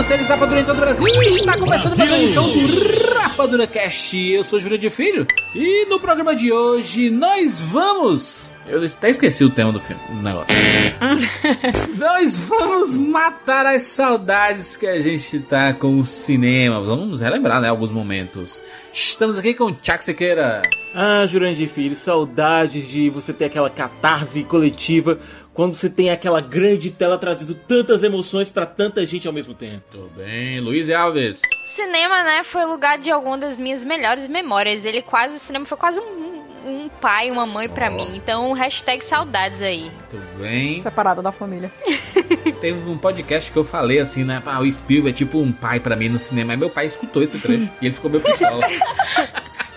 Bem-vindo, seres Rapadura em todo o Brasil. Está começando mais uma edição do Rapadura Cast. Eu sou Júlio de Filho e no programa de hoje nós vamos. Eu até esqueci o tema do filme, do negócio. nós vamos matar as saudades que a gente tá com o cinema. Vamos relembrar, né, alguns momentos. Estamos aqui com o Tchak Sequeira. Ah, Jurandir Filho, saudades de você ter aquela catarse coletiva quando você tem aquela grande tela trazendo tantas emoções pra tanta gente ao mesmo tempo. Tudo bem, Luiz Alves. Cinema, né, foi o lugar de alguma das minhas melhores memórias. Ele quase, o cinema foi quase um, um pai, uma mãe pra mim. Então, hashtag saudades aí. Tudo bem. Separado da família. Teve um podcast que eu falei assim, né? Ah, o Spielberg é tipo um pai pra mim no cinema. Aí meu pai escutou esse trecho e ele ficou meio pistola.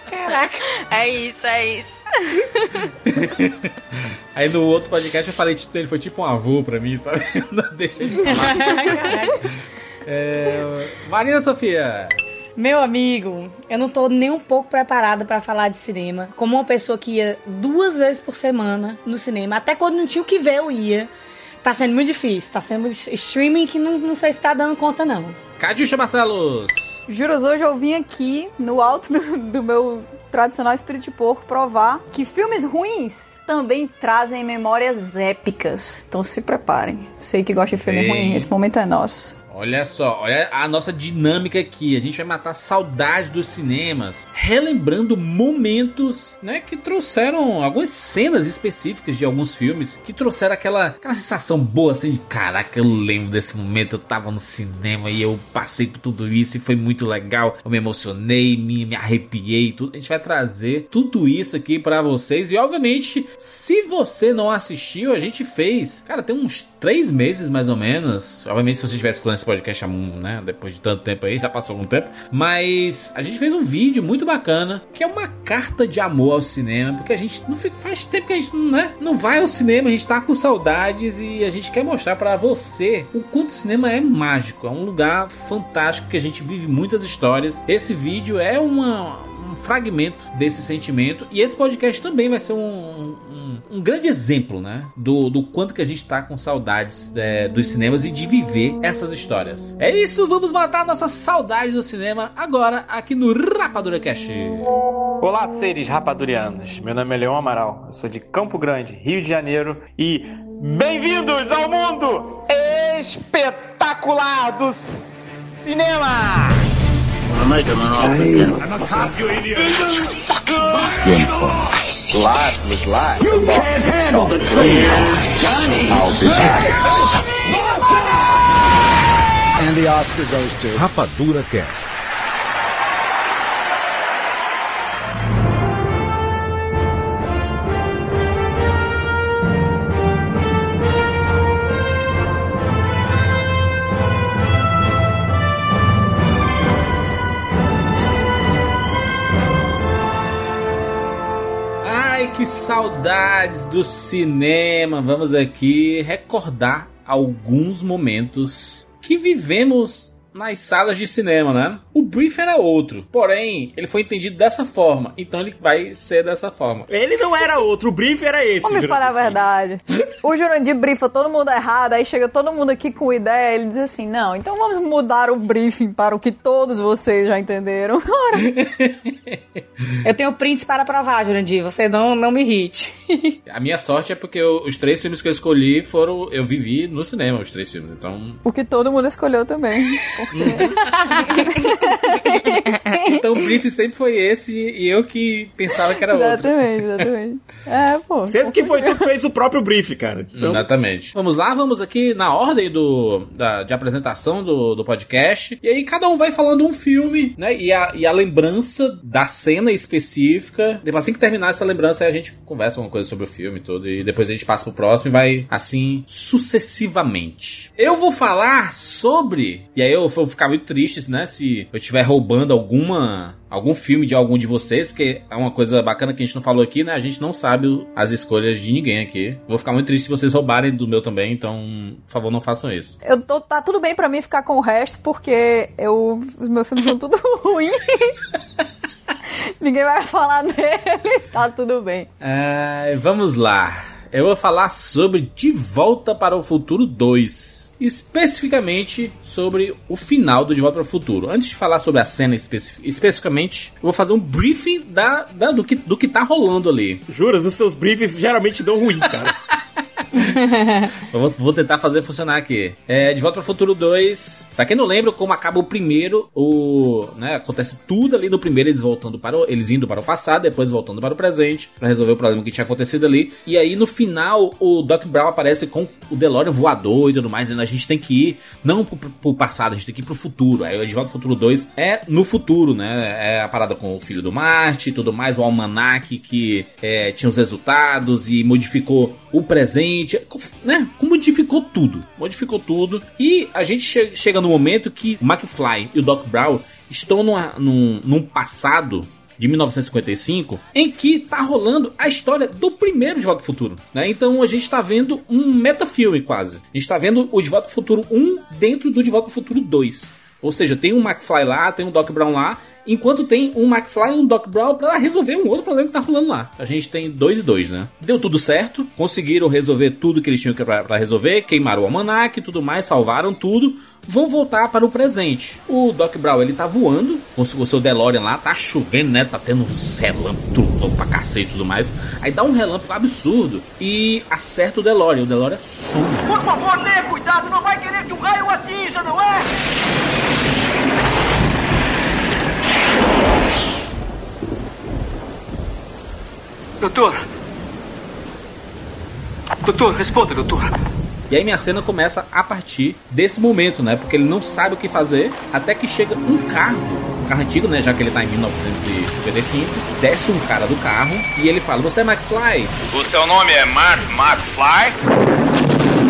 Caraca. É isso, é isso. Aí no outro podcast eu falei, tipo, ele foi tipo um avô pra mim, sabe? Não deixei de falar. É, Marina Sofia. Meu amigo, eu não tô nem um pouco preparada pra falar de cinema. Como uma pessoa que ia duas vezes por semana no cinema, até quando não tinha o que ver, eu ia. Tá sendo muito difícil, tá sendo streaming que não, não sei se tá dando conta, não. Cadiuxa Barcelos. Juros, hoje eu vim aqui no alto do, do meu tradicional espírito de porco provar que filmes ruins também trazem memórias épicas. Então se preparem. Sei que gosta de filme Bem. ruim, esse momento é nosso. Olha só, olha a nossa dinâmica aqui. A gente vai matar saudade dos cinemas, relembrando momentos, né, que trouxeram algumas cenas específicas de alguns filmes que trouxeram aquela, aquela sensação boa assim de caraca, eu lembro desse momento, eu tava no cinema e eu passei por tudo isso e foi muito legal. Eu me emocionei, me, me arrepiei, tudo. A gente vai trazer tudo isso aqui pra vocês e obviamente, se você não assistiu, a gente fez, cara, tem uns três meses mais ou menos. Obviamente, se você estiver escutando esse podcast, né, depois de tanto tempo aí, já passou algum tempo. Mas a gente fez um vídeo muito bacana que é uma carta de amor ao cinema, porque a gente não fica, faz tempo que a gente né, não vai ao cinema, a gente tá com saudades e a gente quer mostrar pra você o quanto o cinema é mágico, é um lugar fantástico que a gente vive muitas histórias. Esse vídeo é uma um fragmento desse sentimento. E esse podcast também vai ser um, um, um grande exemplo, né? Do, do quanto que a gente tá com saudades é, dos cinemas e de viver essas histórias. É isso, vamos matar nossa saudade do cinema agora aqui no Rapadura Cast. Olá, seres rapadurianos. Meu nome é Leão Amaral. Eu sou de Campo Grande, Rio de Janeiro e bem-vindos ao mundo espetacular do cinema! Rapadura Cast. Que saudades do cinema! Vamos aqui recordar alguns momentos que vivemos nas salas de cinema, né? O brief era outro, porém, ele foi entendido dessa forma, então ele vai ser dessa forma. Ele não era outro, o brief era esse. Vamos falar a verdade. O Jurandir brifa todo mundo errado, aí chega todo mundo aqui com ideia, ele diz assim, não, então vamos mudar o briefing para o que todos vocês já entenderam. Eu tenho prints para provar, Jurandir. Você não, não me irrite. A minha sorte é porque eu- os três filmes que eu escolhi foram. Eu vivi no cinema, os três filmes. Então. o que todo mundo escolheu também. Então o brief sempre foi esse e eu que pensava que era outro. exatamente, exatamente. É, pô. Sendo que foi tu que fez o próprio brief, cara. Então, Exatamente. Vamos lá, vamos aqui na ordem do, da- de apresentação do, do podcast. E aí cada um vai falando um filme, né? E a, e a lembrança da cena específica. Depois, assim que terminar essa lembrança, aí a gente conversa uma coisa sobre o filme e tudo. E depois a gente passa pro próximo e vai assim sucessivamente. Eu vou falar sobre. E aí eu vou ficar muito triste, né? Se eu estiver roubando alguma algum filme de algum de vocês, porque é uma coisa bacana que a gente não falou aqui, né? A gente não sabe as escolhas de ninguém aqui. Vou ficar muito triste se vocês roubarem do meu também, então, por favor, não façam isso. Eu tô, tá tudo bem pra mim ficar com o resto, porque eu, os meus filmes são tudo ruins. Ninguém vai falar deles, tá tudo bem. É, vamos lá. Eu vou falar sobre De Volta para o Futuro 2. Especificamente sobre o final do De Volta para o Futuro. Antes de falar sobre a cena especi- especificamente, eu vou fazer um briefing da, da- do, que, do que tá rolando ali. Juras, os seus briefings geralmente dão ruim, cara. Vou, vou tentar fazer funcionar aqui. É, de Volta para o Futuro 2. Pra quem não lembra como acaba o primeiro, o, né, acontece tudo ali no primeiro, eles voltando para o, eles indo para o passado, depois voltando para o presente, pra resolver o problema que tinha acontecido ali. E aí no final, o Doc Brown aparece com o DeLorean voador e tudo mais, dizendo a gente tem que ir não pro, pro passado, a gente tem que ir pro futuro. Aí o De Volta para o Futuro 2 é no futuro, né? É a parada com o filho do Marte e tudo mais, o almanac que é, tinha os resultados e modificou o presente, né? Modificou tudo. Modificou tudo. E a gente che- chega no momento que McFly e o Doc Brown estão numa- num, num passado de 1955, em que tá rolando a história do primeiro De Volta ao Futuro, né? Então a gente tá vendo um metafilme quase. A gente tá vendo o De Volta ao Futuro 1 dentro do De Volta ao Futuro 2. Ou seja, tem um McFly lá, tem um Doc Brown lá, enquanto tem um McFly e um Doc Brown pra resolver um outro problema que tá rolando lá. A gente tem dois e dois, né? Deu tudo certo, conseguiram resolver tudo que eles tinham pra resolver, queimaram o almanac e tudo mais, salvaram tudo. Vão voltar para o presente. O Doc Brown, ele tá voando com o seu DeLorean lá, tá chovendo, né? Tá tendo uns relâmpagos, trovão pra cacete e tudo mais. Aí dá um relâmpago absurdo e acerta o DeLorean. O DeLorean some. Por favor, tenha cuidado, não vai querer que um raio atinja, não é? Doutor. Doutor, responda, doutor. E aí minha cena começa a partir desse momento, né? Porque ele não sabe o que fazer, até que chega um carro, um carro antigo, né? Já que ele tá em 1955, desce um cara do carro e ele fala: Você é McFly? O seu nome é Mark McFly?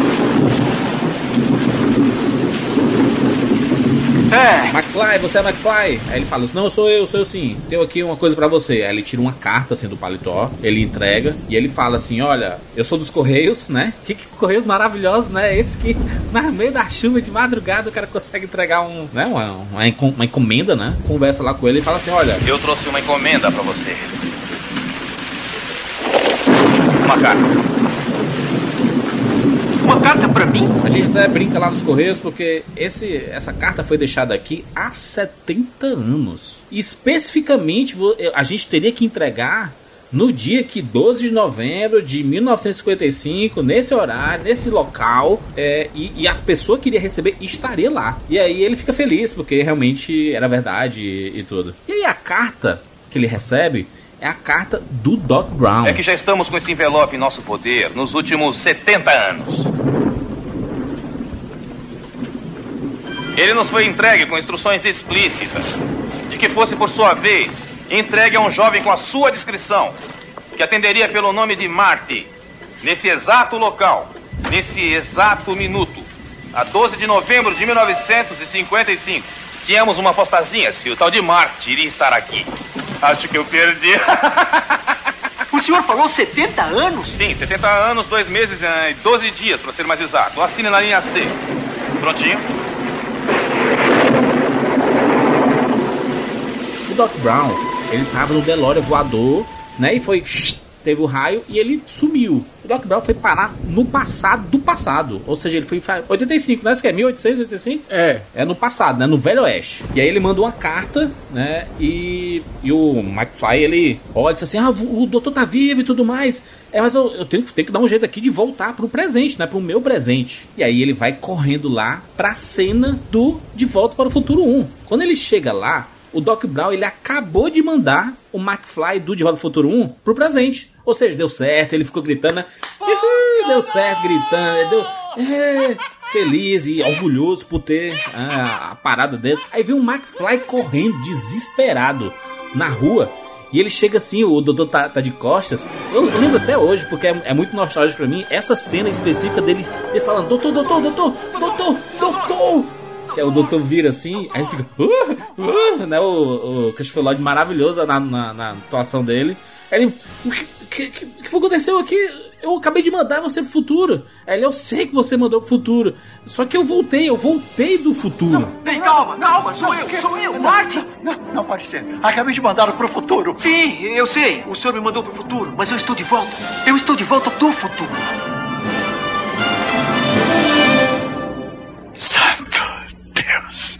É. McFly, você é McFly? Aí ele fala: Não, sou eu, sou eu sim. Tenho aqui uma coisa pra você. Aí ele tira uma carta assim do paletó, ele entrega e ele fala assim: Olha, eu sou dos Correios, né? Que, que Correios maravilhosos, né? Esse que na meio da chuva de madrugada o cara consegue entregar um, né? Uma, uma, encom- uma encomenda, né? Conversa lá com ele e fala assim: Olha, Eu trouxe uma encomenda pra você. Uma carta. Uma carta pra mim? A gente até brinca lá nos Correios porque esse, essa carta foi deixada aqui há 70 anos. Especificamente, a gente teria que entregar no dia que 12 de novembro de 1955, nesse horário, nesse local, é, e, e a pessoa que iria receber estaria lá. E aí ele fica feliz porque realmente era verdade e, e tudo. E aí a carta que ele recebe é a carta do Doc Brown. É que já estamos com esse envelope em nosso poder nos últimos 70 anos. Ele nos foi entregue com instruções explícitas de que fosse, por sua vez, entregue a um jovem com a sua descrição, que atenderia pelo nome de Marty, nesse exato local, nesse exato minuto, a 12 de novembro de 1955. Tínhamos uma apostazinha se o tal de Marty iria estar aqui. Acho que eu perdi. O senhor falou 70 anos? Sim, 70 anos, 2 meses eh, e 12 dias, para ser mais exato. Assine na linha 6. Prontinho? O Doc Brown, ele tava no DeLorean voador, né? E foi. Teve o raio e ele sumiu. O Doc Brown foi parar no passado do passado. Ou seja, ele foi. em 85, né? Isso que é 1885? É. É no passado, né? No Velho Oeste. E aí ele manda uma carta, né? E, e o McFly, ele olha e diz assim: Ah, o doutor tá vivo e tudo mais. É, mas eu, eu tenho, tenho que dar um jeito aqui de voltar pro presente, né? Pro meu presente. E aí ele vai correndo lá pra cena do De Volta para o Futuro 1. Quando ele chega lá, o Doc Brown ele acabou de mandar o McFly do De para o Futuro 1 pro presente. Ou seja, deu certo, ele ficou gritando, né? Deu certo, gritando, deu. É, feliz e orgulhoso por ter ah, a parada dele. Aí vem o McFly correndo, desesperado, na rua. E ele chega assim, o doutor tá, tá de costas. Eu, eu lembro até hoje, porque é, é muito nostálgico pra mim, essa cena específica dele, ele falando: Doutor, doutor, doutor, doutor, doutor. Que é o doutor vira assim, aí fica. Uh, uh, né, o, o Christopher Lloyd maravilhoso na, na, na atuação dele. Aí ele. O que, que, que foi que aconteceu aqui? Eu acabei de mandar você pro futuro. Aí ele, eu sei que você mandou pro futuro. Só que eu voltei, eu voltei do futuro. Ei, calma, calma, sou eu, sou eu, Marty. Não, não pode ser. Acabei de mandá-lo pro futuro. Sim, eu sei. O senhor me mandou pro futuro, mas eu estou de volta. Eu estou de volta do futuro. Santo Deus.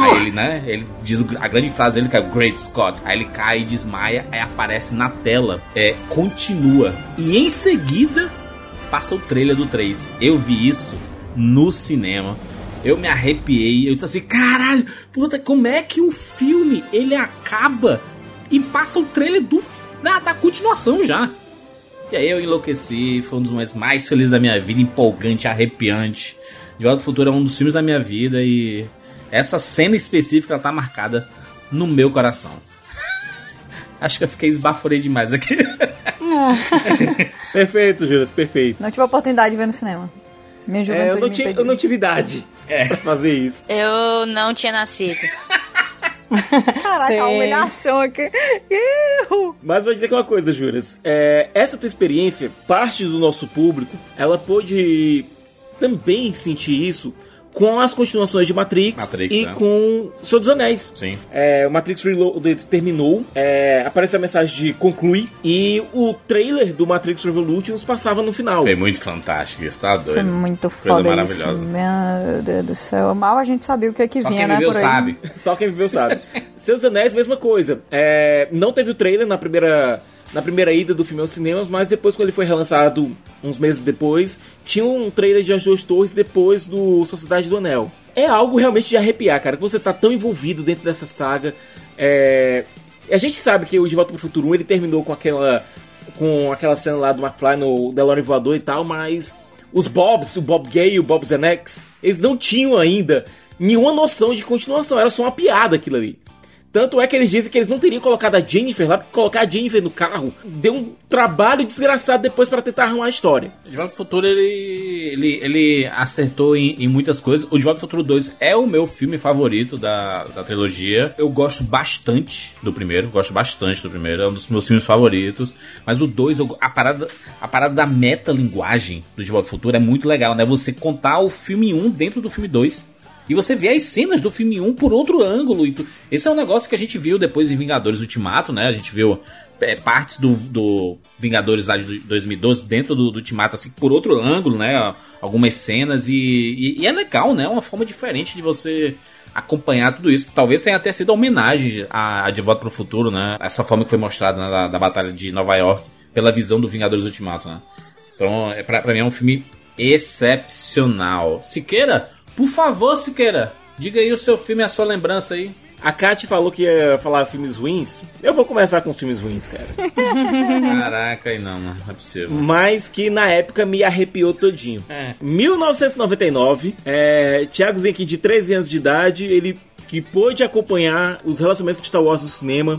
Aí ele, né? Ele diz a grande frase dele que é Great Scott. Aí ele cai desmaia, aí aparece na tela, é, continua. E em seguida passa o trailer do 3. Eu vi isso no cinema. Eu me arrepiei, eu disse assim, caralho, puta, como é que um filme ele acaba e passa o trailer do da, da continuação já? E aí eu enlouqueci, foi um dos momentos mais felizes da minha vida, empolgante, arrepiante. De Volta ao Futuro é um dos filmes da minha vida e essa cena específica ela tá marcada no meu coração. Acho que eu fiquei esbaforei demais aqui. Perfeito, Juras, perfeito. Não tive a oportunidade de ver no cinema. Minha É, juventude eu, não me tive, impediu. eu não tive idade pra fazer isso. Eu não tinha nascido. Caraca, Sei. a humilhação aqui. Iu. Mas vou dizer uma coisa, Juras. É, essa tua experiência, parte do nosso público, ela pôde também sentir isso com as continuações de Matrix, Matrix, e né? com Senhor dos Anéis. Sim. É, o Matrix Reloaded terminou, é, apareceu a mensagem de conclui, e o trailer do Matrix Revolutions passava no final. Foi muito fantástico, isso tá doido. Foi muito Coisa foda isso. maravilhosa. Meu Deus do céu. Mal a gente sabia o que é que Só vinha, quem né? viveu sabe. Só quem viveu sabe. Seus Anéis, mesma coisa. É, não teve o trailer na primeira, na primeira ida do filme aos cinemas, mas depois, quando ele foi relançado, uns meses depois, tinha um trailer de As Duas Torres depois do Sociedade do Anel. É algo realmente de arrepiar, cara, que você tá tão envolvido dentro dessa saga. É, A gente sabe que o De Volta pro Futuro 1 ele terminou com aquela, com aquela cena lá do McFly no DeLorean voador e tal, mas os Bobs, o Bob Gay e o Bob Zemeckis, eles não tinham ainda nenhuma noção de continuação, era só uma piada aquilo ali. Tanto é que eles dizem que eles não teriam colocado a Jennifer lá, porque colocar a Jennifer no carro deu um trabalho desgraçado depois pra tentar arrumar a história. Volta ao Futuro, ele, ele, ele acertou em, em muitas coisas. O ao Futuro 2 é o meu filme favorito da, da trilogia. Eu gosto bastante do primeiro, gosto bastante do primeiro, é um dos meus filmes favoritos. Mas o 2, eu- a parada, a parada da metalinguagem do ao Futuro é muito legal, né? Você contar o filme 1 dentro do filme 2. E você vê as cenas do filme 1 por outro ângulo. E tu- Esse é um negócio que a gente viu depois em Vingadores Ultimato, né? A gente viu é, partes do, do Vingadores lá de 2012 dentro do, do Ultimato, assim, por outro ângulo, né? Algumas cenas. E, e- e é legal, né? É uma forma diferente de você acompanhar tudo isso. Talvez tenha até sido homenagem a, a De Volta para o Futuro, né? Essa forma que foi mostrada né, da, da Batalha de Nova York pela visão do Vingadores Ultimato, né? Então, é, pra, pra mim é um filme excepcional. Siqueira, por favor, Siqueira, diga aí o seu filme e a sua lembrança aí. A Kat falou que ia falar filmes ruins. Eu vou começar com os filmes ruins, cara. Caraca, aí não, mano, não é possível. Mas que na época me arrepiou todinho. É. 1999, é, Thiago Zenck, de 13 anos de idade, ele que pôde acompanhar os relacionamentos de Star Wars no cinema,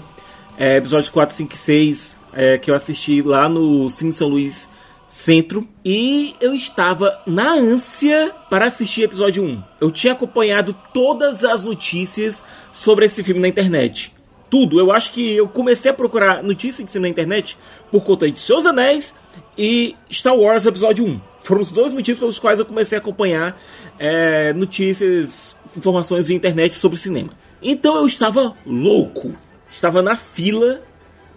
é, episódios 4, 5 e 6, é, que eu assisti lá no Cine São Luís Centro, e eu estava na ânsia para assistir episódio 1. Eu tinha acompanhado todas as notícias sobre esse filme na internet. Tudo. Eu acho que eu comecei a procurar notícias de cinema na internet por conta de Seus Anéis e Star Wars Episódio 1. Foram os dois motivos pelos quais eu comecei a acompanhar é, notícias, informações de internet sobre cinema. Então eu estava louco. Estava na fila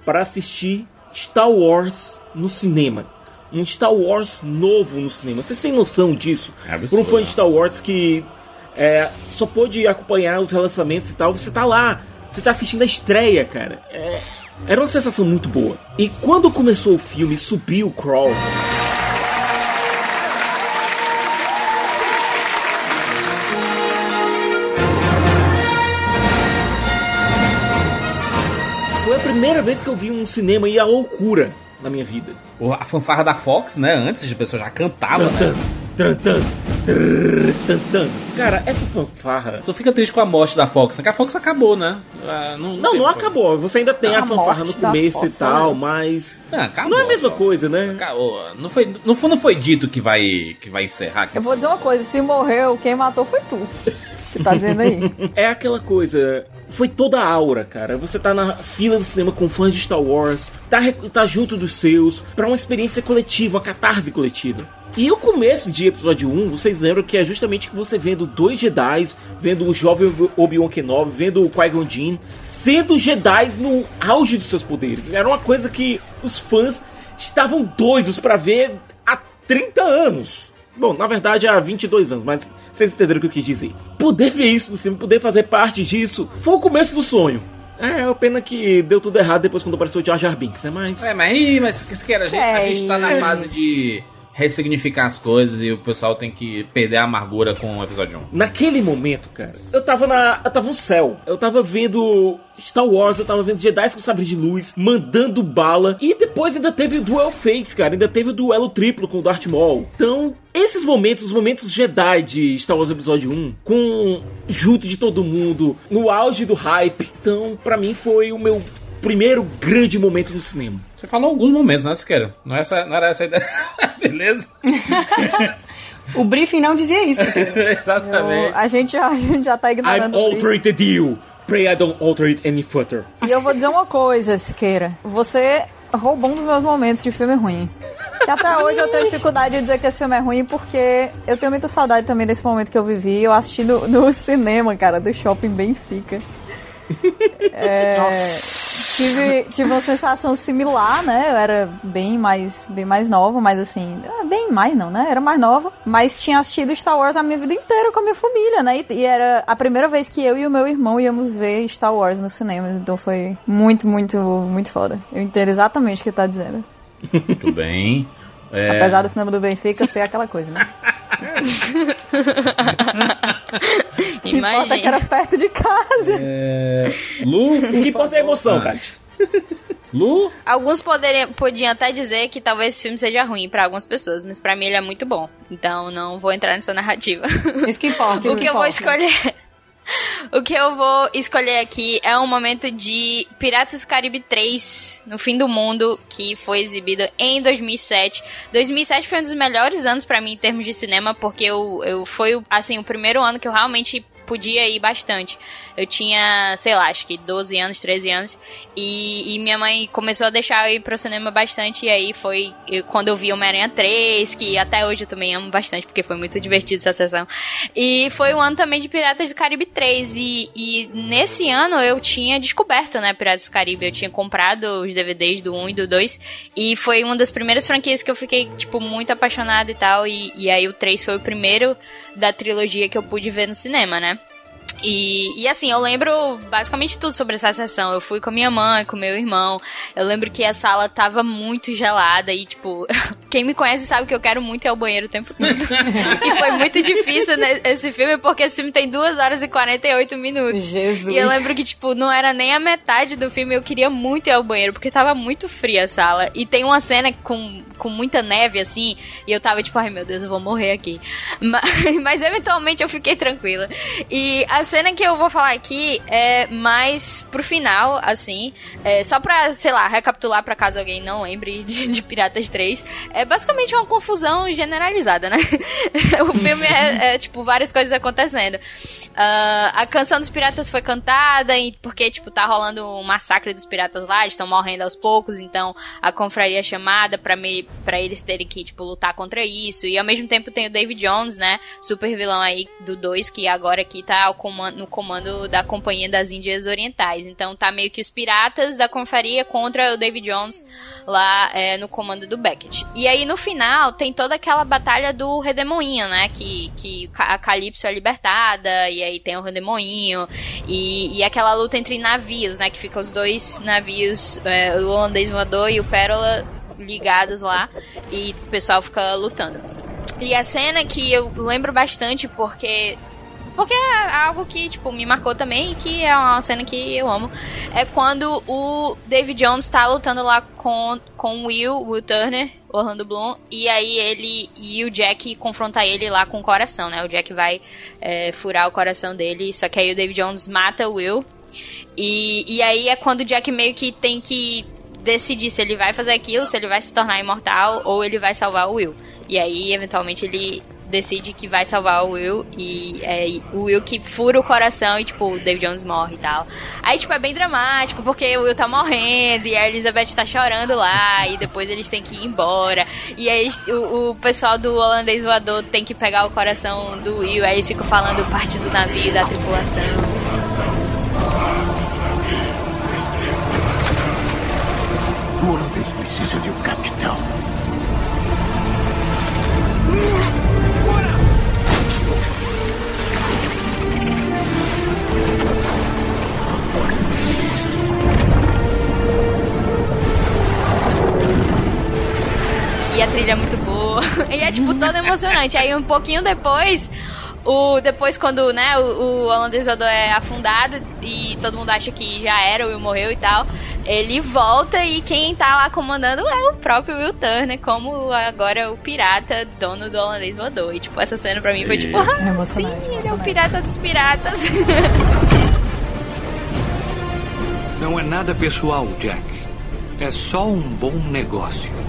para assistir Star Wars no cinema. Um Star Wars novo no cinema. Vocês têm noção disso? É Por um fã né? de Star Wars que é, só pôde acompanhar os relacionamentos e tal, você tá lá, você tá assistindo a estreia, cara. É, era uma sensação muito boa. E quando começou o filme, subiu o crawl. Foi a primeira vez que eu vi um cinema e a loucura na minha vida. A fanfarra da Fox, né? Antes a pessoa já cantava, né? Cara, essa fanfarra. Tu fica triste com a morte da Fox, né? Que a Fox acabou, né? Ah, não, Não, não coisa. acabou. Você ainda tem A a fanfarra no começo e Fox, tal, né? mas. Ah, acabou, Não é a mesma pô. coisa, né? Acabou. Não foi, não foi, não foi dito que vai, que vai encerrar. aqui. Eu vou dizer uma coisa, se morreu, quem matou foi tu. Que tá dizendo aí. É aquela coisa. Foi toda a aura, cara. Você tá na fila do cinema com fãs de Star Wars, tá, tá junto dos seus, pra uma experiência coletiva, uma catarse coletiva. E o começo de episódio 1, vocês lembram que é justamente que você vendo dois Jedi, vendo o jovem Obi-Wan Kenobi, vendo o Qui-Gon Jinn, sendo Jedi no auge dos seus poderes. Era uma coisa que os fãs estavam doidos pra ver há 30 anos. Bom, na verdade há 22 anos, mas vocês entenderam o que eu quis dizer. Poder ver isso no cinema, poder fazer parte disso, foi o começo do sonho. É, é uma pena que deu tudo errado depois quando apareceu o Jar Jar Binks, né? Mas... É, mas, mas que que era? A gente, a É gente tá na isso. fase de ressignificar as coisas e o pessoal tem que perder a amargura com o episódio 1. Naquele momento, cara, eu tava na. Eu tava no céu. Eu tava vendo Star Wars, eu tava vendo Jedi com sabre de luz, mandando bala. E depois ainda teve o Duel Fates, cara. Ainda teve o duelo triplo com o Darth Maul. Então, esses momentos, os momentos Jedi de Star Wars Episódio 1, com junto de todo mundo, no auge do hype. Então, pra mim foi o meu primeiro grande momento no cinema. Você falou alguns momentos, né, Siqueira? Não, é essa, não era essa a ideia. Beleza? O briefing não dizia isso. Exatamente. a, gente já, a gente já tá I'm ignorando o briefing. altering the deal. Pray I don't alter it any further. E eu vou dizer uma coisa, Siqueira. Você roubou um dos meus momentos de filme ruim. Que até hoje eu tenho dificuldade de dizer que esse filme é ruim, porque eu tenho muita saudade também desse momento que eu vivi. Eu assisti no, no cinema, cara, do shopping Benfica. É, tive, tive uma sensação similar, né? Eu era bem mais, bem mais nova, mas assim, é, bem mais não, né? Era mais nova, mas tinha assistido Star Wars a minha vida inteira com a minha família, né? E, e era a primeira vez que eu e o meu irmão íamos ver Star Wars no cinema, então foi muito, muito, muito foda. Eu entendo exatamente o que tá dizendo. Tudo bem. É, Apesar do cinema do Benfica ser aquela coisa, né? Que importa que era Imagina. perto de casa. Lu, O que importa é a emoção, cara. Lu, Alguns poderiam, podiam até dizer que talvez esse filme seja ruim pra algumas pessoas, mas pra mim ele é muito bom. Então não vou entrar nessa narrativa. Isso que importa. o que eu vou escolher. O que eu vou escolher aqui é um momento de Piratas Caribe 3 no fim do mundo, que foi exibido em 2007. 2007 foi um dos melhores anos pra mim em termos de cinema, porque eu, eu foi assim o primeiro ano que eu realmente podia ir bastante. Eu tinha, sei lá, acho que 12 anos, 13 anos. E, e minha mãe começou a deixar eu ir pro cinema bastante. E aí foi quando eu vi Homem-Aranha 3, que até hoje eu também amo bastante, porque foi muito divertido essa sessão. E foi o ano também de Piratas do Caribe 3. E, e nesse ano eu tinha descoberto, né, Piratas do Caribe. Eu tinha comprado os DVDs do 1 e do 2. E foi uma das primeiras franquias que eu fiquei, tipo, muito apaixonada e tal. E, e aí o 3 foi o primeiro da trilogia que eu pude ver no cinema, né? E, e assim, eu lembro basicamente tudo sobre essa sessão. Eu fui com a minha mãe, com meu irmão. Eu lembro que a sala tava muito gelada e, tipo, quem me conhece sabe que eu quero muito ir ao banheiro o tempo todo. e foi muito difícil né, esse filme, porque esse filme tem 2 horas e 48 minutos. Jesus. E eu lembro que, tipo, não era nem a metade do filme, eu queria muito ir ao banheiro, porque tava muito fria a sala. E tem uma cena com, com muita neve, assim, e eu tava tipo, ai meu Deus, eu vou morrer aqui. Mas, mas eventualmente eu fiquei tranquila. E a cena que eu vou falar aqui é mais pro final, assim, é, só pra, sei lá, recapitular pra caso alguém não lembre de, de Piratas 3. É basicamente uma confusão generalizada, né? o filme é, é, tipo, várias coisas acontecendo. Ah, a canção dos piratas foi cantada porque, tipo, tá rolando um massacre dos piratas lá, estão morrendo aos poucos, então a confraria é chamada pra, me, pra eles terem que, tipo, lutar contra isso. E ao mesmo tempo tem o David Jones, né? Super vilão aí do 2, que agora aqui tá ao comando, no comando da Companhia das Índias Orientais. Então tá meio que os piratas da confraria contra o David Jones lá é, no comando do Beckett. E aí no final tem toda aquela batalha do Redemoinho, né? Que, que a Calypso é libertada, e aí tem o Redemoinho, e, e aquela luta entre navios, né? Que fica os dois navios, é, o holandês voador e o Pérola ligados lá, e o pessoal fica lutando. E a cena que eu lembro bastante porque porque é algo que, tipo, me marcou também e que é uma cena que eu amo. É quando o David Jones tá lutando lá com, com o Will, Will Turner, Orlando Bloom, e aí ele e o Jack confronta ele lá com o coração, né? O Jack vai é, furar o coração dele, só que aí o David Jones mata o Will. E, e aí é quando o Jack meio que tem que decidir se ele vai fazer aquilo, se ele vai se tornar imortal ou ele vai salvar o Will. E aí, eventualmente, ele decide que vai salvar o Will e é o Will que fura o coração e, tipo, o David Jones morre e tal. Aí, tipo, é bem dramático, porque o Will tá morrendo e a Elizabeth tá chorando lá e depois eles têm que ir embora. E aí o, o pessoal do holandês voador tem que pegar o coração do Will, aí eles ficam falando parte do navio, da tripulação. O holandês precisa de um capitão. E a trilha é muito boa. e é, tipo, toda emocionante. Aí, um pouquinho depois, o, depois quando, né, o, o holandês voador é afundado e todo mundo acha que já era, o Will morreu e tal, ele volta e quem tá lá comandando é o próprio Will Turner, como agora o pirata, dono do holandês voador. E, tipo, essa cena pra mim foi tipo, ah, sim, ele é o pirata dos piratas. Não é nada pessoal, Jack. É só um bom negócio.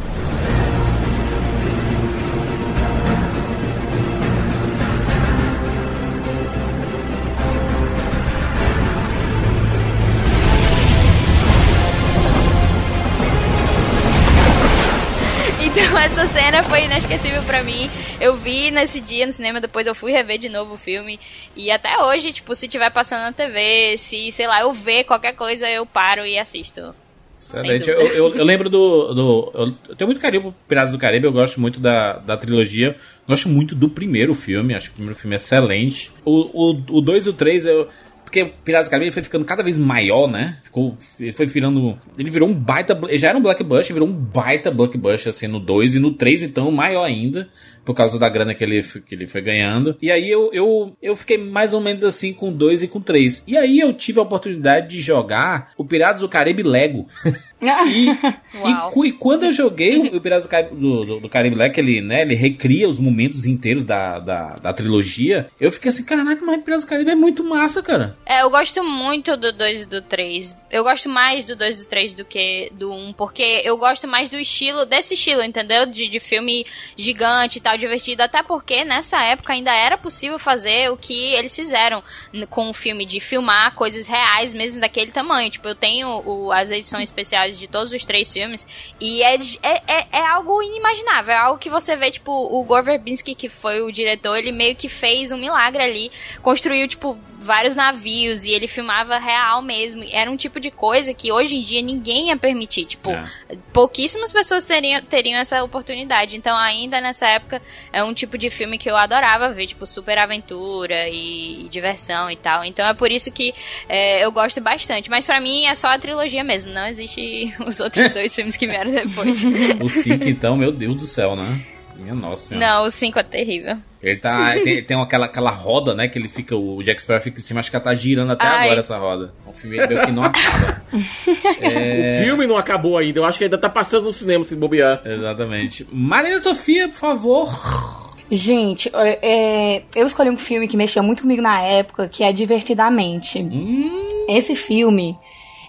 Essa cena foi inesquecível para mim. Eu vi nesse dia no cinema, depois eu fui rever de novo o filme. E até hoje, tipo, se tiver passando na TV, se, sei lá, eu ver qualquer coisa, eu paro e assisto. Excelente. Eu, eu, eu, lembro do. do eu, tenho muito carinho por Piratas do Caribe, eu gosto muito da, da trilogia. Gosto muito do primeiro filme, acho que o primeiro filme é excelente. O 2 o, o dois e o 3 eu porque Piratas do Caribe foi ficando cada vez maior, né? Ficou, ele foi virando. Ele virou um baita. Já era um blockbuster, virou um baita blockbuster assim no 2 e no 3, então maior ainda por causa da grana que ele, que ele foi ganhando. E aí eu, eu, eu fiquei mais ou menos assim com 2 e com 3. E aí eu tive a oportunidade de jogar o Piratas do Caribe Lego. e, e, e, quando eu joguei o Piratas do Caribe, do, do, do Caribe Lego, ele, né, ele recria os momentos inteiros da, da, da trilogia, eu fiquei assim, caraca, mas Piratas do Caribe é muito massa, cara. É, eu gosto muito do 2 e do 3. Eu gosto mais do 2 e do 3 do que do 1, um, porque eu gosto mais do estilo, desse estilo, entendeu? De, de filme gigante e tal divertido, até porque nessa época ainda era possível fazer o que eles fizeram com o filme, de filmar coisas reais mesmo daquele tamanho. Tipo, eu tenho o, as edições especiais de todos os três filmes e é, é, é, é, algo inimaginável, é algo que você vê, tipo, o Gore Verbinski, que foi o diretor, ele meio que fez um milagre ali, construiu, tipo, vários navios e ele filmava real mesmo. Era um tipo de coisa que hoje em dia ninguém ia permitir. Tipo, é. pouquíssimas pessoas teriam, teriam essa oportunidade. Então, ainda nessa época, é um tipo de filme que eu adorava ver, tipo, super aventura e, e diversão e tal. Então, é por isso que é, eu gosto bastante. Mas para mim é só a trilogia mesmo, não existe os outros dois filmes que vieram depois. o 5, então, meu Deus do céu, né? Minha nossa senhora. Não, o 5 é terrível. Ele tá. tem, tem aquela, aquela roda, né? Que ele fica. O Jack Sparrow fica em cima, acho que ela tá girando até Ai. agora essa roda. O filme meio que não acaba. é... O filme não acabou ainda. Eu acho que ainda tá passando no cinema se bobear. Exatamente. Marina Sofia, por favor. Gente, é, eu escolhi um filme que mexia muito comigo na época, que é Divertidamente. Hum. Esse filme,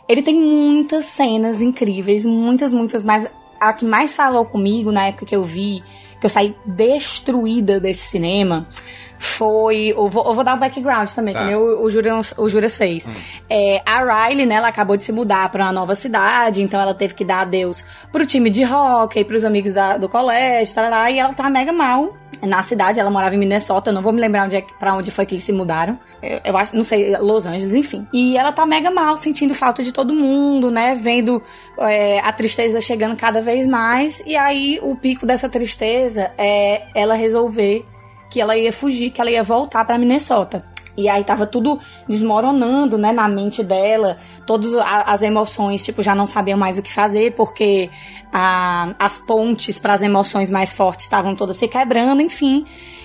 ele tem muitas cenas incríveis, muitas, muitas, mas a que mais falou comigo na época que eu vi que eu saí destruída desse cinema foi. Eu vou, eu vou dar um background também, tá. que nem o, o, Juras, o Juras fez. Hum. É, a Riley, né, ela acabou de se mudar para uma nova cidade, então ela teve que dar adeus pro time de hockey, pros amigos da, do colégio, tarará, e ela tá mega mal na cidade, ela morava em Minnesota, não vou me lembrar onde é, pra onde foi que eles se mudaram. Eu, eu, acho, não sei, Los Angeles, enfim. E ela tá mega mal, sentindo falta de todo mundo, né? Vendo é, a tristeza chegando cada vez mais. E aí o pico dessa tristeza é ela resolver que ela ia fugir, que ela ia voltar para Minnesota. E aí tava tudo desmoronando, né, na mente dela. Todas as emoções, tipo, já não sabiam mais o que fazer, porque a, as pontes para as emoções mais fortes estavam todas se quebrando, enfim.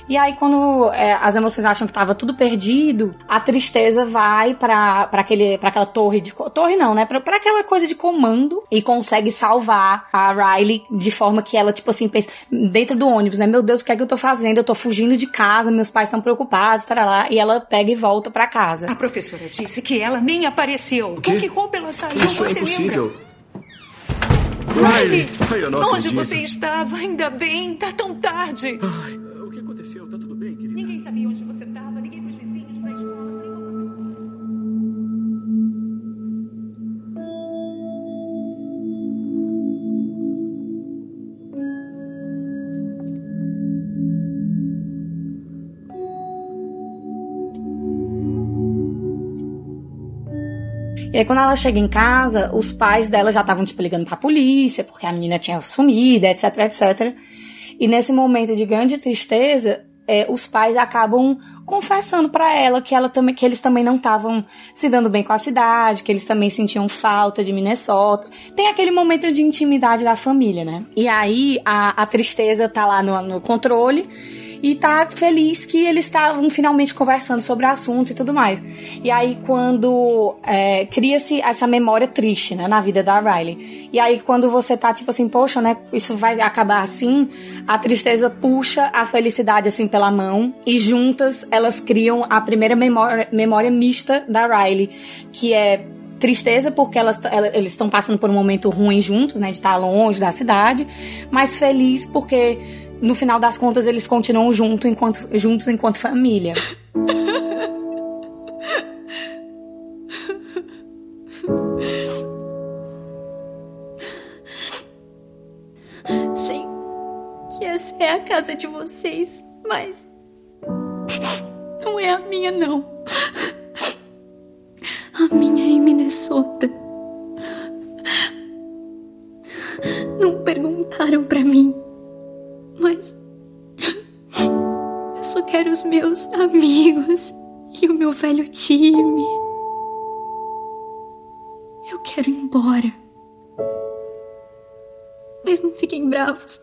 E aí, quando é, as emoções acham que tava tudo perdido, a tristeza vai pra, pra, aquele, pra aquela torre de. Torre não, né? Pra aquela coisa de comando e consegue salvar a Riley de forma que ela, tipo assim, pensa dentro do ônibus, né? Meu Deus, o que é que eu tô fazendo? Eu tô fugindo de casa, meus pais estão preocupados, lá. E ela e volta pra casa. A professora disse que ela nem apareceu. O quê? Com que roupa ela saiu? Isso é Você impossível. lembra? Riley! Ai, eu não Onde acredito. você estava? Ainda bem, tá tão tarde. O que aconteceu? Tá tudo bem, querida? Ninguém sabia onde você E aí, quando ela chega em casa, os pais dela já estavam, tipo, ligando pra polícia, porque a menina tinha sumido, etc, etc. E nesse momento de grande tristeza, é, os pais acabam confessando pra ela que, ela também, que eles também não estavam se dando bem com a cidade, que eles também sentiam falta de Minnesota. Tem aquele momento de intimidade da família, né? E aí a, a tristeza tá lá no, no controle e tá feliz que eles estavam finalmente conversando sobre o assunto e tudo mais. E aí, quando é, cria-se essa memória triste, né, na vida da Riley. E aí, quando você tá tipo assim, poxa, né, isso vai acabar assim, a tristeza puxa a felicidade assim pela mão e juntas elas criam a primeira memória, memória mista da Riley, que é tristeza porque elas, ela- eles estão passando por um momento ruim juntos, né, de estar longe da cidade, mas feliz porque no final das contas eles continuam junto enquanto, juntos enquanto família. Sei que essa é a casa de vocês, mas. Não é a minha, não. A minha é em Minnesota. Não perguntaram pra mim, mas. Eu só quero os meus amigos e o meu velho time. Eu quero ir embora. Mas não fiquem bravos.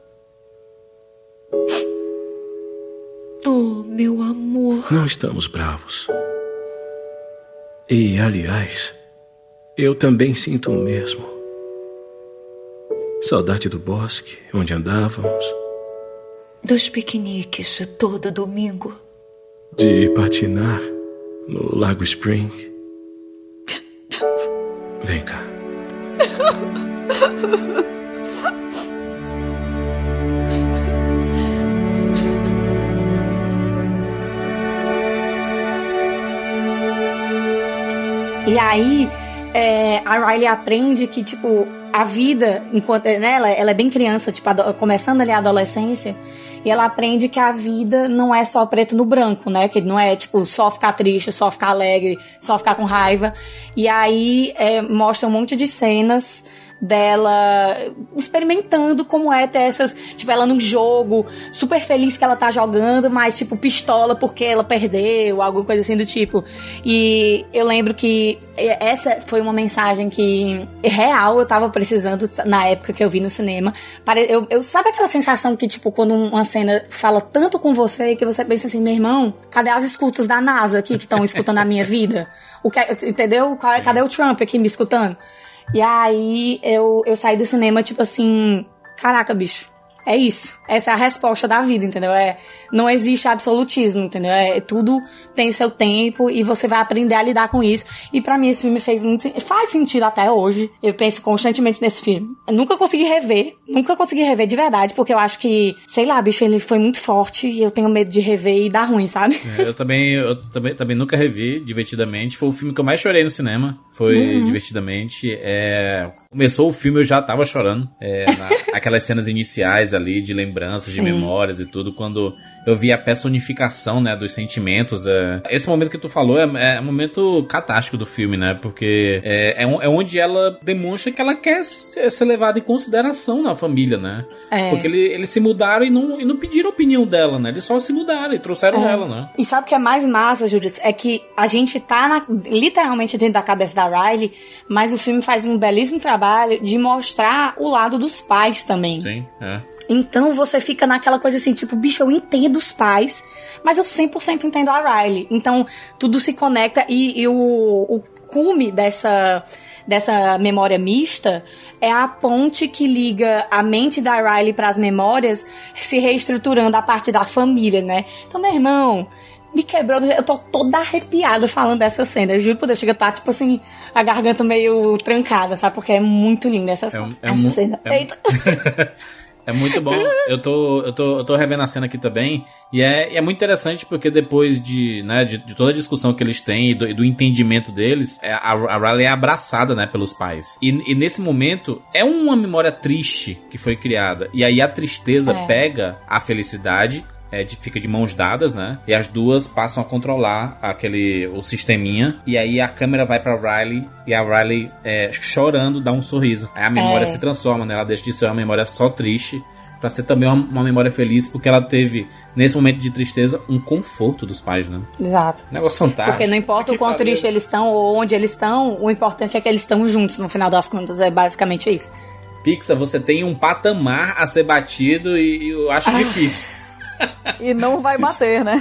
Oh, meu amor. Não estamos bravos. E, aliás, eu também sinto o mesmo. Saudade do bosque, onde andávamos, Dos piqueniques de todo domingo. de patinar no Lago Spring. Vem cá. E aí, é, a Riley aprende que, tipo, a vida, enquanto né, ela, ela é bem criança, tipo, começando ali a adolescência, e ela aprende que a vida não é só preto no branco, né? Que não é, tipo, só ficar triste, só ficar alegre, só ficar com raiva. E aí, é, mostra um monte de cenas dela experimentando como é ter essas, tipo, ela num jogo, super feliz que ela tá jogando, mas tipo pistola porque ela perdeu, alguma coisa assim do tipo. E eu lembro que essa foi uma mensagem que real eu tava precisando na época que eu vi no cinema. Eu, eu sabe aquela sensação que tipo quando uma cena fala tanto com você que você pensa assim, meu irmão, cadê as escutas da NASA aqui que estão escutando a minha vida? O que, entendeu? Qual é- Cadê o Trump aqui me escutando? E aí eu, eu saí do cinema, tipo assim, caraca, bicho. É isso. Essa é a resposta da vida, entendeu? É, não existe absolutismo, entendeu? É, tudo tem seu tempo e você vai aprender a lidar com isso. E pra mim esse filme fez muito faz sentido até hoje. Eu penso constantemente nesse filme. Eu nunca consegui rever, nunca consegui rever de verdade, porque eu acho que, sei lá, bicho, ele foi muito forte e eu tenho medo de rever e dar ruim, sabe? É, Eu também, eu também, também nunca revi divertidamente. Foi o filme que eu mais chorei no cinema. Foi Uhum. divertidamente. É, começou o filme, eu já tava chorando. É, na- aquelas cenas iniciais ali de lembranças, de Sim. memórias e tudo, quando eu vi a personificação, né, dos sentimentos. é. Esse momento que tu falou é, é um momento catástico do filme, né? Porque é, é, é onde ela demonstra que ela quer ser levada em consideração na família, né? É. Porque ele- eles se mudaram e não, e não pediram a opinião dela, né? Eles só se mudaram e trouxeram É. ela, né? E sabe o que é mais massa, Júlio? É que a gente tá na- literalmente dentro da cabeça da Riley, mas o filme faz um belíssimo trabalho de mostrar o lado dos pais também. Sim, é. Então você fica naquela coisa assim, tipo, bicho, eu entendo os pais, mas eu 100% entendo a Riley. Então tudo se conecta e, e o, o cume dessa, dessa memória mista é a ponte que liga a mente da Riley para as memórias se reestruturando a partir da família, né? Então, meu irmão. Me quebrou, eu tô toda arrepiada falando dessa cena. Eu juro por Deus, chega a estar, tipo assim, a garganta meio trancada, sabe? Porque é muito linda essa, É um- é essa mu- cena. é um- Eita! É muito bom. Eu tô, eu tô, eu tô revendo a cena aqui também. E é, é muito interessante porque depois de, né, de, de toda a discussão que eles têm e do, e do entendimento deles, é, a, a Riley é abraçada, né, pelos pais. E, e nesse momento, é uma memória triste que foi criada. E aí a tristeza É. pega a felicidade. É, de- fica de mãos dadas, né? E as duas passam a controlar aquele o sisteminha. E aí a câmera vai pra Riley e a Riley é, chorando dá um sorriso. Aí a memória É. se transforma, né? Ela deixa de ser uma memória só triste pra ser também uma, uma memória feliz, porque ela teve, nesse momento de tristeza, um conforto dos pais, né? Exato. Negócio fantástico. Porque não importa o quão triste eles estão ou onde eles estão, o importante é que eles estão juntos, no final das contas. É basicamente isso. Pixar, você tem um patamar a ser batido e eu acho difícil. E não vai bater, né?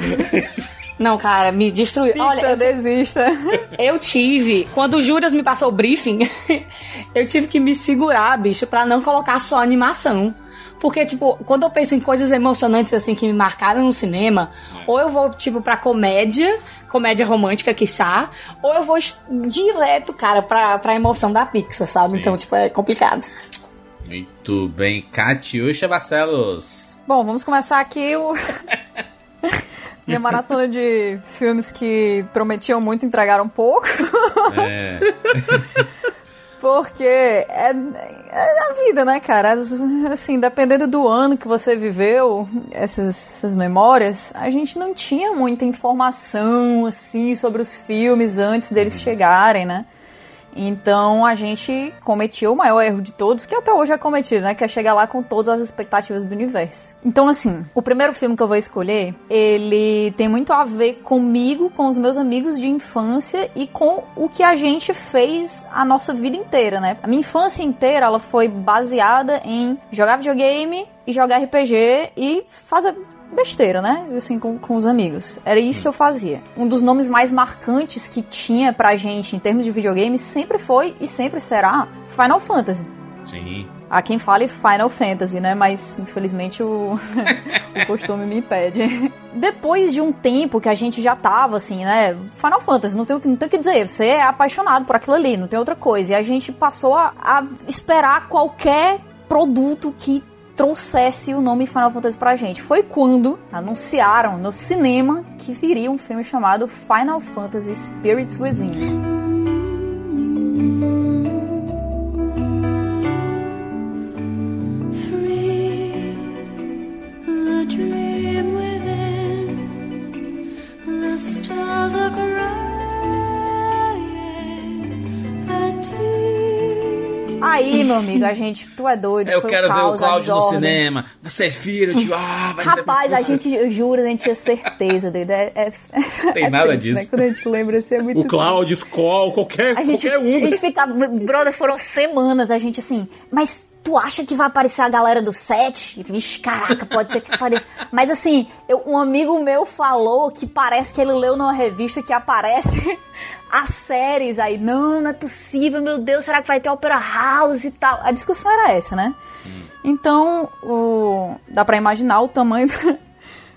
Não, cara, me destruiu. Pixar, Olha, eu, desista. eu tive, quando o Juras me passou o briefing, eu tive que me segurar, bicho, pra não colocar só animação. Porque, tipo, quando eu penso em coisas emocionantes, assim, que me marcaram no cinema, ou eu vou, tipo, pra comédia, comédia romântica, quiçá, ou eu vou direto, cara, pra, pra emoção da Pixar, sabe? Então, tipo, é complicado. Muito bem. Catiuxa Barcelos. Bom, vamos começar aqui o. Minha maratona de filmes que prometiam muito e entregaram pouco. É. Porque é, é a vida, né, cara? Assim, dependendo do ano que você viveu, essas, essas memórias, a gente não tinha muita informação, assim, sobre os filmes antes deles chegarem, né? Então a gente cometia o maior erro de todos, que até hoje é cometido, né? Que é chegar lá com todas as expectativas do universo. Então, assim, o primeiro filme que eu vou escolher, ele tem muito a ver comigo, com os meus amigos de infância e com o que a gente fez a nossa vida inteira, né? A minha infância inteira, ela foi baseada em jogar videogame e jogar RPG e fazer besteira, né? Assim, com, com os amigos. Era isso que eu fazia. Um dos nomes mais marcantes que tinha pra gente em termos de videogame sempre foi e sempre será Final Fantasy. Sim. Há quem fale Final Fantasy, né? Mas infelizmente o, o costume me impede. Depois de um tempo que a gente já tava assim, né? Final Fantasy, não tem, o que- não tem o que dizer. Você é apaixonado por aquilo ali, não tem outra coisa. E a gente passou a, a esperar qualquer produto que trouxesse o nome Final Fantasy pra gente. Foi quando anunciaram no cinema que viria um filme chamado Final Fantasy Spirits Within. Stars are crying. Aí, meu amigo, a gente, tu é doido. Eu foi quero ver o caos, Cláudio no cinema. Você é filho, digo, ah, vai Rapaz, a gente, eu juro, a gente tinha certeza, doido. É, é, Tem é nada triste, disso. Né? Quando a gente lembra, assim, é muito O Cláudio, Skol, qualquer, a gente, qualquer um. a gente ficava, brother, foram semanas a gente assim, mas tu acha que vai aparecer a galera do set? Vixe, caraca, pode ser que apareça. Mas assim, eu- um amigo meu falou que parece que ele leu numa revista que aparece as séries aí. Não, não é possível, meu Deus, será que vai ter Opera House e tal? A discussão era essa, né? Então, o, dá pra imaginar o tamanho do-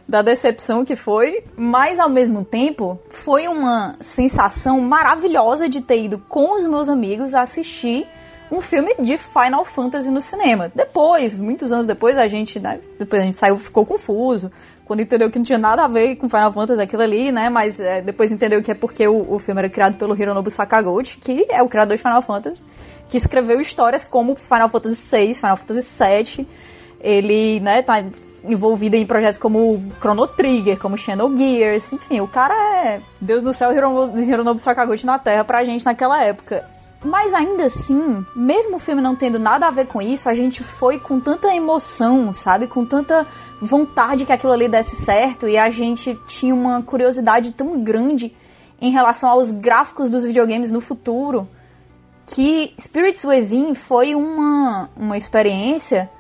da decepção que foi, mas ao mesmo tempo foi uma sensação maravilhosa de ter ido com os meus amigos assistir um filme de Final Fantasy no cinema. Depois, muitos anos depois, a gente, né, depois a gente saiu, ficou confuso, quando entendeu que não tinha nada a ver com Final Fantasy aquilo ali, né, mas é, depois entendeu que é porque o, o filme era criado pelo Hironobu Sakaguchi, que é o criador de Final Fantasy, que escreveu histórias como Final Fantasy VI, Final Fantasy VII, ele, né, tá envolvido em projetos como Chrono Trigger, como Xenogears, enfim, o cara é Deus do céu, Hironobu Sakaguchi na Terra pra gente naquela época. Mas ainda assim, mesmo o filme não tendo nada a ver com isso, a gente foi com tanta emoção, sabe? Com tanta vontade que aquilo ali desse certo e a gente tinha uma curiosidade tão grande em relação aos gráficos dos videogames no futuro que Spirits Within foi uma, uma experiência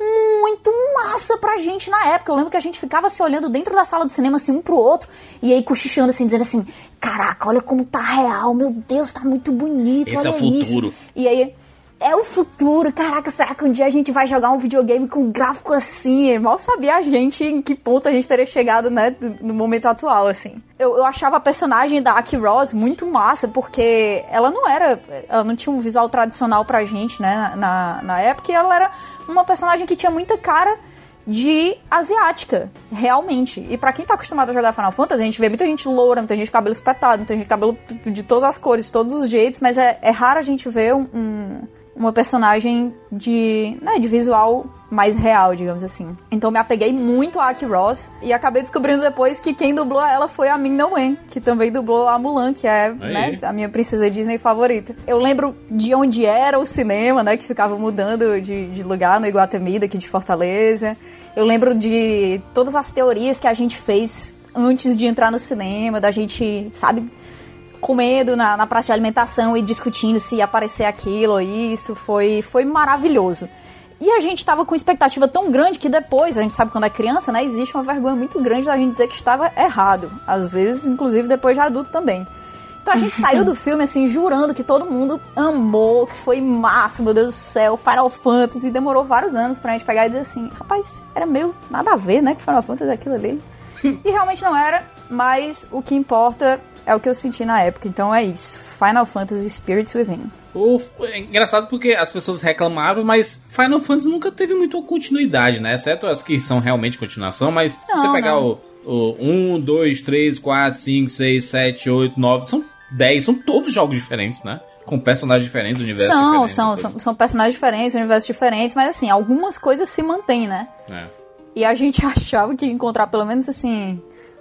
muito massa pra gente na época. Eu lembro que a gente ficava se olhando dentro da sala do cinema, assim, um pro outro, e aí cochichando, assim, dizendo assim: Caraca, olha como tá real, meu Deus, tá muito bonito, Esse é olha o isso. futuro. E aí. É o futuro, caraca, será que um dia a gente vai jogar um videogame com um gráfico assim? Mal sabia a gente em que ponto a gente teria chegado, né, no momento atual, assim. Eu, eu achava a personagem da Aki Ross muito massa, porque ela não era. Ela não tinha um visual tradicional pra gente, né, na, na época, e ela era uma personagem que tinha muita cara de asiática, realmente. E pra quem tá acostumado a jogar Final Fantasy, a gente vê muita gente loura, muita gente de cabelo espetado, muita gente cabelo de todas as cores, de todos os jeitos, mas é, é raro a gente ver um, um- uma personagem de, né, de visual mais real, digamos assim. Então me apeguei muito a Aki Ross e acabei descobrindo depois que quem dublou ela foi a Min Na Wen, que também dublou a Mulan, que é né, a minha princesa Disney favorita. Eu lembro de onde era o cinema, né, que ficava mudando de, de lugar no Iguatemi, daqui de Fortaleza. Eu lembro de todas as teorias que a gente fez antes de entrar no cinema, da gente, sabe, comendo na, na praça de alimentação e discutindo se ia aparecer aquilo ou isso. Foi, foi maravilhoso. E a gente tava com expectativa tão grande que depois, a gente sabe quando é criança, né? Existe uma vergonha muito grande da gente dizer que estava errado. Às vezes, inclusive, depois de adulto também. Então a gente saiu do filme, assim, jurando que todo mundo amou, que foi massa, meu Deus do céu, Final Fantasy. Demorou vários anos pra gente pegar e dizer assim, rapaz, era meio nada a ver, né? Que Final Fantasy é aquilo ali. e realmente não era, mas o que importa é o que eu senti na época. Então é isso. Final Fantasy Spirits Within. O- É engraçado porque as pessoas reclamavam, mas Final Fantasy nunca teve muita continuidade, né? Exceto as que são realmente continuação, mas se Não, você pegar não. o, o 1, 2, 3, 4, 5, 6, 7, 8, 9, são 10, são todos jogos diferentes, né? Com personagens diferentes, universos São, diferentes. são, são, são personagens diferentes, universos diferentes, mas assim, algumas coisas se mantêm, né? É. E a gente achava que encontrar pelo menos assim.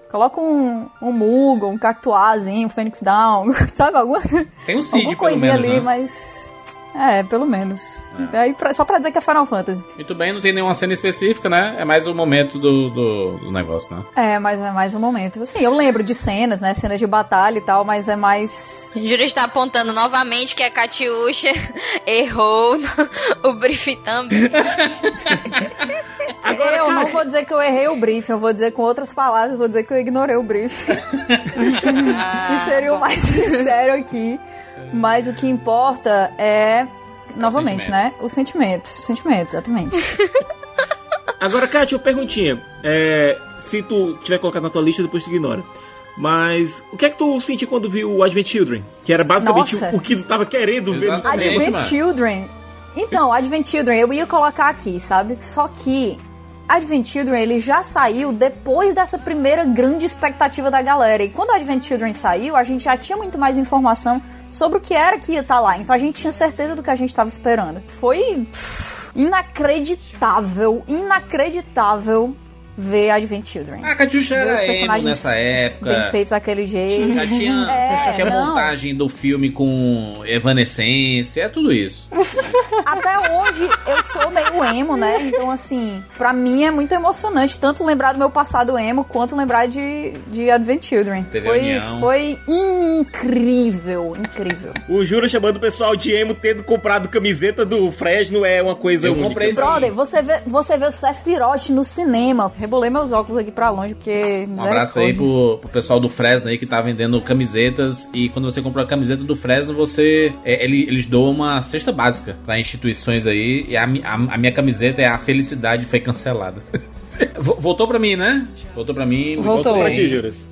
Coloca um, um Mugo, um Cactuazinho, um Phoenix Down, sabe? Alguma, Tem um Cid, alguma coisinha menos, ali, né? mas. É, pelo menos. Aí, pra- só pra dizer que é Final Fantasy. Muito bem, não tem nenhuma cena específica, né? É mais o momento do, do, do negócio, né? É, mas é mais um momento. Assim, eu lembro de cenas, né? Cenas de batalha e tal, mas é mais. Júlio está apontando novamente que a Catiuxa errou no- o briefing também. eu não vou dizer que eu errei o briefing, eu vou dizer com outras palavras, eu vou dizer que eu ignorei o briefing. que seria o mais sincero aqui. Mas o que importa é, novamente, sentimento. né? O sentimento. O sentimento, exatamente. Agora, Kátia, uma perguntinha. É, se tu tiver colocado na tua lista, depois tu ignora. Mas o que é que tu sentiu quando viu o Advent Children? Que era basicamente Nossa. o, o que tu tava querendo ver no cinema. Advent Children. Então, Advent Children, eu ia colocar aqui, sabe? Só que Advent Children, ele já saiu depois dessa primeira grande expectativa da galera. E quando Advent Children saiu, a gente já tinha muito mais informação sobre o que era que ia estar lá. Então a gente tinha certeza do que a gente estava esperando. Foi pff, inacreditável, inacreditável ver Advent Children. A Catiuxa era emo personagens nessa época. Bem feitos daquele jeito. Já tinha, É, tinha montagem do filme com Evanescência, é tudo isso. Até hoje eu sou meio emo, né? Então, assim, pra mim é muito emocionante tanto lembrar do meu passado emo quanto lembrar de, de Advent Children. Teve Foi, união. foi incrível, incrível. O Jura chamando o pessoal de emo tendo comprado camiseta do Fresno é uma coisa Eu única. comprei Brother, você vê, você vê o Sephiroth no cinema. Rebolei meus óculos aqui pra longe, porque. Um abraço aí pro, pro pessoal do Fresno aí que tá vendendo camisetas. E quando você compra a camiseta do Fresno, você. é, ele- eles doam uma cesta básica pra instituições aí. E a, a- a minha camiseta é A Felicidade Foi Cancelada. Vo- Voltou pra mim, né? Voltou pra mim. Voltou. bem. Pra ti, Juras.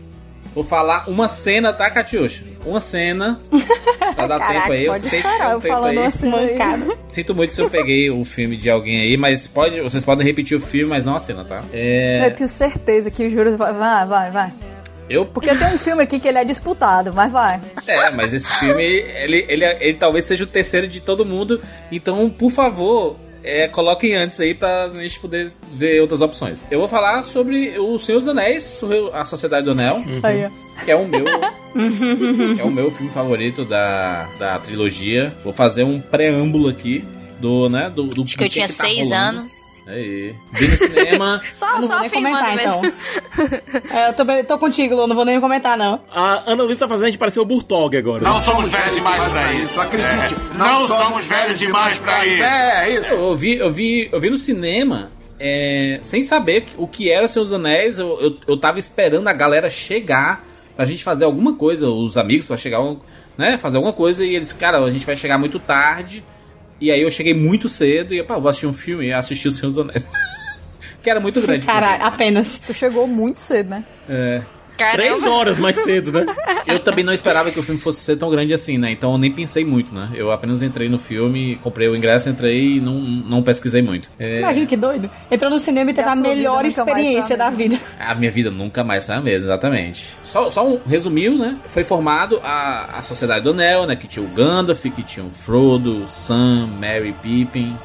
Vou falar uma cena, tá, Catiuxa? Uma cena. Pra dar Caraca, tempo aí. pode sei esperar eu falando aí. assim. aí. Sinto muito se eu peguei o filme de alguém aí, mas pode, vocês podem repetir o filme, mas não a cena, tá? É, Eu tenho certeza que o Júlio vai, vai, vai, vai. eu, Porque tem um filme aqui que ele é disputado, mas vai. é, mas esse filme, ele, ele, ele talvez seja o terceiro de todo mundo, então, por favor, é, coloquem antes aí pra gente poder ver outras opções. Eu vou falar sobre O Senhor dos Anéis, A Sociedade do Anel, Aí, ó. que é o meu é o meu filme favorito da, da trilogia. Vou fazer um preâmbulo aqui do, né, do, do Acho que eu tinha tá seis rolando. anos. Aí. Vi no cinema. Só, não só nem afirmando comentar, mesmo. então. É, eu também tô contigo, Lu, não vou nem comentar, não. A Ana Luísa tá fazendo a gente parecer o Burtog agora. Não somos velhos demais pra isso, acredite. Não, somos velhos demais pra isso. É, isso. Eu vi, eu vi, eu vi no cinema. é, sem saber o que era Seus Anéis, eu, eu, eu tava esperando a galera chegar pra gente fazer alguma coisa, os amigos pra chegar, né, fazer alguma coisa, e eles, cara, a gente vai chegar muito tarde, e aí eu cheguei muito cedo, e, pá, vou assistir um filme, e assisti o Senhor dos Anéis. que era muito grande. Caralho, apenas. Tu chegou muito cedo, né? É. Três horas mais cedo, né? Eu também não esperava que o filme fosse ser tão grande assim, né? Então eu nem pensei muito, né? Eu apenas entrei no filme, comprei o ingresso, entrei e não, não pesquisei muito. É, Imagina que doido. Entrou no cinema e teve E a a melhor experiência da vida. A minha vida nunca mais foi a mesma, exatamente. Só, só um resumiu, né? Foi formado a, a Sociedade do Anel, né? Que tinha o Gandalf, que tinha o Frodo, Sam, Merry, Pippin.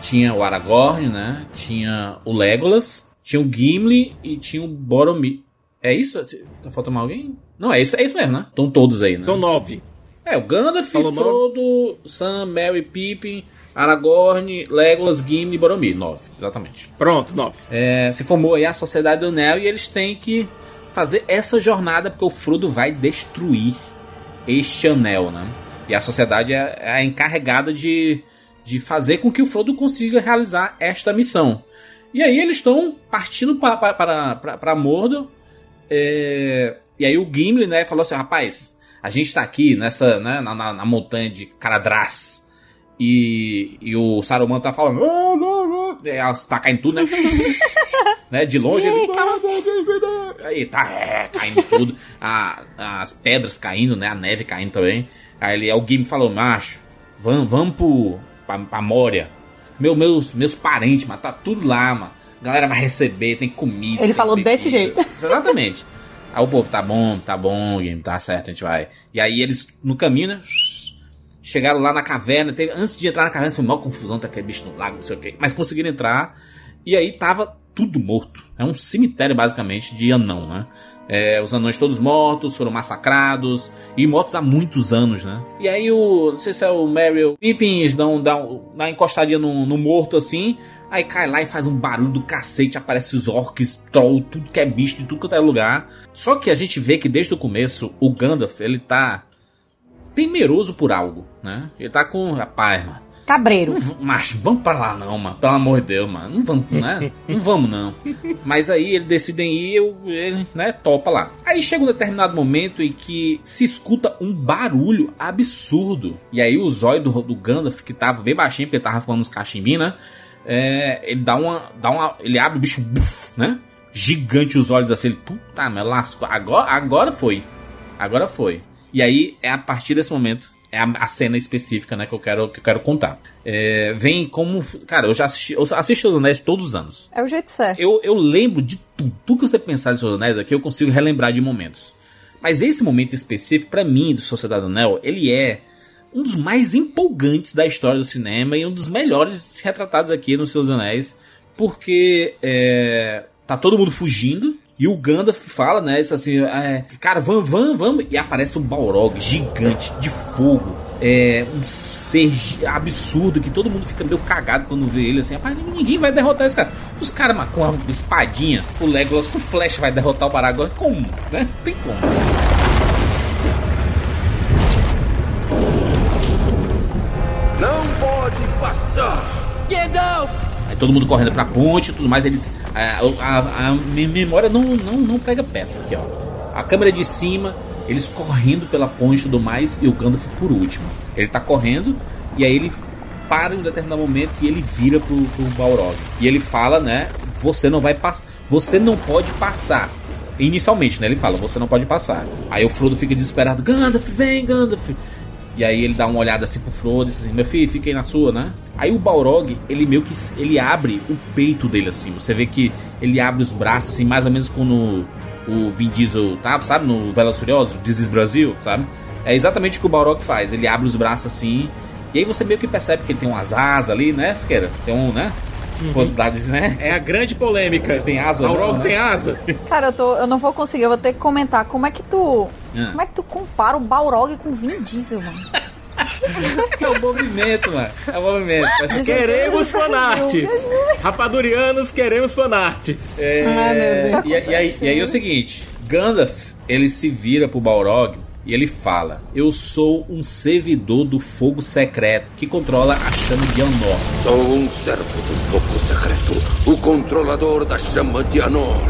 Tinha o Aragorn, né? Tinha o Legolas. Tinha o Gimli e tinha o Boromir. É isso? Tá faltando alguém? Não, é isso, é isso mesmo, né? Estão todos aí, né? São nove. É, o Gandalf, Falou Frodo, Sam, Merry, Pippin, Aragorn, Legolas, Gimli e Boromir. Nove, exatamente. Pronto, nove. É, se formou aí a Sociedade do Anel e eles têm que fazer essa jornada porque o Frodo vai destruir este anel, né? E a Sociedade é, é a encarregada de, de fazer com que o Frodo consiga realizar esta missão. E aí eles estão partindo pa- pa- para para Mordor. É, e aí o Gimli, né, falou assim, rapaz, a gente tá aqui nessa, né, na, na- na montanha de Caradras. E, e o Saruman tá falando. "Ah, não, não", é, tá caindo tudo, né? né? De longe ele. Aí tá, é, caindo tudo. A- as pedras caindo, né? A neve caindo também. Aí ele, o Gimli falou, macho, vamos, vamos pro, pra, pra Moria. Meu, meus, meus parentes, mas tá tudo lá, mano. A galera vai receber, tem comida. Ele tem falou bebida." desse jeito. Exatamente. Aí o povo, tá bom, tá bom, Gimli, tá certo, a gente vai. E aí eles, no caminho, né? Chegaram lá na caverna. Teve, antes de entrar na caverna, foi uma confusão, tá aquele bicho no lago, não sei o quê. Mas conseguiram entrar. E aí tava tudo morto. É um cemitério, basicamente, de anão, né? É, os anões todos mortos, foram massacrados. E mortos há muitos anos, né? E aí o. Não sei se é o Meryl Pippin, eles dão, dão, dão uma encostadinha no, no morto assim. Aí cai lá e faz um barulho do cacete. Aparece os orcs, troll, tudo que é bicho de tudo quanto é lugar. Só que a gente vê que desde o começo o Gandalf, ele tá temeroso por algo, né? Ele tá com. Rapaz, mano. Cabreiro. Macho, vamos pra lá não, mano. Pelo amor de Deus, mano. Não vamos, né? Não vamos, não. Mas aí eles decidem ir, eu, ele, né, topa lá. Aí chega um determinado momento em que se escuta um barulho absurdo. E aí o zóio do, do Gandalf, que tava bem baixinho, porque tava falando uns cachimbinhos, né? É, ele dá uma, dá uma. Ele abre o bicho, buf, né? Gigante os olhos assim. Ele, puta, mas lascou. Agora, agora foi. Agora foi. E aí é a partir desse momento. É a, cena específica, né, que eu quero, que eu quero contar. É, vem como. Cara, eu já assisti. Eu assisto os Anéis todos os anos. É o jeito certo. Eu, eu lembro de tudo. Tudo que você pensar de Senhor dos Anéis aqui, eu consigo relembrar de momentos. Mas esse momento específico, pra mim, do Sociedade do Anel, ele é um dos mais empolgantes da história do cinema e um dos melhores retratados aqui no Senhor dos Anéis. Porque é, tá todo mundo fugindo. E o Gandalf fala, né? Isso assim, é, cara, vamos, vamos, vamos. E aparece um Balrog gigante de fogo. É, um ser absurdo que todo mundo fica meio cagado quando vê ele assim. Rapaz, ninguém vai derrotar esse cara. Os caras mas com a espadinha, o Legolas com flecha vai derrotar o Baragorn. Como? Né? Tem como. Não pode passar. Gandalf! Todo mundo correndo pra ponte e tudo mais. Eles. A, a- a minha memória não, não, não pega peça aqui, ó. A câmera de cima, eles correndo pela ponte e tudo mais, e o Gandalf por último. Ele tá correndo, e aí ele para em um determinado momento e ele vira pro, pro Balrog. E ele fala, né? Você não vai passar. Você não pode passar. inicialmente, né? Ele fala, você não pode passar. Aí o Frodo fica desesperado, Gandalf, vem, Gandalf. E aí ele dá uma olhada assim pro Frodo e diz assim, meu filho, fica aí na sua, né? Aí o Balrog, ele meio que ele abre o peito dele assim. Você vê que ele abre os braços assim, mais ou menos como o Vin Diesel tava, sabe? No Velas Furioso, This is Brasil, sabe? É exatamente o que o Balrog faz. Ele abre os braços assim. E aí você meio que percebe que ele tem umas asas ali, né, Siqueira? Tem um, né? Possibilidades, né? É a grande polêmica. Tem asa ou não, né? tem asa. Cara, eu, tô, eu não vou conseguir, eu vou ter que comentar. Como é que tu. Ah. Como é que tu compara o Balrog com o Vin Diesel, mano? É o movimento, mano. É o movimento. Queremos fanarts. Rapadurianos, queremos fanarts. É, Ai, meu Deus. E, e aí, e aí é o seguinte: Gandalf ele se vira pro Balrog e ele fala: Eu sou um servidor do fogo secreto que controla a chama de Anor. Sou um servo do fogo secreto, o controlador da chama de Anor.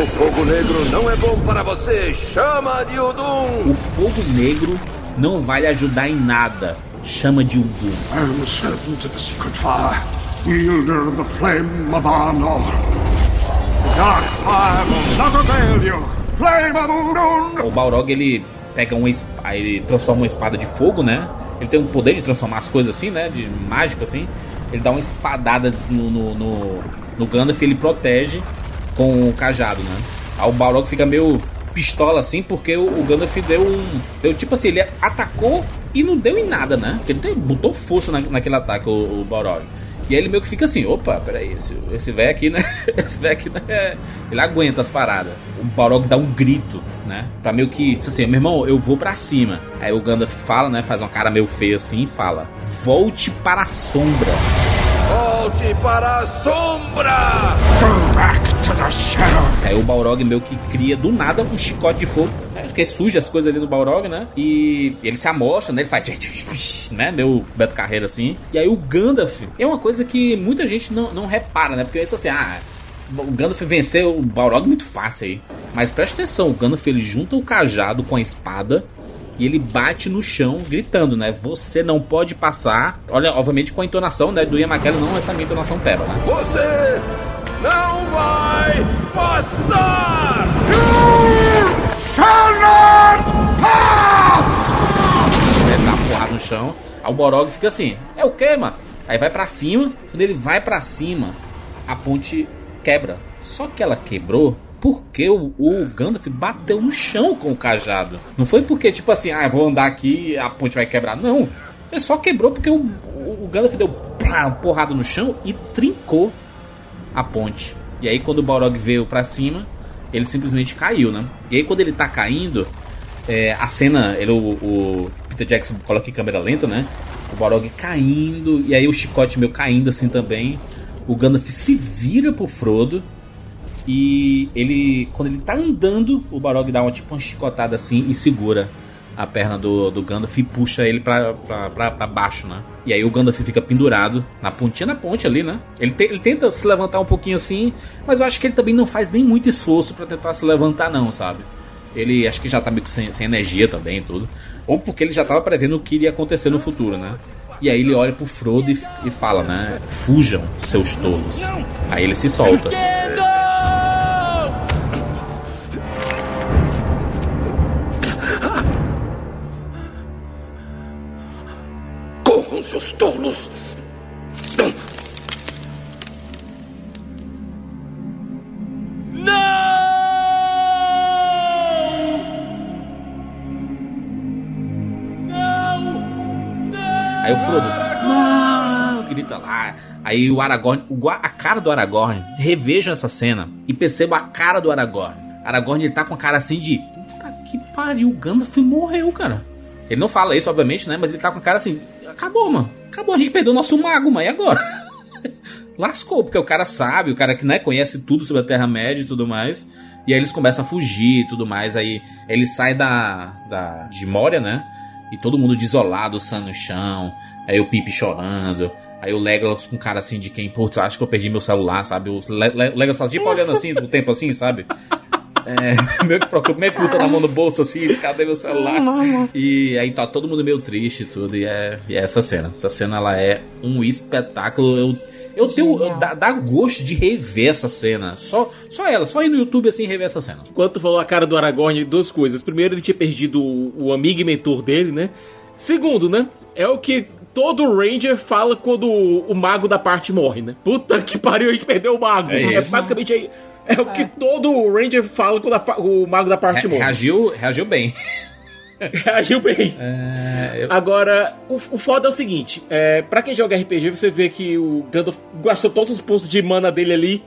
O fogo negro não é bom para você, chama de Udum! O fogo negro não vai lhe ajudar em nada. Chama de Udum. I am a servant of the secret fire, wielder of the flame of Arnor. The dark fire will not avail you. O Balrog ele pega uma ele transforma uma espada de fogo, né? Ele tem um poder de transformar as coisas assim, né? De mágico assim. Ele dá uma espadada no, no, no, no Gandalf e ele protege com o cajado, né? Aí o Balrog fica meio pistola assim, porque o, o Gandalf deu um. Deu tipo assim, ele atacou e não deu em nada, né? Ele botou força na, naquele ataque, o, o Balrog. E aí ele meio que fica assim, opa, peraí, esse, esse velho aqui, né? Esse velho aqui, né? Ele aguenta as paradas. O Balrog dá um grito, né? Pra meio que, diz assim, meu irmão, eu vou pra cima. Aí o Gandalf fala, né? Faz uma cara meio feia assim e fala: Volte para a sombra. Volte para a sombra! Go back to the shadow! Aí o Balrog meio que cria do nada um chicote de fogo. né? Porque suja as coisas ali do Balrog, né? E ele se amostra, né? Ele faz, né? Meu Beto Carreira assim. E aí o Gandalf é uma coisa que muita gente não, não repara, né? Porque é isso assim, ah. O Gandalf venceu o Balrog muito fácil aí. Mas preste atenção, o Gandalf ele junta o cajado com a espada e ele bate no chão gritando, né? Você não pode passar. Olha, obviamente com a entonação, né? Do Ian McKellen, não essa minha entonação peba, né? Você não vai passar! Shall not pass! né, dá uma porrada no chão. Aí o Borog fica assim: É o que, mano? Aí vai pra cima. Quando ele vai pra cima, a ponte quebra. Só que ela quebrou porque o, o Gandalf bateu no chão com o cajado. Não foi porque, tipo assim, ah, vou andar aqui a ponte vai quebrar. Não. Ele só quebrou porque o, o, Gandalf deu pá, uma porrada no chão e trincou a ponte. E aí quando o Balrog veio pra cima, ele simplesmente caiu, né? E aí quando ele tá caindo, é, a cena, ele, o, o Peter Jackson coloca em câmera lenta, né? O Balrog caindo, e aí o chicote meu caindo assim também. O Gandalf se vira pro Frodo. E ele, quando ele tá andando, o Balrog dá uma, tipo uma chicotada assim e segura a perna do, do Gandalf e puxa ele pra, pra, pra, pra baixo, né? E aí o Gandalf fica pendurado na pontinha da ponte ali, né? Ele, te- ele tenta se levantar um pouquinho assim, mas eu acho que ele também não faz nem muito esforço pra tentar se levantar, não, sabe? Ele acho que já tá meio sem, sem energia também e tudo. Ou porque ele já tava prevendo o que iria acontecer no futuro, né? E aí ele olha pro Frodo e, e fala, né? Fujam, seus tolos. Aí ele se solta. Corram, seus tolos! Aí o Frodo, não, grita lá. Aí o Aragorn, a cara do Aragorn, revejam essa cena e percebam a cara do Aragorn. Aragorn ele tá com a cara assim de, puta que pariu, o Gandalf morreu, cara. Ele não fala isso, obviamente, né? Mas ele tá com a cara assim, acabou, mano. Acabou, a gente perdeu o nosso mago, mano. E agora? Lascou, porque o cara sabe, o cara que né, conhece tudo sobre a Terra-média e tudo mais. E aí eles começam a fugir e tudo mais. Aí ele sai da, da de Moria, né? E todo mundo desolado, sangue no chão. Aí o Pipe chorando. Aí o Legolas com cara assim de quem, putz, acho que eu perdi meu celular, sabe? O Le Le Legolas tá tipo olhando assim, o tempo assim, sabe? É, meio que procura, meio puta na mão no bolso assim, cadê meu celular? E aí tá todo mundo meio triste e tudo. E é, e é essa cena. Essa cena ela é um espetáculo. Eu, Eu tenho. Dá, dá gosto de rever essa cena. Só, só ela, só ir no YouTube assim rever essa cena. Enquanto tu falou a cara do Aragorn, duas coisas. Primeiro, ele tinha perdido o, o amigo e mentor dele, né? Segundo, né? É o que todo Ranger fala quando o, o mago da parte morre, né? Puta que pariu, a gente perdeu o mago. É É, basicamente é, é o que todo Ranger fala quando a o mago da parte Re- morre. reagiu, reagiu bem. Reagiu bem. É, eu- Agora, o, o foda é o seguinte: é, pra quem joga RPG, você vê que o Gandalf gastou todos os pontos de mana dele ali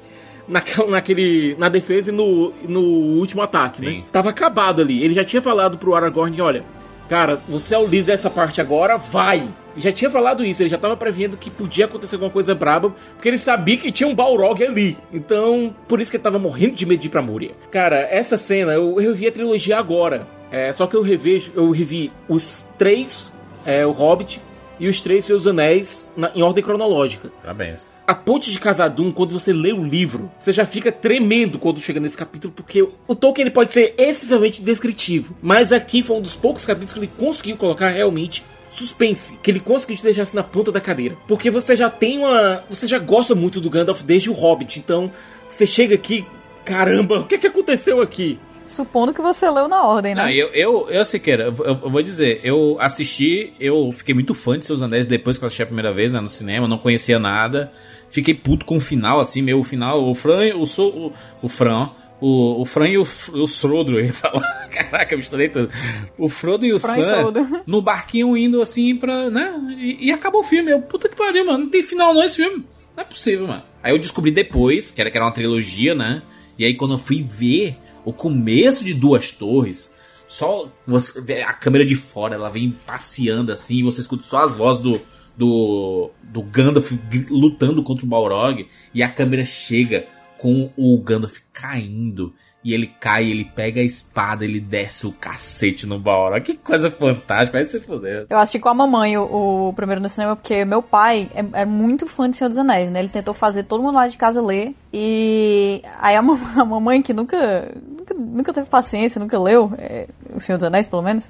naquela, naquele, na defesa e no, no último ataque, né? Tava acabado ali. Ele já tinha falado pro Aragorn: olha, cara, você é o líder dessa parte agora, vai. Já tinha falado isso, ele já tava prevendo que podia acontecer alguma coisa braba, porque ele sabia que tinha um Balrog ali. Então, por isso que ele tava morrendo de medo de ir pra Múria. Cara, essa cena, eu, eu revi a trilogia agora. É, só que eu revejo, eu revi os três, é, o Hobbit e os três Seus Anéis na- em ordem cronológica. Parabéns. A Ponte de Casadum, quando você lê o livro, você já fica tremendo quando chega nesse capítulo, porque o Tolkien ele pode ser excessivamente descritivo. Mas aqui foi um dos poucos capítulos que ele conseguiu colocar realmente suspense, que ele conseguiu te deixar assim na ponta da cadeira. Porque você já tem uma. Você já gosta muito do Gandalf desde o Hobbit, então você chega aqui, caramba, o que, que aconteceu aqui? Supondo que você leu na ordem, né? Não, eu, eu, eu, Siqueira, eu, eu vou dizer, eu assisti, eu fiquei muito fã de Seus Anéis depois que eu assisti a primeira vez né, no cinema, não conhecia nada. Fiquei puto com o final, assim, meu, o final, o Fran, o, so, o, o Fran, o, o Fran e o, o Srodro, eu ia falar, caraca, eu misturei tudo. O Frodo e o Fran Sam no barquinho indo assim pra, né, e, e acabou o filme. Eu, puta que pariu, mano, não tem final não esse filme. Não é possível, mano. Aí eu descobri depois, que era, que era uma trilogia, né, e aí quando eu fui ver o começo de Duas Torres, só você a câmera de fora, ela vem passeando assim, e você escuta só as vozes do, do, do Gandalf lutando contra o Balrog, e a câmera chega com o Gandalf caindo, e ele cai, ele pega a espada, ele desce o cacete no Balrog. Que coisa fantástica, vai se fuder. Eu assisti com a mamãe o, o primeiro no cinema, porque meu pai é, é muito fã de Senhor dos Anéis, né? Ele tentou fazer todo mundo lá de casa ler. E aí a, mam- a mamãe, que nunca, nunca, nunca teve paciência, nunca leu é, O Senhor dos Anéis, pelo menos,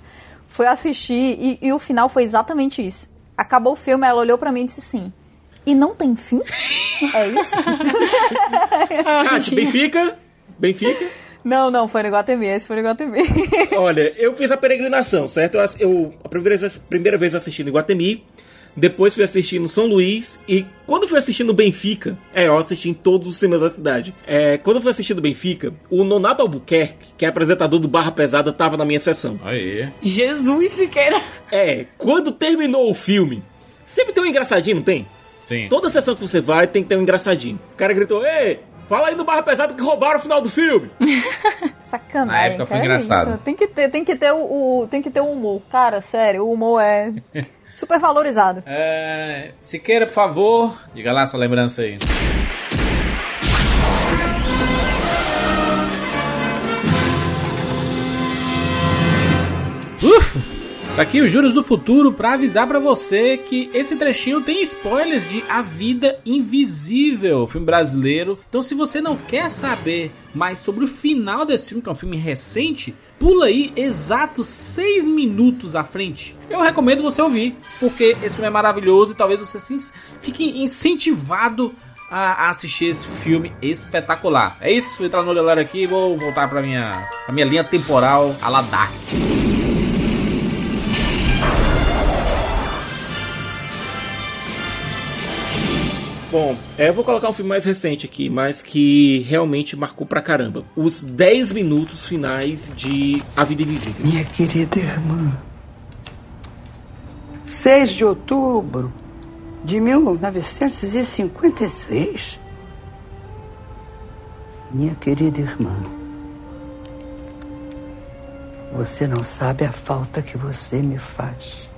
foi assistir e, e o final foi exatamente isso. Acabou o filme, ela olhou pra mim e disse assim: E não tem fim? É isso? De Benfica? Benfica? Não, não, foi no Iguatemi, esse foi no Iguatemi. Olha, eu fiz a peregrinação, certo? Eu, eu- a primeira vez, primeira vez eu assisti no Iguatemi, depois fui assistir no São Luís, e quando fui assistir no Benfica, é, eu assisti em todos os cinemas da cidade. É, quando eu fui assistir no Benfica, o Nonato Albuquerque, que é apresentador do Barra Pesada, tava na minha sessão. Aí. Jesus, Siqueira. É, quando terminou o filme, sempre tem um engraçadinho, não tem? Sim. Toda sessão que você vai tem que ter um engraçadinho. O cara gritou, ei, fala aí no Barra Pesada que roubaram o final do filme. Sacanagem. Na época foi é engraçado. isso. Tem que ter, tem que ter o, o- tem que ter o humor. Cara, sério, o humor é super valorizado. É, Siqueira, por favor, diga lá sua lembrança aí. Ufa! Tá aqui os Juros do Futuro pra avisar pra você que esse trechinho tem spoilers de A Vida Invisível, filme brasileiro. Então, se você não quer saber mais sobre o final desse filme, que é um filme recente, pula aí exatos 6 minutos à frente. Eu recomendo você ouvir, porque esse filme é maravilhoso e talvez você se- fique incentivado a assistir esse filme espetacular. É isso, vou entrar no galera aqui e vou voltar pra minha, pra minha linha temporal a la Bom, é, eu vou colocar um filme mais recente aqui, mas que realmente marcou pra caramba. Os 10 minutos finais de A Vida Invisível. Minha querida irmã, 6 de outubro de 1956. Minha querida irmã, você não sabe a falta que você me faz.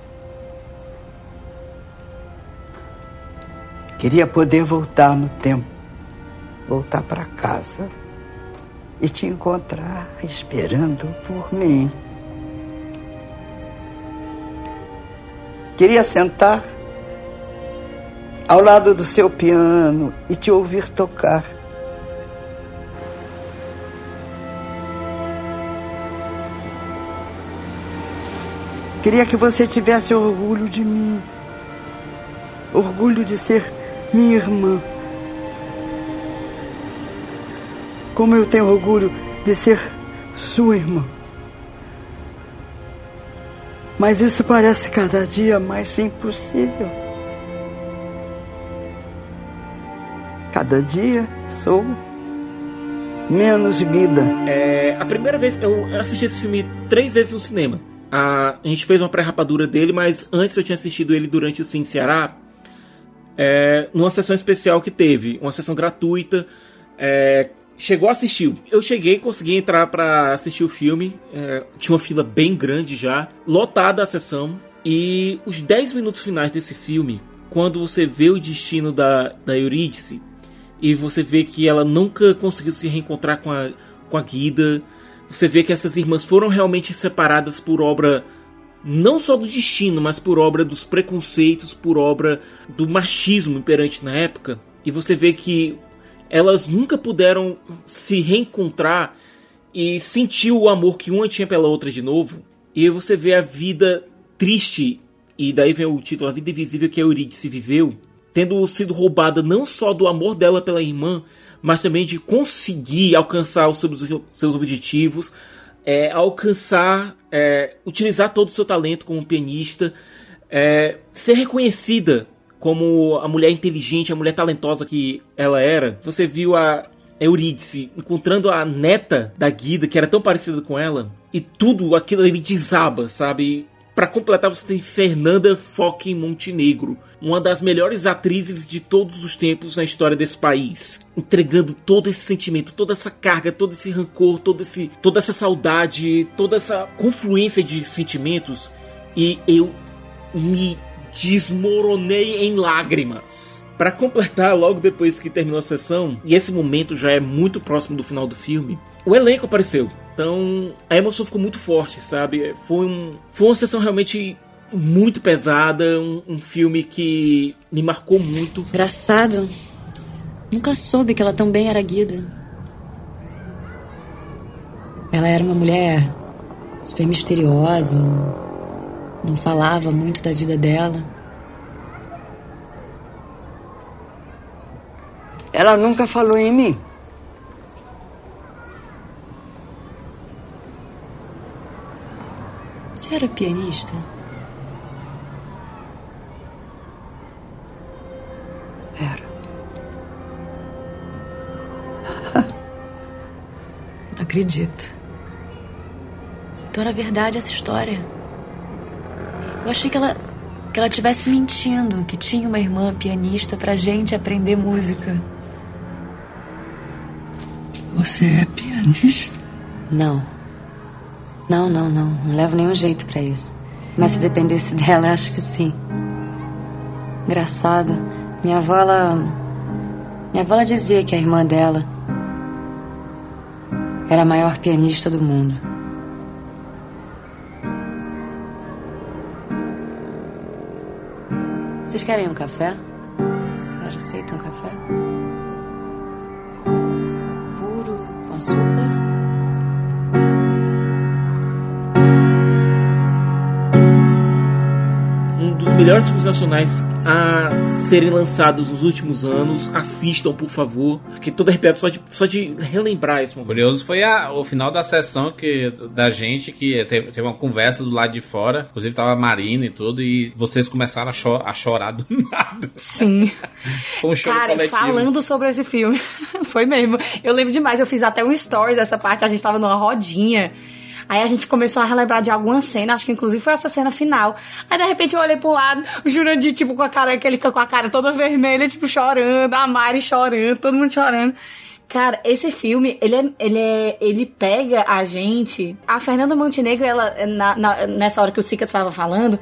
Queria poder voltar no tempo, voltar para casa e te encontrar esperando por mim. Queria sentar ao lado do seu piano e te ouvir tocar. Queria que você tivesse orgulho de mim. Orgulho de ser minha irmã. Como eu tenho orgulho de ser sua irmã. Mas isso parece cada dia mais impossível. Cada dia sou menos guida. É, a primeira vez eu assisti esse filme três vezes no cinema. A, a gente fez uma pré-rapadura dele, mas antes eu tinha assistido ele durante o Sim Ceará é, numa sessão especial que teve, uma sessão gratuita. É, chegou a assistir. Eu cheguei, consegui entrar para assistir o filme. É, tinha uma fila bem grande já, lotada a sessão. E os 10 minutos finais desse filme, quando você vê o destino da, da Eurídice, e você vê que ela nunca conseguiu se reencontrar com a, com a Guida. Você vê que essas irmãs foram realmente separadas por obra não só do destino, mas por obra dos preconceitos, por obra do machismo imperante na época. E você vê que elas nunca puderam se reencontrar e sentir o amor que uma tinha pela outra de novo. E você vê a vida triste, e daí vem o título, A Vida Invisível que a Eurídice viveu, tendo sido roubada não só do amor dela pela irmã, mas também de conseguir alcançar os seus, seus objetivos, é, alcançar, é, utilizar todo o seu talento como pianista, é, ser reconhecida como a mulher inteligente, a mulher talentosa que ela era. Você viu a Eurídice encontrando a neta da Guida, que era tão parecida com ela, e tudo aquilo ali desaba, sabe? Para completar, você tem Fernanda fucking Montenegro, uma das melhores atrizes de todos os tempos na história desse país, entregando todo esse sentimento, toda essa carga, todo esse rancor, todo esse, toda essa saudade, toda essa confluência de sentimentos, e eu me desmoronei em lágrimas. Para completar, logo depois que terminou a sessão, e esse momento já é muito próximo do final do filme, o elenco apareceu. Então a emoção ficou muito forte, sabe? Foi, um, foi uma sessão realmente muito pesada, um, um filme que me marcou muito. Engraçado. Nunca soube que ela também era guida. Ela era uma mulher super misteriosa, não falava muito da vida dela. Ela nunca falou em mim. Você era pianista? Era. Não acredito. Então era verdade essa história. Eu achei que ela que ela tivesse mentindo, que tinha uma irmã pianista pra gente aprender música. Você é pianista? Não. Não, não, não. Não levo nenhum jeito pra isso. Mas se dependesse dela, acho que sim. Engraçado. Minha avó, ela. Minha avó ela dizia que a irmã dela era a maior pianista do mundo. Vocês querem um café? Vocês aceitam um café? Puro, com açúcar? Melhores filmes nacionais a serem lançados nos últimos anos. Assistam, por favor. Fiquei todo arrepiado só de, só de relembrar esse momento. Curioso foi a- o final da sessão que, da gente, que teve, teve uma conversa do lado de fora. Inclusive tava a Marina e tudo, e vocês começaram a, cho- a chorar do nada. Sim. Foi um choro Cara, coletivo. falando sobre esse filme, foi mesmo. Eu lembro demais, eu fiz até um stories dessa parte, a gente tava numa rodinha. Aí a gente começou a relembrar de alguma cena, acho que inclusive foi essa cena final. Aí de repente eu olhei pro lado, o Jurandir, tipo, com a cara, aquele com a cara toda vermelha, tipo, chorando, a Mari chorando, todo mundo chorando. Cara, esse filme, ele é, ele é, ele pega a gente. A Fernanda Montenegro, ela, na- na- nessa hora que o Sica estava falando,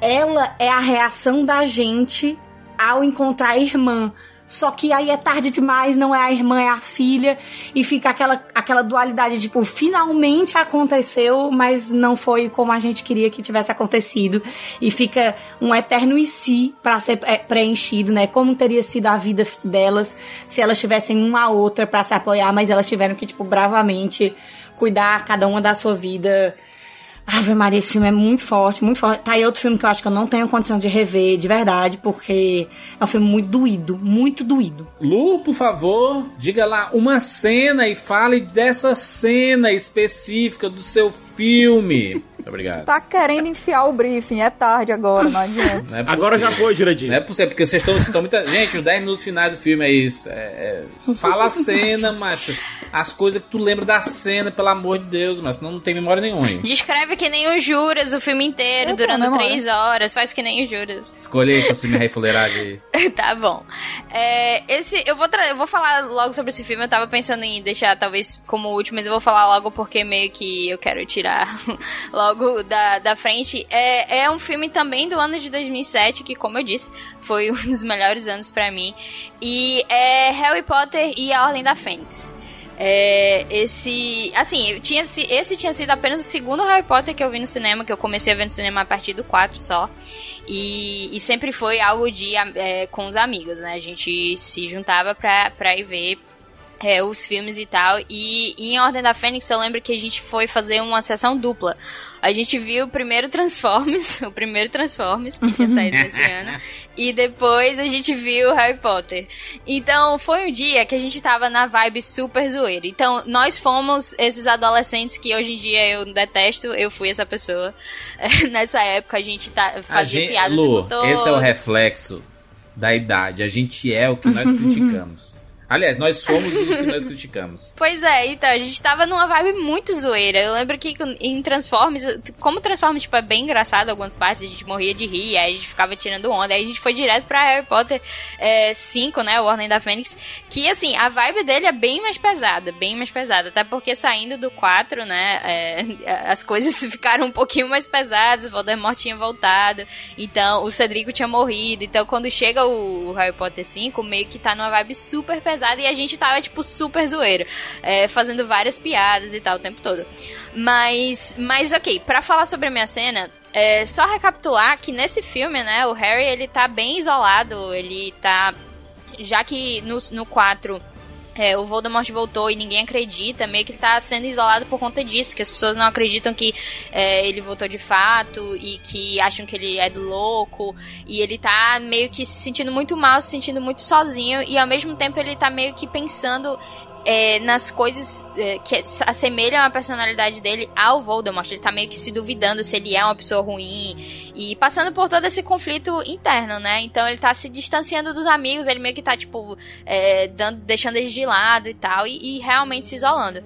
ela é a reação da gente ao encontrar a irmã. Só que aí é tarde demais, não é a irmã, é a filha. E fica aquela, aquela dualidade, tipo, finalmente aconteceu, mas não foi como a gente queria que tivesse acontecido. E fica um eterno e si pra ser é, preenchido, né? Como teria sido a vida delas se elas tivessem uma a outra pra se apoiar, mas elas tiveram que, tipo, bravamente cuidar cada uma da sua vida. Ave Maria, esse filme é muito forte, muito forte. Tá aí outro filme que eu acho que eu não tenho condição de rever, de verdade, porque é um filme muito doído, muito doído. Lu, por favor, diga lá uma cena e fale dessa cena específica do seu filme. Muito obrigado. Tá querendo enfiar o briefing, é tarde agora, não adianta. Não é Agora já foi, Jurandir. Não é possível, porque vocês estão, muita. Gente, os 10 minutos finais do filme é isso. É, é- Fala a cena, macho. As coisas que tu lembra da cena, pelo amor de Deus, mas senão não tem memória nenhuma. hein? Descreve que nem o Juras o filme inteiro, Eu durando memória. três horas. Faz que nem o Juras. Escolha aí, seu filme rei fuleiragem aí. tá bom. É, esse, eu, vou tra- eu vou falar logo sobre esse filme. Eu tava pensando em deixar talvez como último, mas eu vou falar logo porque meio que eu quero tirar logo da, da frente. É, é um filme também do ano de 2007, que, como eu disse, foi um dos melhores anos pra mim. E é Harry Potter e a Ordem da Fênix. É, esse. Assim, tinha, esse tinha sido apenas o segundo Harry Potter que eu vi no cinema, que eu comecei a ver no cinema a partir do 4 só. E, e sempre foi algo de é, com os amigos, né? A gente se juntava pra, pra ir ver é, os filmes e tal. E, e em Ordem da Fênix eu lembro que a gente foi fazer uma sessão dupla. A gente viu o primeiro Transformers, o primeiro Transformers, que tinha saído esse ano. E depois a gente viu Harry Potter. Então foi um dia que a gente tava na vibe super zoeira. Então nós fomos esses adolescentes que hoje em dia eu detesto, eu fui essa pessoa. Nessa época a gente tá, A fazia gente, piada Lu, esse é o reflexo da idade. A gente é o que nós criticamos. Aliás, nós somos os que nós criticamos. Pois é, então, a gente tava numa vibe muito zoeira. Eu lembro que em Transformers, como Transformers, tipo, é bem engraçado algumas partes, a gente morria de rir, aí a gente ficava tirando onda, aí a gente foi direto pra Harry Potter é, 5, né, o Ordem da Fênix, que, assim, a vibe dele é bem mais pesada, bem mais pesada, até porque saindo do 4, né, é, as coisas ficaram um pouquinho mais pesadas, o Voldemort tinha voltado, então, o Cedrico tinha morrido, então, quando chega o Harry Potter 5, meio que tá numa vibe super pesada, e a gente tava, tipo, super zoeiro, é, fazendo várias piadas e tal o tempo todo. Mas, mas ok, pra falar sobre a minha cena, é só recapitular que nesse filme, né, o Harry, ele tá bem isolado, ele tá... Já que no, no 4 é, o Voldemort voltou e ninguém acredita, meio que ele tá sendo isolado por conta disso, que as pessoas não acreditam que é, ele voltou de fato e que acham que ele é louco, e ele tá meio que se sentindo muito mal, se sentindo muito sozinho, e ao mesmo tempo ele tá meio que pensando é, nas coisas é, que assemelham a personalidade dele ao Voldemort. Ele tá meio que se duvidando se ele é uma pessoa ruim e passando por todo esse conflito interno, né? Então ele tá se distanciando dos amigos, ele meio que tá, tipo, é, dando, deixando eles de lado e tal, e, e realmente se isolando.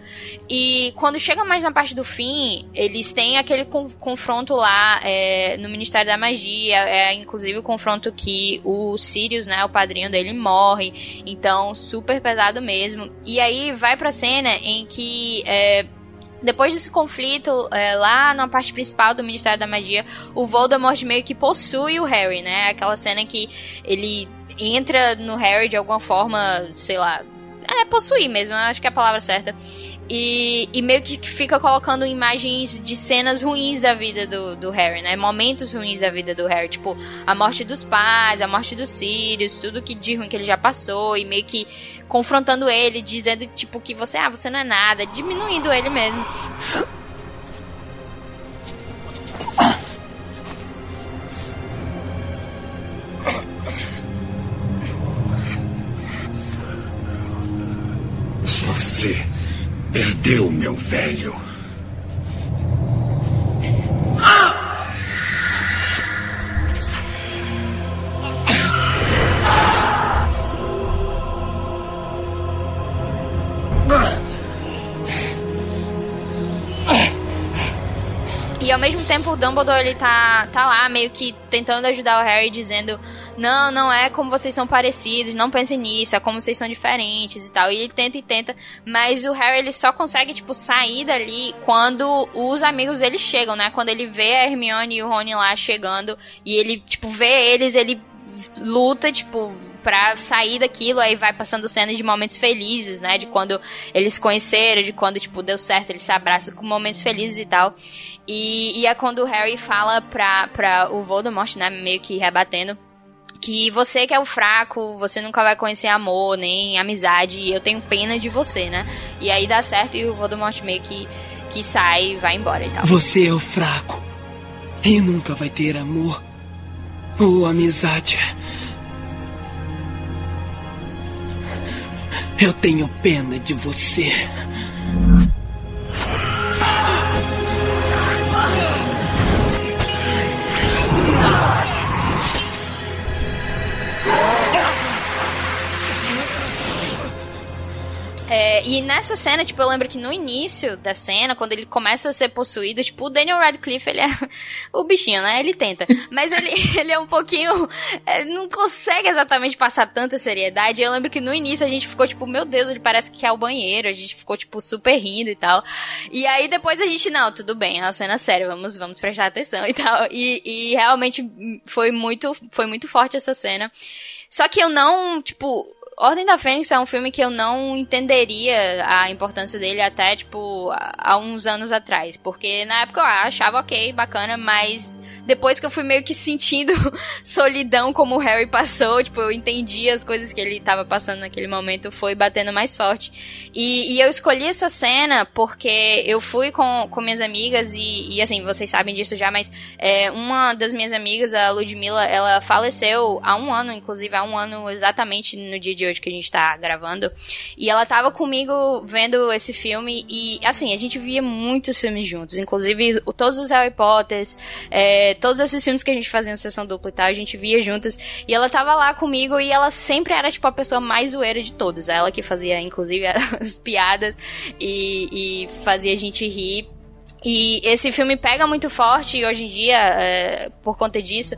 E quando chega mais na parte do fim, eles têm aquele con confronto lá é, no Ministério da Magia, é inclusive o confronto que o Sirius, né, o padrinho dele, morre. Então, super pesado mesmo. E aí vai pra cena em que. É, depois desse conflito, é, lá na parte principal do Ministério da Magia, o Voldemort meio que possui o Harry, né? Aquela cena que ele entra no Harry de alguma forma, sei lá. É, possuir mesmo, eu acho que é a palavra certa. E, e meio que fica colocando imagens de cenas ruins da vida do, do Harry, né? Momentos ruins da vida do Harry. Tipo, a morte dos pais, a morte dos Sirius, tudo que de ruim que ele já passou. E meio que confrontando ele, dizendo, tipo, que você, ah, você não é nada. Diminuindo ele mesmo. Você perdeu, meu velho. E ao mesmo tempo o Dumbledore ele tá, tá lá meio que tentando ajudar o Harry, dizendo: Não, não é como vocês são parecidos, não pensem nisso, é como vocês são diferentes e tal. E ele tenta e tenta, mas o Harry ele só consegue, tipo, sair dali quando os amigos dele chegam, né? Quando ele vê a Hermione e o Rony lá chegando e ele, tipo, vê eles, ele luta, tipo, pra sair daquilo, aí vai passando cenas de momentos felizes, né? De quando eles conheceram, de quando, tipo, deu certo, eles se abraçam com momentos felizes e tal. E, e é quando o Harry fala pra, pra o Voldemort, né? Meio que rebatendo. Que você que é o fraco, você nunca vai conhecer amor, nem amizade, e eu tenho pena de você, né? E aí dá certo e o Voldemort meio que que sai e vai embora e tal. Você é o fraco. E nunca vai ter amor ou amizade. Eu tenho pena de você. É, e nessa cena, tipo, eu lembro que no início da cena, quando ele começa a ser possuído, tipo, o Daniel Radcliffe, ele é o bichinho, né? Ele tenta. Mas ele, ele é um pouquinho. é, não consegue exatamente passar tanta seriedade. Eu lembro que no início a gente ficou, tipo, meu Deus, ele parece que é o banheiro. A gente ficou, tipo, super rindo e tal. E aí depois a gente, não, tudo bem, é uma cena séria, vamos, vamos prestar atenção e tal. E, e realmente foi muito, foi muito forte essa cena. Só que eu não, tipo, Ordem da Fênix é um filme que eu não entenderia a importância dele até, tipo, há uns anos atrás. Porque na época eu achava ok, bacana, mas depois que eu fui meio que sentindo solidão como o Harry passou, tipo, eu entendi as coisas que ele tava passando naquele momento, foi batendo mais forte. E, e eu escolhi essa cena porque eu fui com, com minhas amigas e, e assim, vocês sabem disso já, mas é, uma das minhas amigas, a Ludmilla, ela faleceu há um ano, inclusive há um ano exatamente no dia de hoje que a gente tá gravando. E ela tava comigo vendo esse filme e, assim, a gente via muitos filmes juntos, inclusive todos os Harry Potters, é, todos esses filmes que a gente fazia em sessão dupla e tal, a gente via juntas. E ela tava lá comigo e ela sempre era, tipo, a pessoa mais zoeira de todas. Ela que fazia, inclusive, as piadas e, e fazia a gente rir. E esse filme pega muito forte hoje em dia é, por conta disso,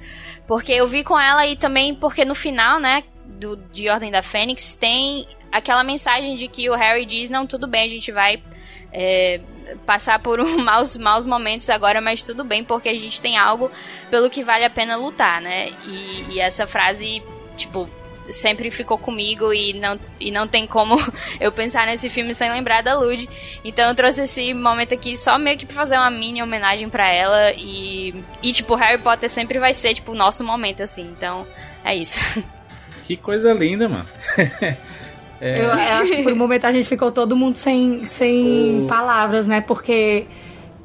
porque eu vi com ela e também porque no final, né, do, de Ordem da Fênix tem aquela mensagem de que o Harry diz, não, tudo bem, a gente vai é, passar por um maus, maus momentos agora, mas tudo bem, porque a gente tem algo pelo que vale a pena lutar, né? E, e essa frase, tipo, sempre ficou comigo e não, e não tem como eu pensar nesse filme sem lembrar da Lud. Então eu trouxe esse momento aqui só meio que pra fazer uma mini homenagem pra ela e, e tipo, Harry Potter sempre vai ser, tipo, o nosso momento, assim. Então, é isso. Que coisa linda, mano. É. Eu, eu acho que por um momento a gente ficou todo mundo sem, sem O- palavras, né? Porque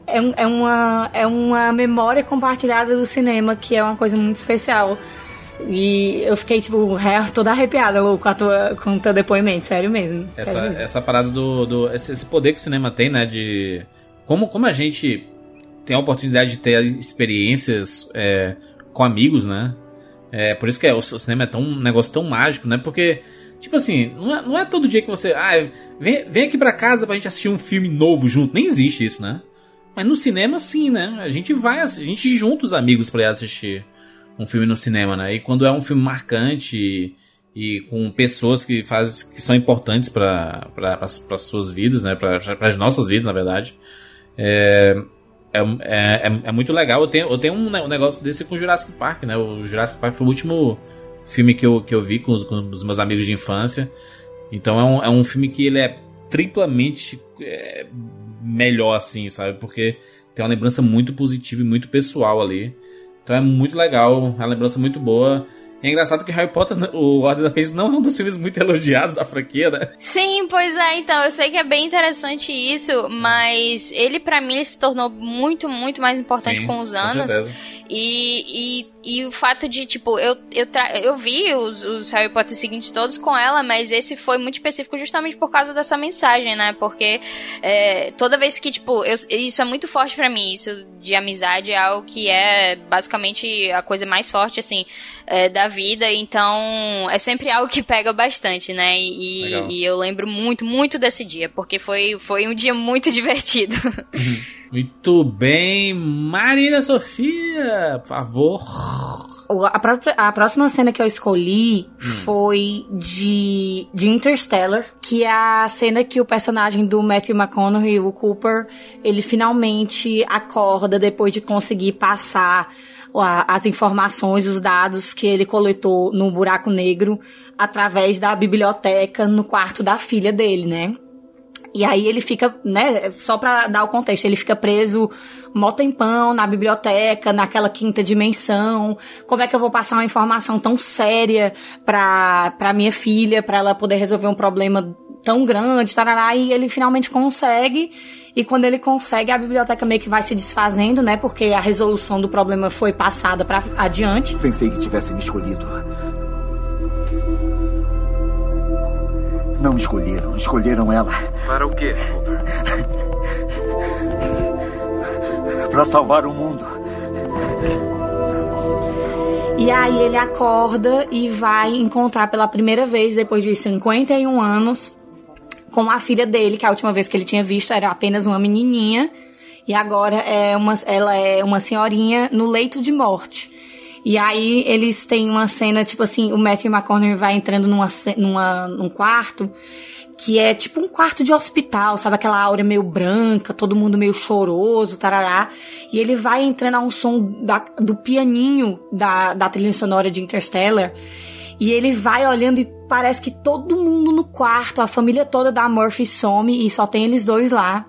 é, um- é, uma, é uma memória compartilhada do cinema que é uma coisa muito especial. E eu fiquei, tipo, toda arrepiada, Lu, com, a tua, com o teu depoimento, sério mesmo. Essa, sério mesmo. essa parada do. do esse, esse poder que o cinema tem, né? De. Como, como a gente tem a oportunidade de ter experiências é, com amigos, né? É, por isso que é, o, cinema é tão, um negócio tão mágico, né? Porque, tipo assim, não é, não é todo dia que você. Ah, vem, vem aqui pra casa pra gente assistir um filme novo junto. Nem existe isso, né? Mas no cinema, sim, né? A gente vai, a gente junta os amigos pra ir assistir um filme no cinema, né? E quando é um filme marcante e, e com pessoas que faz, que são importantes para as suas vidas, né? Para as nossas vidas, na verdade. É, é, é, é, é muito legal. Eu tenho, eu tenho um um negócio desse com Jurassic Park, né? O Jurassic Park foi o último filme que eu, que eu vi com os, com os meus amigos de infância. Então é um, é um filme que ele é triplamente é, melhor, assim, sabe? Porque tem uma lembrança muito positiva e muito pessoal ali. Então é muito legal, é uma lembrança muito boa. É engraçado que Harry Potter, o Ordem da Fênix, não é um dos filmes muito elogiados da franquia, né? Sim, pois é, então, eu sei que é bem interessante isso, mas ele pra mim ele se tornou muito, muito mais importante Sim, com os com anos. certeza. E, e, e o fato de, tipo, eu, eu, tra- eu vi os, os Harry Potter seguintes todos com ela, mas esse foi muito específico justamente por causa dessa mensagem, né? Porque é, toda vez que, tipo, eu- isso é muito forte pra mim, isso de amizade é algo que é basicamente a coisa mais forte, assim, é, da vida. Então, é sempre algo que pega bastante, né? E, e eu lembro muito, muito desse dia, porque foi, foi um dia muito divertido. Muito bem, Marina Sofia, por favor. A, própria- a próxima cena que eu escolhi foi de, de Interstellar, que é a cena que o personagem do Matthew McConaughey, o Cooper, ele finalmente acorda depois de conseguir passar as informações, os dados que ele coletou no buraco negro através da biblioteca no quarto da filha dele, né? E aí ele fica, né, só pra dar o contexto, ele fica preso mó tempão na biblioteca, naquela quinta dimensão. Como é que eu vou passar uma informação tão séria pra, pra minha filha, pra ela poder resolver um problema tão grande, tarará, e ele finalmente consegue. E quando ele consegue, a biblioteca meio que vai se desfazendo, né? Porque a resolução do problema foi passada para adiante. Pensei que tivesse me escolhido. Não escolheram, escolheram ela. Para o quê, Cooper? Para salvar o mundo. E aí ele acorda e vai encontrar pela primeira vez, depois de 51 anos, com a filha dele, que a última vez que ele tinha visto era apenas uma menininha. E agora é uma, ela é uma senhorinha no leito de morte. E aí eles têm uma cena, tipo assim, o Matthew McConaughey vai entrando numa, numa, num quarto que é tipo um quarto de hospital, sabe? Aquela aura meio branca, todo mundo meio choroso, tarará. E ele vai entrando a um som da- do pianinho da, da trilha sonora de Interstellar. E ele vai olhando e parece que todo mundo no quarto, a família toda da Murphy some e só tem eles dois lá.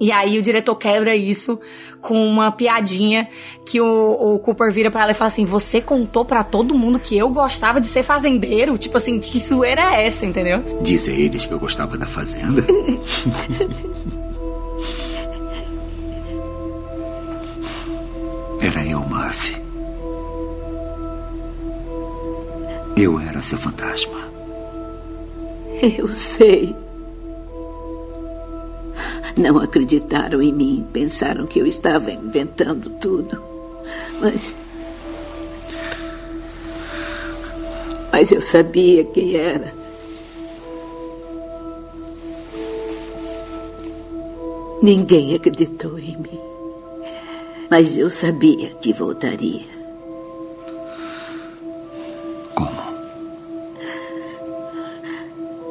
E aí o diretor quebra isso com uma piadinha que o, o Cooper vira pra ela e fala assim: Você contou pra todo mundo que eu gostava de ser fazendeiro? Tipo assim, que zoeira é essa, entendeu? Disse a eles que eu gostava da fazenda. Era eu, Murphy. Eu era seu fantasma. Eu sei. Não acreditaram em mim, pensaram que eu estava inventando tudo. Mas. Mas eu sabia quem era. Ninguém acreditou em mim. Mas eu sabia que voltaria. Como?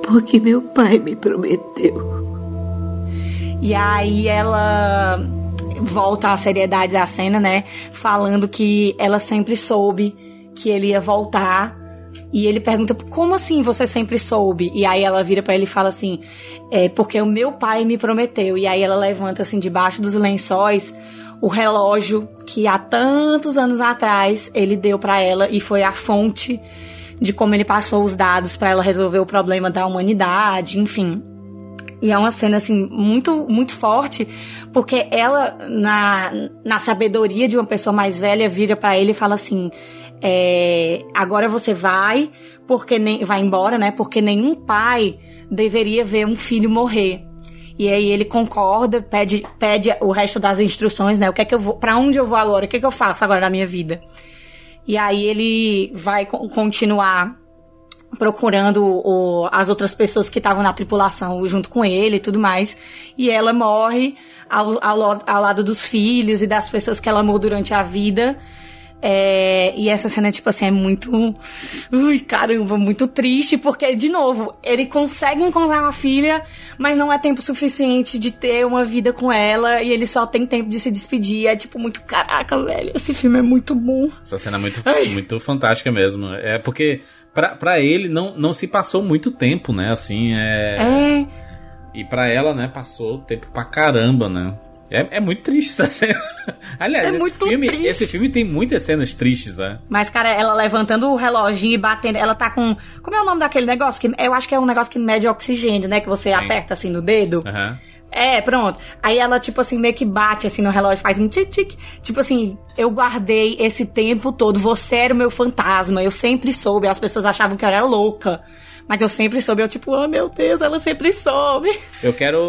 Porque meu pai me prometeu. E aí ela volta à seriedade da cena, né? Falando que ela sempre soube que ele ia voltar. E ele pergunta, como assim você sempre soube? E aí ela vira pra ele e fala assim, é porque o meu pai me prometeu. E aí ela levanta assim debaixo dos lençóis o relógio que há tantos anos atrás ele deu pra ela e foi a fonte de como ele passou os dados pra ela resolver o problema da humanidade, enfim. E é uma cena, assim, muito, muito forte, porque ela, na, na sabedoria de uma pessoa mais velha, vira pra ele e fala assim: é, agora você vai, porque nem, vai embora, né? Porque nenhum pai deveria ver um filho morrer. E aí ele concorda, pede, pede o resto das instruções, né? O que é que eu vou, pra onde eu vou agora? O que é que eu faço agora na minha vida? E aí ele vai co- continuar procurando o- as outras pessoas que estavam na tripulação junto com ele e tudo mais. E ela morre ao, ao, ao lado dos filhos e das pessoas que ela amou durante a vida. É, e essa cena, tipo assim, é muito. Ui, caramba, muito triste, porque, de novo, ele consegue encontrar uma filha, mas não é tempo suficiente de ter uma vida com ela, e ele só tem tempo de se despedir. É tipo muito, caraca, velho, esse filme é muito bom. Essa cena é muito, muito fantástica mesmo. É porque pra, pra ele não, não se passou muito tempo, né? Assim, é. É. E pra ela, né, passou tempo pra caramba, né? É, é muito triste essa cena. Aliás, É esse, filme, triste. esse filme tem muitas cenas tristes, né? Mas, cara, ela levantando o reloginho e batendo. Ela tá com. Como é o nome daquele negócio? Que eu acho que é um negócio que mede oxigênio, né? Que você Sim. aperta assim no dedo. Aham. É, pronto. Aí ela, tipo assim, meio que bate assim no relógio, faz um tic-tic. Tipo assim, eu guardei esse tempo todo. Você era o meu fantasma. Eu sempre soube. As pessoas achavam que eu era louca. Mas eu sempre soube. Eu, tipo, oh meu Deus, ela sempre soube. Eu quero,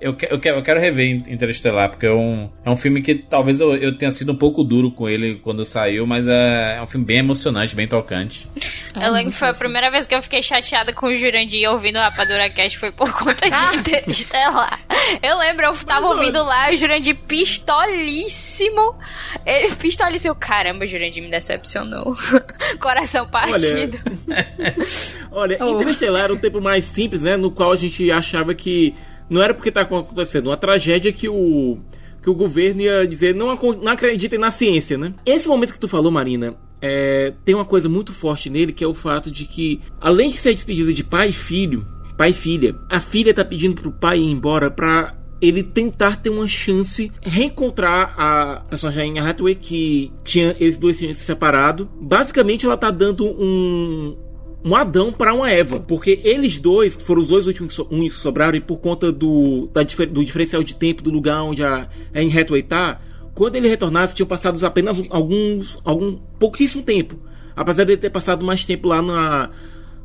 eu, que- eu quero. Eu quero rever Interestelar, porque é um, é um filme que talvez eu, eu tenha sido um pouco duro com ele quando saiu, mas é, é um filme bem emocionante, bem tocante. Eu lembro que foi a primeira vez que eu fiquei chateada com o Jurandir ouvindo o Rapadura Cast foi por conta de Interestelar. Eu lembro, eu tava ouvindo lá o Jurandir pistolíssimo. Ele pistolíssimo. Caramba, o Jurandir me decepcionou. Coração partido. Olha, Interestelar era um tempo mais simples, né? No qual a gente achava que não era porque tá acontecendo uma tragédia que o que o governo ia dizer não, não acreditem na ciência, né? Esse momento que tu falou, Marina, é, tem uma coisa muito forte nele que é o fato de que, além de ser despedida de pai e filho, pai e filha, a filha tá pedindo pro pai ir embora pra ele tentar ter uma chance reencontrar a personagem Hathaway que tinha eles dois tinham se separado. Basicamente, ela tá dando um um Adão para uma Eva. Porque eles dois, foram os dois últimos que sobraram, e por conta do, da do diferencial de tempo do lugar onde a Anne Hathaway tá, quando ele retornasse, tinham passado apenas alguns. algum pouquíssimo tempo. Apesar de ele ter passado mais tempo lá na,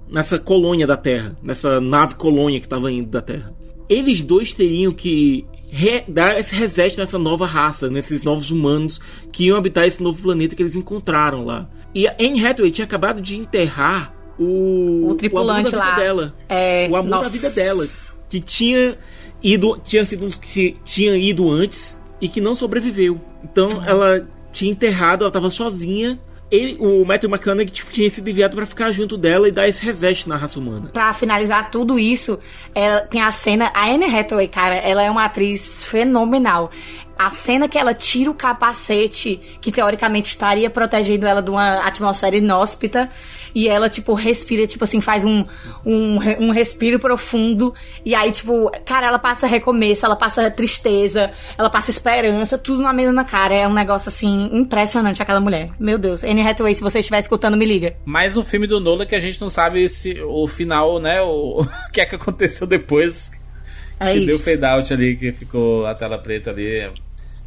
nessa colônia da Terra, nessa nave colônia que estava indo da Terra. Eles dois teriam que re- dar esse reset nessa nova raça, nesses novos humanos que iam habitar esse novo planeta que eles encontraram lá. E a Anne Hathaway tinha acabado de enterrar o, O tripulante amor da vida lá. dela. É, o amor nossa. da vida dela. Que tinha ido. Tinha sido dos que tinha ido antes e que não sobreviveu. Então ela tinha enterrado, ela estava sozinha. Ele, o Matthew McConaughey tinha sido enviado para ficar junto dela e dar esse reset na raça humana. Pra finalizar tudo isso, ela tem a cena. A Anne Hathaway, cara, ela é uma atriz fenomenal. A cena que ela tira o capacete, que teoricamente estaria protegendo ela de uma atmosfera inóspita, e ela, tipo, respira, tipo assim, faz um, um, um respiro profundo, e aí, tipo, cara, ela passa recomeço, ela passa tristeza, ela passa esperança, tudo na mesma cara. É um negócio, assim, impressionante aquela mulher. Meu Deus, Anne Hathaway, se você estiver escutando, me liga. Mais um filme do Nolan que a gente não sabe se o final, né? O, o que é que aconteceu depois. É que isso. deu fade out ali, que ficou a tela preta ali.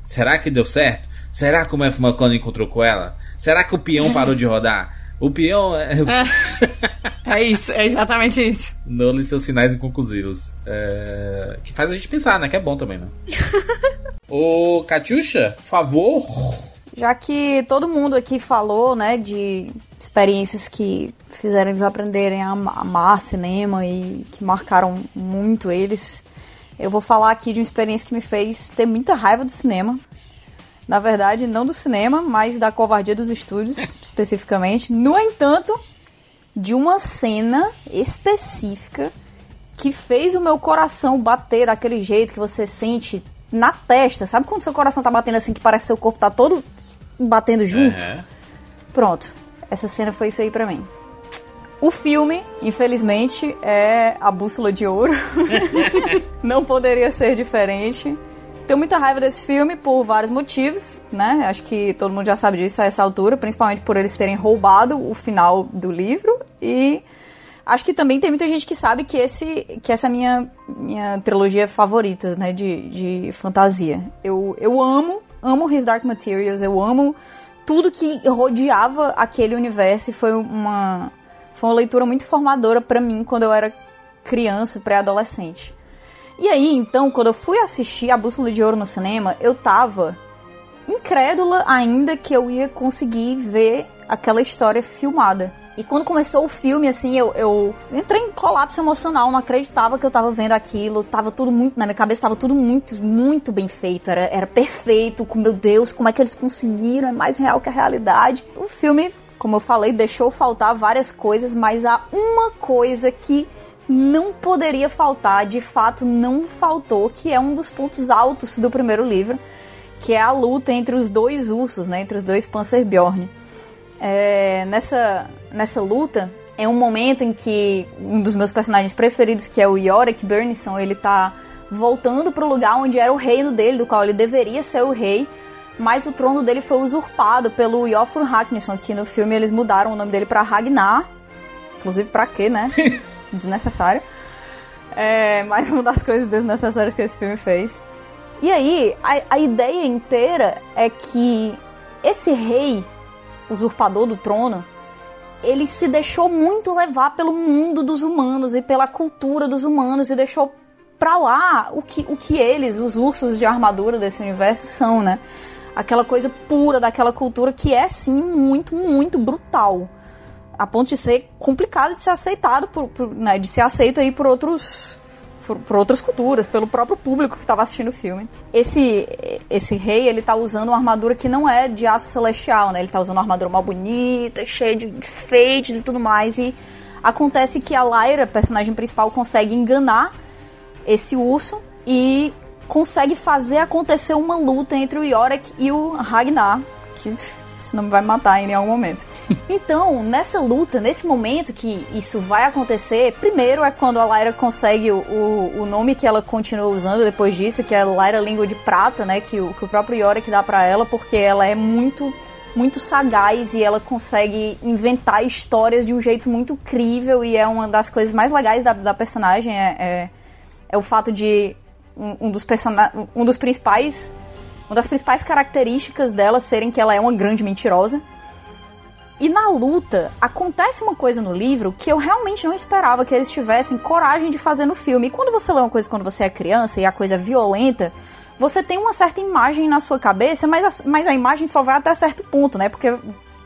Será que deu certo? Será que o Matthew McConaughey encontrou com ela? Será que o peão parou de rodar? O peão é. É isso, é exatamente isso. Nolan e seus finais inconclusivos. É, Que faz a gente pensar, né? Que é bom também, né? Ô, Catiuxa, por favor. Já que todo mundo aqui falou, né, de experiências que fizeram eles aprenderem a ama- amar cinema e que marcaram muito eles, eu vou falar aqui de uma experiência que me fez ter muita raiva do cinema. Na verdade, não do cinema, mas da covardia dos estúdios, especificamente. No entanto, de uma cena específica que fez o meu coração bater daquele jeito que você sente na testa. Sabe quando seu coração tá batendo assim que parece que seu corpo tá todo batendo junto? É. Pronto. Essa cena foi isso aí pra mim. O filme, infelizmente, é A Bússola de Ouro. Não poderia ser diferente. Tenho muita raiva desse filme por vários motivos, né? Acho que todo mundo já sabe disso a essa altura, principalmente por eles terem roubado o final do livro e acho que também tem muita gente que sabe que esse que essa é a minha minha trilogia favorita, né, de, de fantasia. Eu, eu amo, amo His Dark Materials, eu amo tudo que rodeava aquele universo e foi uma foi uma leitura muito formadora pra mim quando eu era criança, pré-adolescente. E aí, então, quando eu fui assistir A Bússola de Ouro no cinema, eu tava incrédula ainda que eu ia conseguir ver aquela história filmada. E quando começou o filme, assim, eu, eu entrei em colapso emocional, não acreditava que eu tava vendo aquilo, tava tudo muito, na minha cabeça tava tudo muito, muito bem feito, era, era perfeito, meu Deus, como é que eles conseguiram, é mais real que a realidade. O filme, como eu falei, deixou faltar várias coisas, mas há uma coisa que não poderia faltar, de fato não faltou, que é um dos pontos altos do primeiro livro, que é a luta entre os dois ursos, né, entre os dois Panzerbjorn. É, nessa, nessa luta é um momento em que um dos meus personagens preferidos, que é o Yorick Burnison, ele tá voltando pro lugar onde era o reino dele, do qual ele deveria ser o rei, mas o trono dele foi usurpado pelo Iofur Raknison, que no filme eles mudaram o nome dele para Ragnar, inclusive pra quê, né? Desnecessário. É, mais uma das coisas desnecessárias que esse filme fez. E aí, a, a ideia inteira é que esse rei, usurpador do trono, ele se deixou muito levar pelo mundo dos humanos e pela cultura dos humanos e deixou pra lá o que, o que eles, os ursos de armadura desse universo, são, né? Aquela coisa pura daquela cultura que é sim muito, muito brutal. A ponto de ser complicado de ser aceitado, por, por, né, de ser aceito aí por outros por, por, outras culturas, pelo próprio público que estava assistindo o filme. Esse esse rei, ele tá usando uma armadura que não é de aço celestial, né? Ele tá usando uma armadura mal bonita, cheia de enfeites e tudo mais. E acontece que a Lyra, personagem principal, consegue enganar esse urso e consegue fazer acontecer uma luta entre o Yorick e o Ragnar, que esse nome vai matar em algum momento. Então, nessa luta, nesse momento que isso vai acontecer, primeiro é quando a Lyra consegue o, o, o nome que ela continua usando depois disso, que é a Lyra Língua de Prata, né? Que o, que o próprio Yorick dá pra ela, porque ela é muito muito sagaz e ela consegue inventar histórias de um jeito muito crível e é uma das coisas mais legais da, da personagem é, é, é o fato de um, dos persona um dos principais uma das principais características dela serem que ela é uma grande mentirosa e na luta, acontece uma coisa no livro que eu realmente não esperava que eles tivessem coragem de fazer no filme. E quando você lê uma coisa quando você é criança e a coisa é violenta, você tem uma certa imagem na sua cabeça, mas a, mas a imagem só vai até certo ponto, né? Porque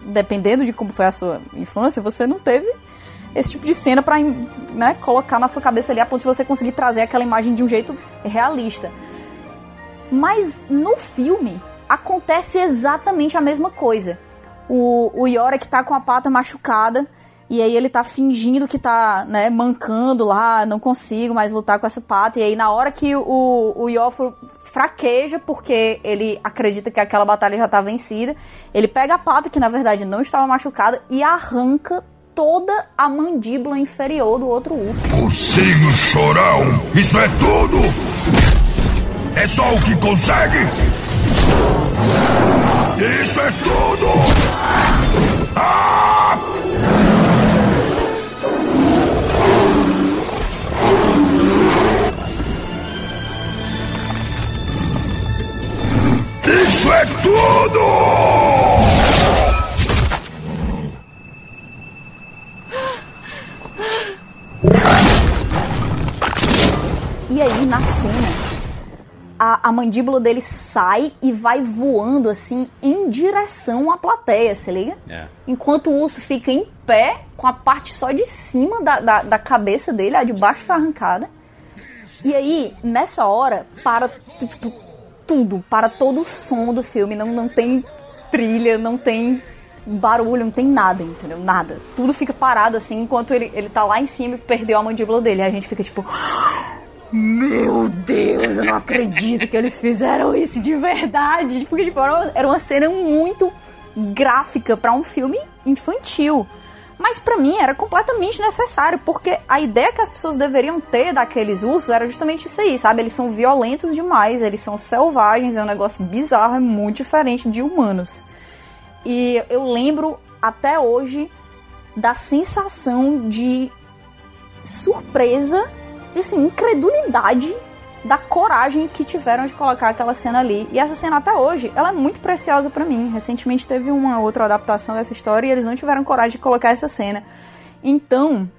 dependendo de como foi a sua infância, você não teve esse tipo de cena pra né, colocar na sua cabeça ali a ponto de você conseguir trazer aquela imagem de um jeito realista. Mas no filme acontece exatamente a mesma coisa o, o Yorick tá com a pata machucada. E aí ele tá fingindo que tá, né, mancando lá, não consigo mais lutar com essa pata. E aí na hora que o, o fraqueja, porque ele acredita que aquela batalha já tá vencida, ele pega a pata, que na verdade não estava machucada, e arranca toda a mandíbula inferior do outro urso. Ursinho chorão, isso é tudo? É só o que consegue? Isso é tudo! Ah! Isso é tudo! E aí, na cena, a, a, mandíbula dele sai e vai voando assim em direção à plateia, se liga? É. Enquanto o urso fica em pé, com a parte só de cima da, da, da cabeça dele, a de baixo foi arrancada. E aí, nessa hora, para tipo, tudo, para todo o som do filme, não, não tem trilha, não tem barulho, não tem nada, entendeu? Nada. Tudo fica parado assim, enquanto ele, ele tá lá em cima e perdeu a mandíbula dele. Aí a gente fica tipo. Meu Deus, eu não acredito que eles fizeram isso de verdade. Porque tipo, era uma cena muito gráfica para um filme infantil. Mas para mim era completamente necessário, porque a ideia que as pessoas deveriam ter daqueles ursos era justamente isso aí, sabe? Eles são violentos demais, eles são selvagens, é um negócio bizarro, é muito diferente de humanos. E eu lembro até hoje da sensação de surpresa assim, incredulidade da coragem que tiveram de colocar aquela cena ali. E essa cena até hoje, ela é muito preciosa para mim. Recentemente teve uma outra adaptação dessa história e eles não tiveram coragem de colocar essa cena. Então,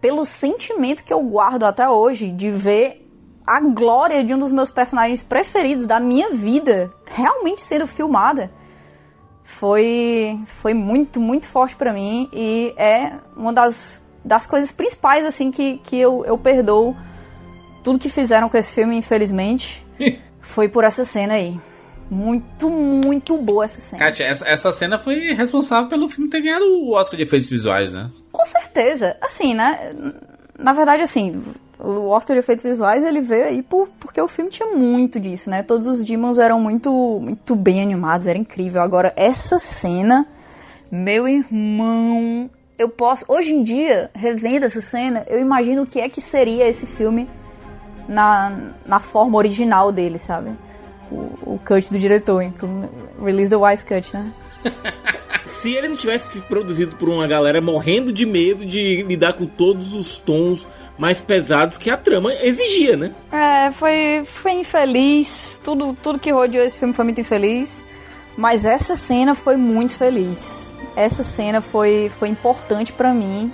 pelo sentimento que eu guardo até hoje de ver a glória de um dos meus personagens preferidos da minha vida realmente sendo filmada, foi foi muito muito forte para mim e é uma das das coisas principais, assim, que, que eu, eu perdoo tudo que fizeram com esse filme, infelizmente, foi por essa cena aí. Muito, muito boa essa cena. Kátia, essa, essa cena foi responsável pelo filme ter ganhado o Oscar de efeitos visuais, né? Com certeza. Assim, né? Na verdade, assim, o Oscar de efeitos visuais ele veio aí por, porque o filme tinha muito disso, né? Todos os demons eram muito, muito bem animados, era incrível. Agora, essa cena, meu irmão, eu posso, hoje em dia, revendo essa cena, eu imagino o que é que seria esse filme na, na forma original dele, sabe? O, o cut do diretor, então, release the wise cut, né? Se ele não tivesse sido produzido por uma galera morrendo de medo de lidar com todos os tons mais pesados que a trama exigia, né? É, foi, foi infeliz. Tudo, tudo que rodeou esse filme foi muito infeliz. Mas essa cena foi muito feliz essa cena foi, foi importante para mim.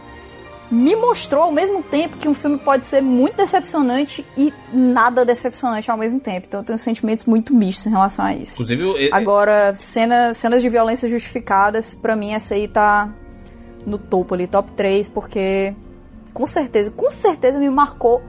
Me mostrou ao mesmo tempo que um filme pode ser muito decepcionante e nada decepcionante ao mesmo tempo. Então eu tenho sentimentos muito mistos em relação a isso. Inclusive, Agora, cena, cenas de violência justificadas, para mim essa aí tá no topo ali, top 3, porque com certeza, com certeza me marcou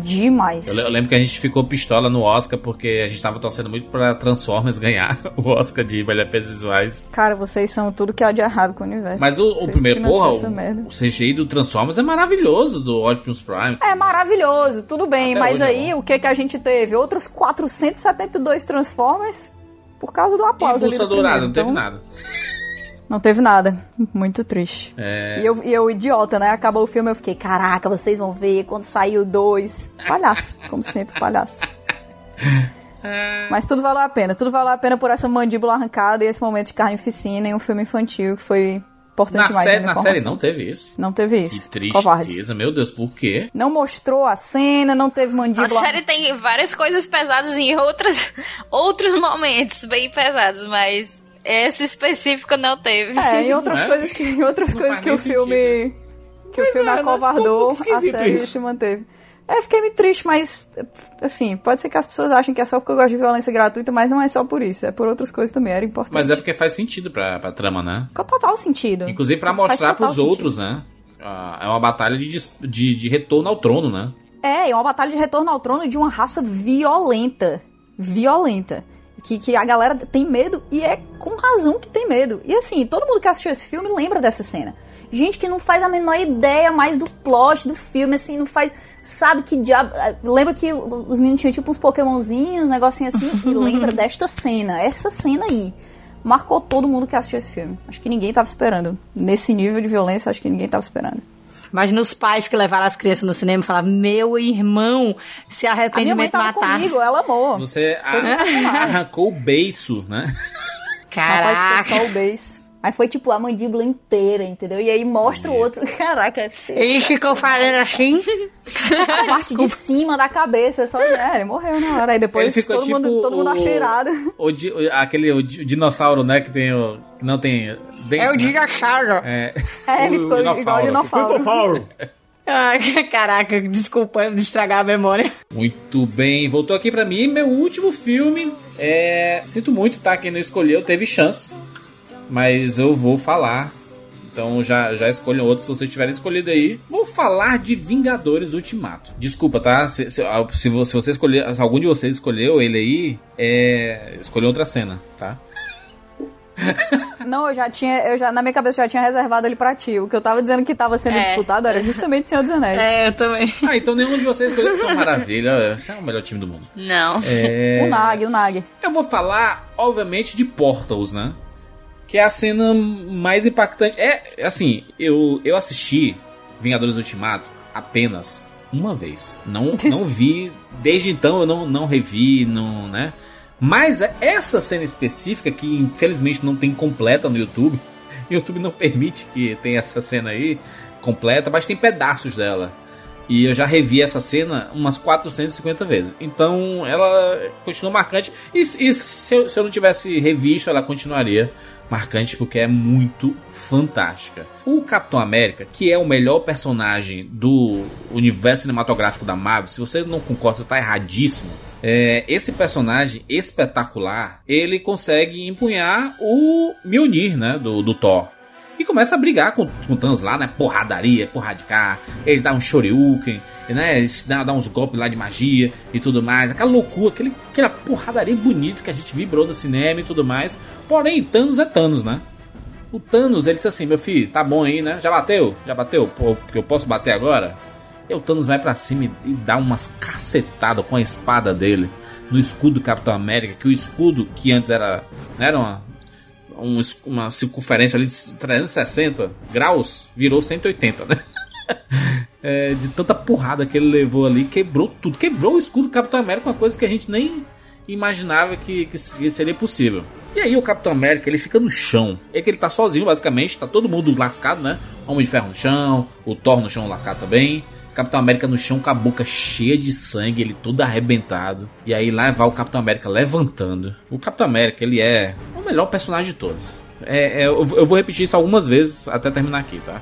demais. Eu, eu, lembro que a gente ficou pistola no Oscar porque a gente tava torcendo muito pra Transformers ganhar o Oscar de melhor efeitos visuais. Cara, vocês são tudo que há de errado com o universo. Mas o, o primeiro, porra, o, o, CGI do Transformers é maravilhoso, do Optimus Prime. É maravilhoso, tudo bem, Até mas é aí é o que que a gente teve? Outros 472 Transformers por causa do aplauso e ali do dourado, não teve então... nada. Não teve nada. Muito triste. É... E, eu, e eu, idiota, né? Acabou o filme, eu fiquei, caraca, vocês vão ver quando sair o 2. Palhaço, como sempre, palhaço. Mas tudo valeu a pena. Tudo valeu a pena por essa mandíbula arrancada e esse momento de carne oficina em um filme infantil que foi importante Na, demais. série, na série não teve isso. Não teve isso. Que Covardes. tristeza, meu Deus, por quê? Não mostrou a cena, não teve A mandíbula. série tem várias coisas pesadas em outras, outros momentos bem pesados, mas esse específico não teve. É, em outras é? coisas que, em outras Não coisas que o filme. Que o filme é, né? acovardou, um a série isso. se manteve. É, fiquei meio triste, mas assim, pode ser que as pessoas achem que é só porque eu gosto de violência gratuita, mas não é só por isso, é por outras coisas também, era importante. Mas é porque faz sentido pra, pra trama, né? Com total sentido. Inclusive pra mostrar pros outros, né? Ah, É uma batalha de, de, de retorno ao trono, né? É, é uma batalha de retorno ao trono de uma raça violenta. Violenta. Que, que a galera tem medo e é com razão que tem medo. E assim, todo mundo que assistiu esse filme lembra dessa cena. Gente que não faz a menor ideia mais do plot do filme, assim, não faz. Sabe que diabo. ah, Lembra que os meninos tinham tipo uns Pokémonzinhos, um negocinho assim, e lembra desta cena. Essa cena aí. Marcou todo mundo que assistiu esse filme. Acho que ninguém tava esperando. Nesse nível de violência, acho que ninguém tava esperando. Imagina os pais que levaram as crianças no cinema e falaram: Meu irmão, se A minha mãe arrependimento tava matasse. comigo, ela amou. Você Foi a- sensacional. arrancou o beiço, né? Rapaz, foi só o beijo. Aí foi tipo a mandíbula inteira, entendeu? E aí mostra o outro. Caraca, Ele ficou falando assim. a parte de cima da cabeça, só é, ele morreu na hora. Aí depois todo, tipo mundo, todo mundo o- achou irado. O, o- aquele o, di- o dinossauro, né? Que tem o. Que não tem. Dente, É o né? dinossauro. É, É, ele ficou igual o dinossauro. Ai, caraca, desculpa de estragar a memória. Muito bem, voltou aqui pra mim. Meu último filme. É. Sinto muito, tá? Quem não escolheu teve chance. Mas eu vou falar. Então já, já escolham outros se vocês tiverem escolhido aí. Vou falar de Vingadores Ultimato. Desculpa, tá? Se, se, se você, se você escolher. Se algum de vocês escolheu ele aí, é. Escolheu outra cena, tá? Não, eu já tinha, eu já, na minha cabeça eu já tinha reservado ele pra ti. O que eu tava dizendo que tava sendo É. disputado era justamente Senhor dos Anéis. É, eu também. Ah, então nenhum de vocês escolheu. Então, maravilha. Esse é o melhor time do mundo. Não. É... O Nag, o Nag. Eu vou falar, obviamente, de Portals, né? Que é a cena mais impactante. É, assim, eu, eu assisti Vingadores Ultimato apenas uma vez. Não, não vi. Desde então eu não, não revi, não, né? Mas essa cena específica, que infelizmente não tem completa no YouTube. O YouTube não permite que tenha essa cena aí completa, mas tem pedaços dela. E eu já revi essa cena umas 450 vezes. Então ela continua marcante. E, e se, eu, se eu não tivesse revisto, ela continuaria marcante porque é muito fantástica. O Capitão América, que é o melhor personagem do universo cinematográfico da Marvel, se você não concorda, você tá erradíssimo. É, esse personagem espetacular, ele consegue empunhar o Mjolnir, né, do, do Thor. E começa a brigar com, com o Thanos lá, né? Porradaria, porra de cá. Ele dá um shoryuken, né? Dá, dá uns golpes lá de magia e tudo mais. Aquela loucura, aquele, aquela porradaria bonita que a gente vibrou no cinema e tudo mais. Porém, Thanos é Thanos, né? O Thanos, ele disse assim, meu filho, tá bom aí, né? Já bateu? Já bateu? Porque eu posso bater agora? E o Thanos vai pra cima e, dá umas cacetadas com a espada dele no escudo do Capitão América, que o escudo que antes era, não era uma, um uma circunferência ali de 360 graus, virou 180, né? É, de tanta porrada que ele levou ali, quebrou tudo. Quebrou o escudo do Capitão América, uma coisa que a gente nem imaginava que, que seria possível. E aí o Capitão América, ele fica no chão. É que ele tá sozinho, basicamente, tá todo mundo lascado, né? Homem de Ferro no chão, o Thor no chão lascado também. Capitão América no chão com a boca cheia de sangue, ele todo arrebentado. E aí lá vai o Capitão América levantando. O Capitão América, ele é o melhor personagem de todos. É, é, eu, eu vou repetir isso algumas vezes até terminar aqui, tá?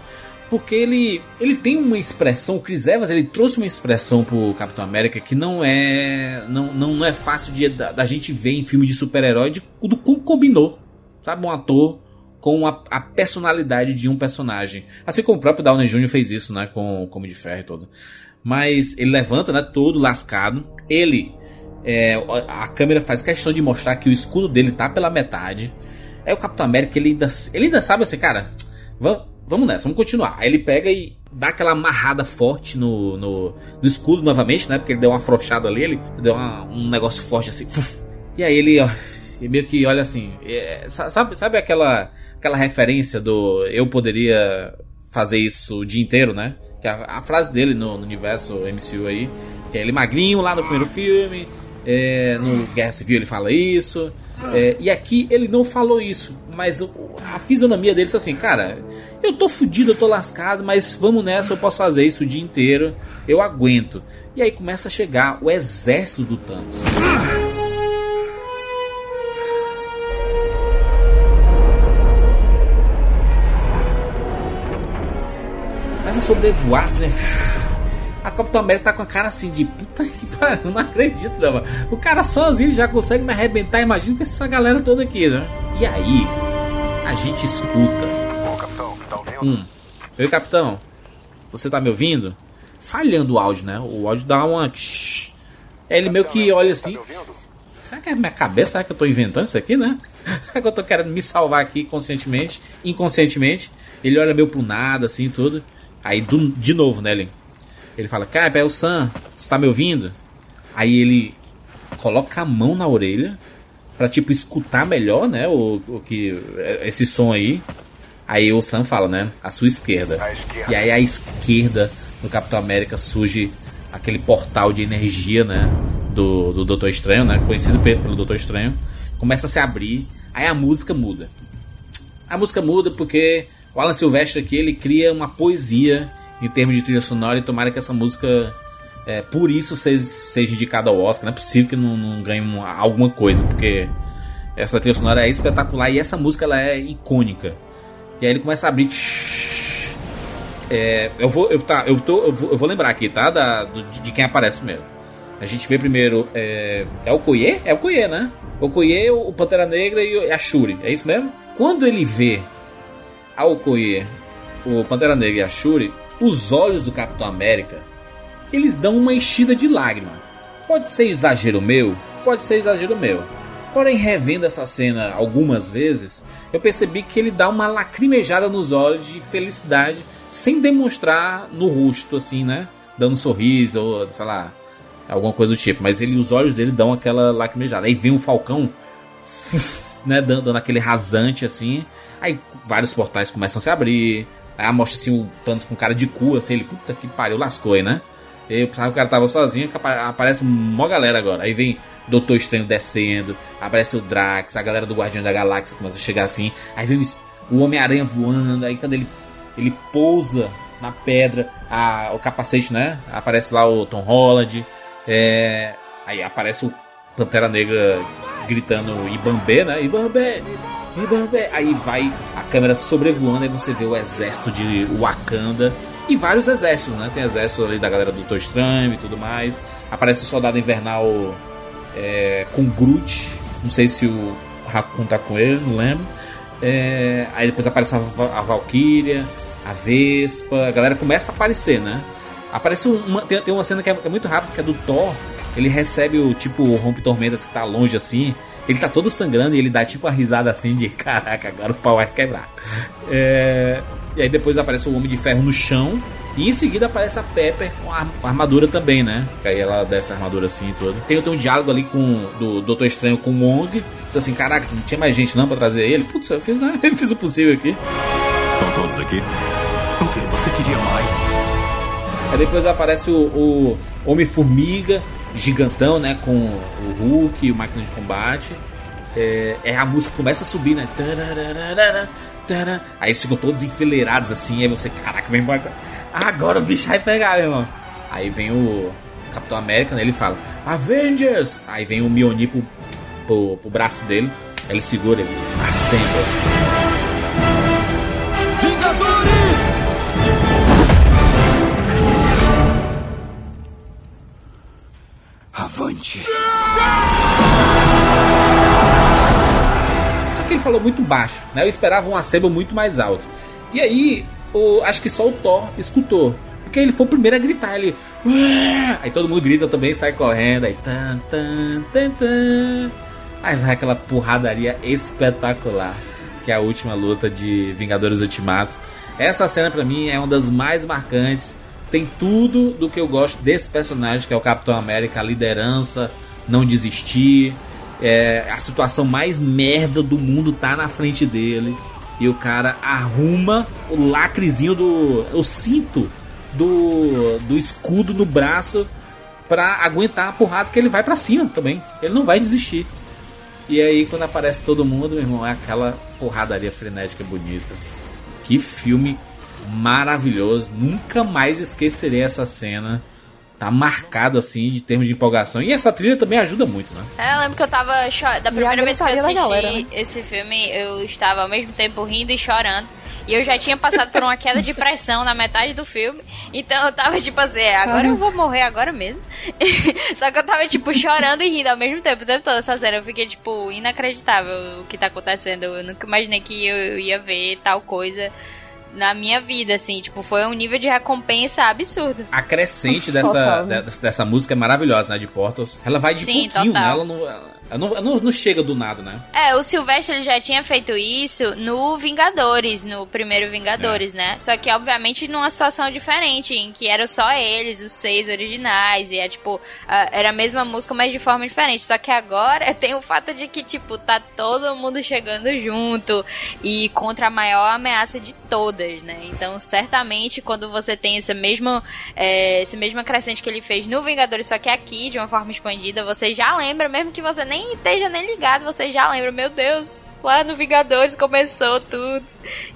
Porque ele, ele tem uma expressão, o Chris Evans ele trouxe uma expressão pro Capitão América que não é não, não, não é fácil de, da, da gente ver em filme de super-herói do como combinou, sabe? Um ator com a, a personalidade de um personagem. Assim como o próprio Downey Jr. fez isso, né? Com o Come de Ferro e tudo. Mas ele levanta, né? Todo lascado. Ele. é, a câmera faz questão de mostrar que o escudo dele tá pela metade. Aí o Capitão América, ele ainda, ele ainda sabe assim, cara, vamos, vamos nessa, vamos continuar. Aí ele pega e dá aquela amarrada forte no, no, no escudo novamente, né? Porque ele deu uma afrouxada ali, ele deu uma- um negócio forte assim. E aí ele, ó, e meio que olha assim, é, sa- sabe, sabe aquela, aquela referência do eu poderia fazer isso o dia inteiro, né? Que é a, a frase dele no, no universo MCU aí, que é ele magrinho lá no primeiro filme, É, no Guerra Civil ele fala isso. É, e aqui ele não falou isso. Mas a fisionomia dele é assim, cara, eu tô fudido, eu tô lascado, mas vamos nessa, eu posso fazer isso o dia inteiro. Eu aguento. E aí começa a chegar o exército do Thanos. Sobrevoar, assim, né? A Capitão América tá com a cara assim de puta que pariu, não acredito, não. O cara sozinho já consegue me arrebentar, imagina com essa galera toda aqui, né? E aí, a gente escuta. Hum. Oi, capitão. Você tá me ouvindo? Falhando o áudio, né? O áudio dá uma. tsh. Ele meio que olha assim. Será que é minha cabeça? Será que eu tô inventando isso aqui, né? Será que eu tô querendo me salvar aqui conscientemente, inconscientemente? Ele olha meio pro nada, assim, tudo. Aí, do- de novo, né, ele? Ele fala, cara, é o Sam, você tá me ouvindo? Aí ele coloca a mão na orelha pra, tipo, escutar melhor, né, o, o que, esse som aí. Aí o Sam fala, né, a sua esquerda. E aí à esquerda do Capitão América surge aquele portal de energia, né, do, do Doutor Estranho, né, conhecido pe- pelo Doutor Estranho. Começa a se abrir, aí a música muda. A música muda porque o Alan Silvestre aqui ele cria uma poesia em termos de trilha sonora e tomara que essa música é, por isso seja, seja indicada ao Oscar. Não é possível que não, não ganhe uma- alguma coisa, porque essa trilha sonora é espetacular e essa música ela é icônica. E aí ele começa a abrir. É, eu vou, eu, tá, eu, tô, eu, vou, eu vou lembrar aqui, tá? Da, do- de, quem aparece primeiro. A gente vê primeiro. É, é o Koye? É o Koye, né? O Koye, o Pantera Negra e a Shuri. É isso mesmo? Quando ele vê a Okoye, o Pantera Negra e a Shuri, os olhos do Capitão América, eles dão uma enchida de lágrima. Pode ser exagero meu? Pode ser exagero meu. Porém, revendo essa cena algumas vezes, eu percebi que ele dá uma lacrimejada nos olhos de felicidade, sem demonstrar no rosto, assim, né? Dando um sorriso, ou sei lá, alguma coisa do tipo. Mas ele, os olhos dele dão aquela lacrimejada. Aí vem o Falcão, né, dando, dando aquele rasante assim. Aí vários portais começam a se abrir. Aí mostra assim o Thanos com cara de cu, assim, ele, puta que pariu, lascou aí, né? Eu pensava que o cara tava sozinho, aparece uma galera agora. Aí vem Doutor Estranho descendo, aparece o Drax, a galera do Guardião da Galáxia começa a chegar assim. Aí vem o Homem-Aranha voando, aí quando ele, ele pousa na pedra, a- o capacete, né? Aparece lá o Tom Holland. É, aí aparece o Pantera Negra gritando Ibambé, né? Ibambé! Ibambé! Aí vai a câmera sobrevoando e você vê o exército de Wakanda e vários exércitos, né? Tem exército ali da galera do Doutor Estranho e tudo mais. Aparece o Soldado Invernal é, com Groot. Não sei se o Raccoon tá com ele, não lembro. É, aí depois aparece a, a Valkyria, a Vespa. A galera começa a aparecer, né? Aparece uma, tem, tem uma cena que é, é muito rápida, que é do Thor. Ele recebe o tipo o Rompe Tormentas que tá longe assim. Ele tá todo sangrando e ele dá tipo uma risada assim de caraca, agora o pau vai quebrar. É, e aí depois aparece o Homem de Ferro no chão. E em seguida aparece a Pepper com a, com a armadura também, né? Que aí ela desce a armadura assim e tudo. Tem, tem um diálogo ali com do Doutor Estranho com o Wong. Diz assim, caraca, não tinha mais gente não pra trazer ele. Putz, eu fiz, né? eu fiz o possível aqui. Estão todos aqui? O que você queria mais? Aí depois aparece o, o Homem-Formiga, gigantão, né? Com o Hulk e o Máquina de Combate. É, é, a música começa a subir, né? Aí eles ficam todos enfileirados assim. Aí você, caraca, vem embora. Agora o bicho vai pegar, meu irmão. Aí vem o Capitão América, né? Ele fala: Avengers! Aí vem o Mjolnir pro, pro, pro braço dele. Ele segura ele. Assemble. Avante. Só que ele falou muito baixo, né? Eu esperava um acebo muito mais alto. E aí, o, acho que só o Thor escutou. Porque ele foi o primeiro a gritar, ele. Aí todo mundo grita também, sai correndo, aí. Tan, tan, tan, tan. Aí vai aquela porradaria espetacular. Que é a última luta de Vingadores Ultimato. Essa cena pra mim é uma das mais marcantes. Tem tudo do que eu gosto desse personagem, que é o Capitão América, a liderança, não desistir. É, a situação mais merda do mundo tá na frente dele. E o cara arruma o lacrezinho do. o cinto do, do escudo no braço pra aguentar a porrada que ele vai pra cima também. Ele não vai desistir. E aí, quando aparece todo mundo, meu irmão, é aquela porradaria frenética bonita. Que filme maravilhoso. Nunca mais esquecerei essa cena. Tá marcado assim de termos de empolgação. E essa trilha também ajuda muito, né? É, Eu lembro que eu tava cho- da primeira vez que eu assisti galera, né? esse filme, eu estava ao mesmo tempo rindo e chorando. E eu já tinha passado por uma queda de pressão na metade do filme. Então eu tava tipo assim, é, agora eu vou morrer agora mesmo. Só que eu tava tipo chorando e rindo ao mesmo tempo, o tempo todo essa cena. Eu fiquei tipo inacreditável o que tá acontecendo. Eu nunca imaginei que eu ia ver tal coisa na minha vida, assim. Tipo, foi um nível de recompensa absurdo. A crescente dessa, dessa, dessa música é maravilhosa, né? De Portos. Ela vai de Sim, pouquinho, total. né? Ela não, ela não, não, não chega do nada, né? É, o Sylvester ele já tinha feito isso no Vingadores, no primeiro Vingadores, né? Só que, obviamente, numa situação diferente, em que eram só eles, os seis originais, e é tipo, a- era a mesma música, mas de forma diferente. Só que agora tem o fato de que, tipo, tá todo mundo chegando junto e contra a maior ameaça de todas, né? Então, certamente, quando você tem essa mesma, é, esse mesmo crescente que ele fez no Vingadores, só que aqui, de uma forma expandida, você já lembra, mesmo que você nem esteja nem ligado, você já lembra, meu Deus, lá no Vingadores começou tudo.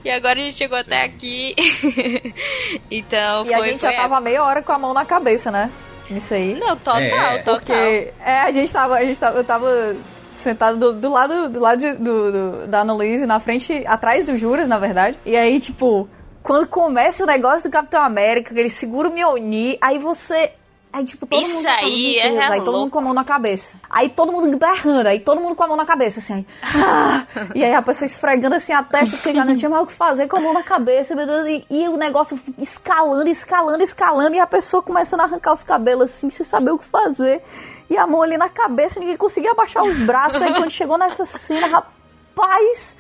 E agora a gente chegou até aqui. então, E foi, a gente foi já tava meia hora com a mão na cabeça, né? Nisso aí. Não, total, É. total. Porque é, a gente tava, a gente tava, eu tava sentado do, do lado, do lado de- do, do- da Ana Luísa, na frente, atrás do Juras, na verdade. E aí, tipo, quando começa o negócio do Capitão América, que ele segura o Mjolnir, aí você... Aí, tipo, todo Isso mundo... aí é Aí todo mundo com a mão na cabeça. Aí todo mundo berrando, aí todo mundo com a mão na cabeça, assim. Aí, ah! e aí a pessoa esfregando assim a testa, porque já não tinha mais o que fazer com a mão na cabeça, meu Deus. E, e o negócio escalando, escalando, escalando, e a pessoa começando a arrancar os cabelos assim, sem saber o que fazer. E a mão ali na cabeça, ninguém conseguia abaixar os braços. Aí quando chegou nessa cena, rapaz.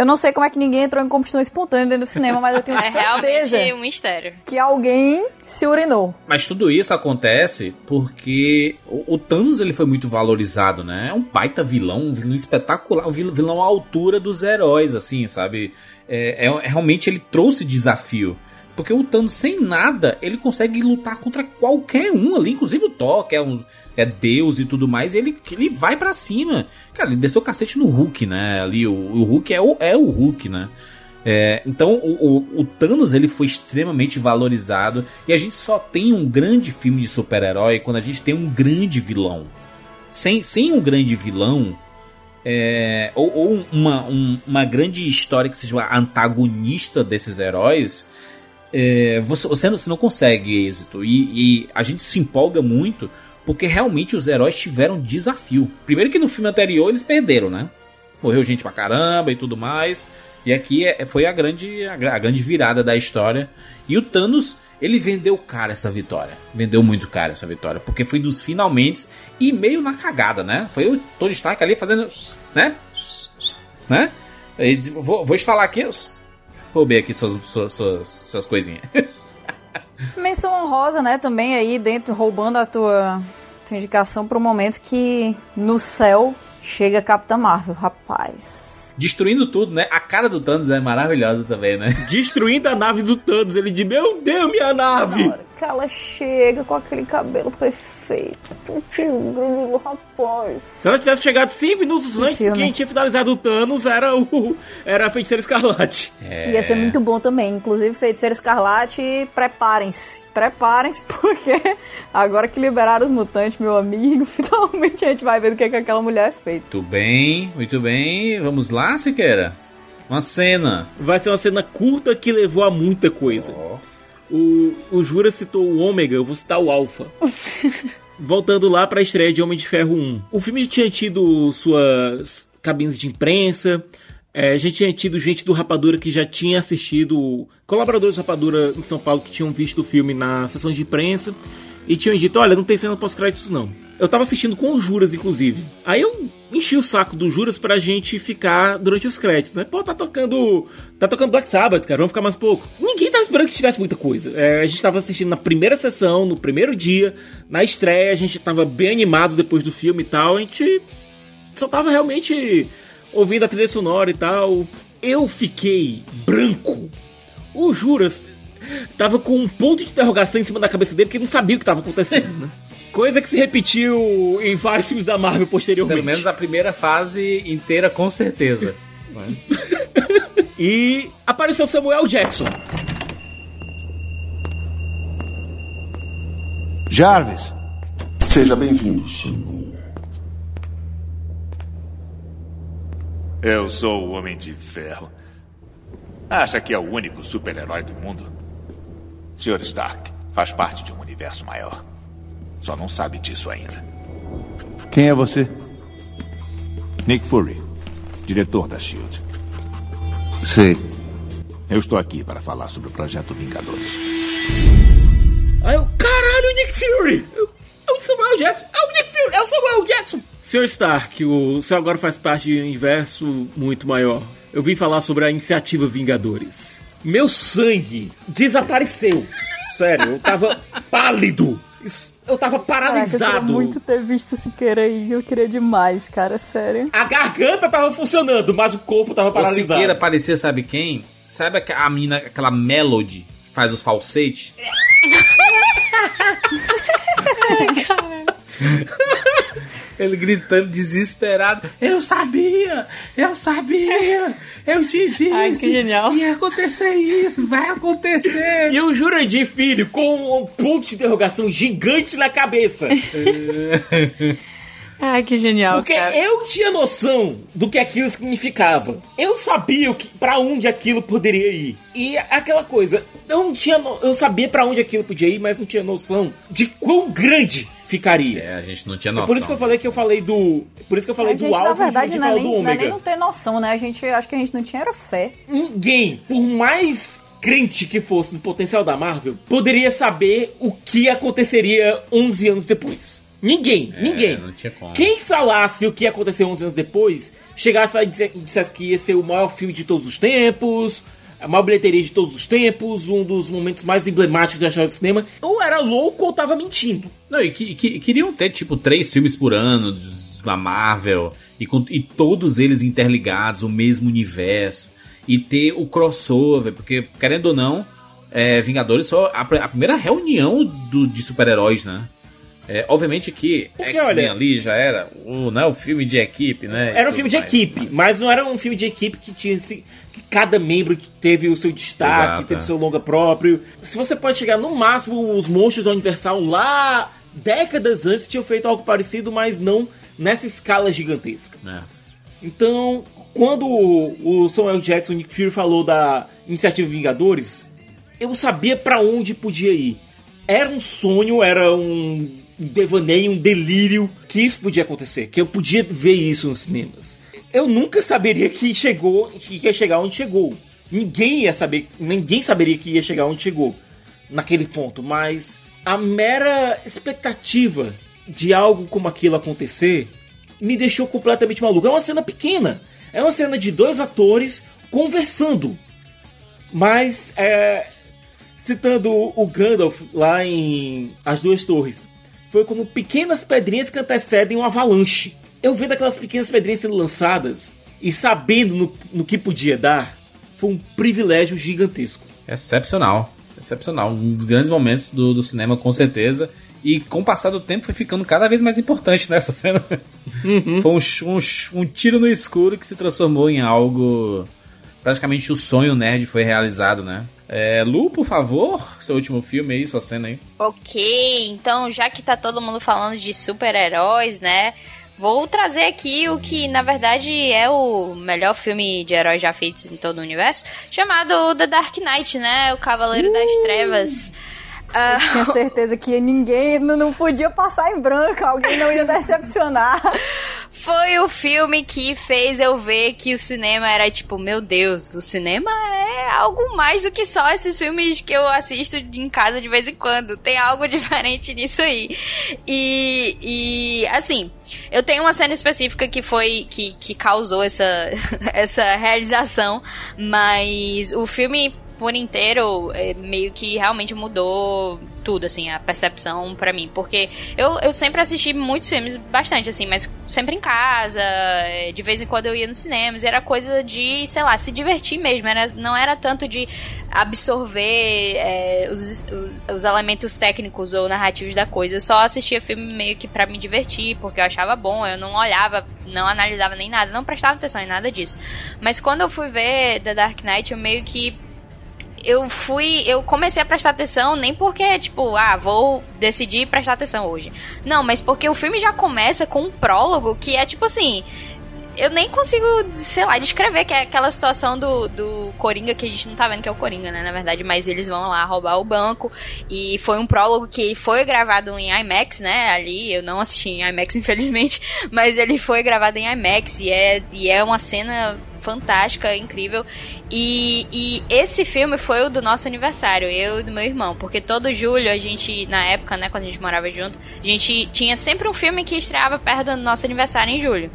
Eu não sei como é que ninguém entrou em combustão espontânea dentro do cinema, mas eu tenho É certeza realmente um mistério. que alguém se urinou. Mas tudo isso acontece porque o, o Thanos ele foi muito valorizado, né? É um baita vilão, um vilão espetacular, um vil- vilão à altura dos heróis, assim, sabe? É, é- realmente ele trouxe desafio. Porque o Thanos, sem nada, ele consegue lutar contra qualquer um ali, inclusive o Thor, que é, um, é Deus e tudo mais, ele, ele vai pra cima. Cara, ele desceu o cacete no Hulk, né? Ali, o, o Hulk é o, é o Hulk, né? É, então o, o, o Thanos ele foi extremamente valorizado e a gente só tem um grande filme de super-herói quando a gente tem um grande vilão. Sem, sem um grande vilão, é, ou, ou uma, um- uma grande história que seja antagonista desses heróis, é, você, você, não, você não consegue êxito. E, e a gente se empolga muito porque realmente os heróis tiveram desafio. Primeiro que no filme anterior eles perderam, né? Morreu gente pra caramba e tudo mais. E aqui é- foi a grande, a, a grande virada da história. E o Thanos, ele vendeu caro essa vitória. Vendeu muito caro essa vitória. Porque foi dos finalmente e meio na cagada, né? Foi o Tony Stark ali fazendo. né? Né? Vou, vou falar aqui. Roubei aqui suas, suas, suas, suas coisinhas. Menção honrosa, né, também aí dentro, roubando a tua, tua indicação pro momento que no céu chega a Capitã Marvel, rapaz. Destruindo tudo, né? A cara do Thanos é maravilhosa também, né? Destruindo a nave do Thanos. Ele de meu Deus, minha nave! Que ela chega com aquele cabelo perfeito, grande rapaz. Se ela tivesse chegado 5 minutos Que antes, filme. quem tinha finalizado o Thanos era o era a Feiticeira Escarlate. É. Ia ser muito bom também. Inclusive, Feiticeiro Escarlate, preparem-se. Preparem-se, porque agora que liberaram os mutantes, meu amigo, finalmente a gente vai ver do que, que aquela mulher é feita. Muito bem, muito bem. Vamos lá, Siqueira? Uma cena. Vai ser uma cena curta que levou a muita coisa. O, o Jura citou o Ômega, eu vou citar o Alpha. Voltando lá pra estreia de Homem de Ferro 1. O filme tinha tido suas cabines de imprensa, é, a gente tinha tido gente do Rapadura que já tinha assistido, colaboradores do Rapadura em São Paulo que tinham visto o filme na sessão de imprensa e tinham dito: Olha, não tem cena pós-créditos não. Eu tava assistindo com o Juras, inclusive. Aí eu enchi o saco do Juras pra gente ficar durante os créditos, né? Pô, tá tocando. Tá tocando Black Sabbath, cara, vamos ficar mais pouco. Ninguém tava esperando que tivesse muita coisa. É, a gente tava assistindo na primeira sessão, no primeiro dia, na estreia, a gente tava bem animado depois do filme e tal. A gente só tava realmente ouvindo a trilha sonora e tal. Eu fiquei branco. O Juras tava com um ponto de interrogação em cima da cabeça dele, porque ele não sabia o que tava acontecendo, né? Coisa que se repetiu em vários filmes da Marvel posteriormente. Pelo menos a primeira fase inteira, com certeza. e apareceu Samuel Jackson. Jarvis. Seja bem-vindo. Eu sou o Homem de Ferro. Acha que é o único super-herói do mundo? Sr. Stark faz parte de um universo maior. Só não sabe disso ainda. Quem é você? Nick Fury, diretor da SHIELD. Sei. Eu estou aqui para falar sobre o projeto Vingadores. Aí eu, caralho, Nick Fury! É o Samuel Jackson! É o Nick Fury! É o Samuel Jackson! Sr. Stark, o senhor agora faz parte de um universo muito maior. Eu vim falar sobre a iniciativa Vingadores. Meu sangue desapareceu. Sério, eu tava pálido. Eu tava paralisado. Caraca, eu queria muito ter visto Siqueira aí. Eu queria demais, cara, sério. A garganta tava funcionando, mas o corpo tava paralisado. O Siqueira parecia, sabe quem? Sabe a mina, aquela Melody que faz os falsetes? Ai, cara. Ele gritando desesperado. Eu sabia! Eu sabia! Eu te disse! Ai, que genial. Ia acontecer isso! Vai acontecer! E o Jurandir Filho com um ponto de interrogação gigante na cabeça. Ai, que genial, Porque cara. eu tinha noção do que aquilo significava. Eu sabia para onde aquilo poderia ir. E aquela coisa, eu não tinha, no- eu sabia para onde aquilo podia ir, mas não tinha noção de quão grande ficaria. É, a gente não tinha É noção. por isso que eu falei que eu falei do, por isso que eu falei a do gente, alvo na verdade, não é, nem, não é nem não ter noção, né? A gente, acho que a gente não tinha era fé. Ninguém, por mais crente que fosse no potencial da Marvel, poderia saber o que aconteceria 11 anos depois. Ninguém, É, ninguém. Quem falasse o que ia acontecer 11 anos depois, chegasse e disse- dissesse que ia ser o maior filme de todos os tempos, a maior bilheteria de todos os tempos, um dos momentos mais emblemáticos da história do cinema, ou era louco ou tava mentindo. Não, e que, que- queriam ter, tipo, três filmes por ano da Marvel, e, com- e todos eles interligados, o mesmo universo, e ter o crossover, porque, querendo ou não, é, Vingadores foi a, a primeira reunião do- de super-heróis, né? É, obviamente que X-Men ali já era o, né, o filme de equipe, né? Era um filme de mais. equipe, mas não era um filme de equipe que tinha assim, que cada membro que teve o seu destaque, Exato, teve é. seu longa próprio. Se você pode chegar no máximo os monstros da Universal lá décadas antes tinham feito algo parecido, mas não nessa escala gigantesca. É. Então, quando o Samuel Jackson, Nick Fury falou da iniciativa Vingadores, eu sabia pra onde podia ir. Era um sonho, era um devaneio, um delírio que isso podia acontecer, que eu podia ver isso nos cinemas. Eu nunca saberia que chegou, que ia chegar onde chegou. Ninguém ia saber, ninguém saberia que ia chegar onde chegou naquele ponto, mas a mera expectativa de algo como aquilo acontecer me deixou completamente maluco. É uma cena pequena, é uma cena de dois atores conversando, mas é, citando o Gandalf lá em As Duas Torres, foi como pequenas pedrinhas que antecedem um avalanche. Eu vendo aquelas pequenas pedrinhas sendo lançadas e sabendo no, no que podia dar, foi um privilégio gigantesco. Excepcional. Excepcional. Um dos grandes momentos do, do cinema, com certeza. E com o passar do tempo foi ficando cada vez mais importante nessa cena. foi um, um, um tiro no escuro que se transformou em algo. Praticamente o sonho nerd foi realizado, né? É, Lu, por favor, seu último filme aí, sua cena aí. Ok, então já que tá todo mundo falando de super-heróis, né? Vou trazer aqui o que na verdade é o melhor filme de heróis já feitos em todo o universo, chamado The Dark Knight, né? O Cavaleiro das Trevas. Ah, Eu tinha certeza que ninguém não, não podia passar em branco, alguém não ia decepcionar. Foi o filme que fez eu ver que o cinema era tipo, meu Deus, o cinema é algo mais do que só esses filmes que eu assisto em casa de vez em quando. Tem algo diferente nisso aí. E, e assim, eu tenho uma cena específica que foi que, que causou essa, essa realização, mas o filme por inteiro é, meio que realmente mudou tudo, assim, a percepção pra mim. Porque eu, eu sempre assisti muitos filmes, bastante, assim, mas sempre em casa, é, de vez em quando eu ia nos cinemas, era coisa de, sei lá, se divertir mesmo. Era, não era tanto de absorver é, os, os, os elementos técnicos ou narrativos da coisa. Eu só assistia filme meio que pra me divertir, porque eu achava bom, eu não olhava, não analisava nem nada, não prestava atenção em nada disso. Mas quando eu fui ver The Dark Knight, eu meio que eu fui. Eu comecei a prestar atenção nem porque, tipo, ah, vou decidir prestar atenção hoje. Não, mas porque o filme já começa com um prólogo que é tipo assim. Eu nem consigo, sei lá, descrever que é aquela situação do, do Coringa que a gente não tá vendo que é o Coringa, né? Na verdade, mas eles vão lá roubar o banco. E foi um prólogo que foi gravado em IMAX, né? Ali, eu não assisti em IMAX, infelizmente. Mas ele foi gravado em IMAX e é, e é uma cena fantástica, incrível. E, e esse filme foi o do nosso aniversário, eu e do meu irmão, porque todo julho a gente, na época, né, quando a gente morava junto, a gente tinha sempre um filme que estreava perto do nosso aniversário em julho.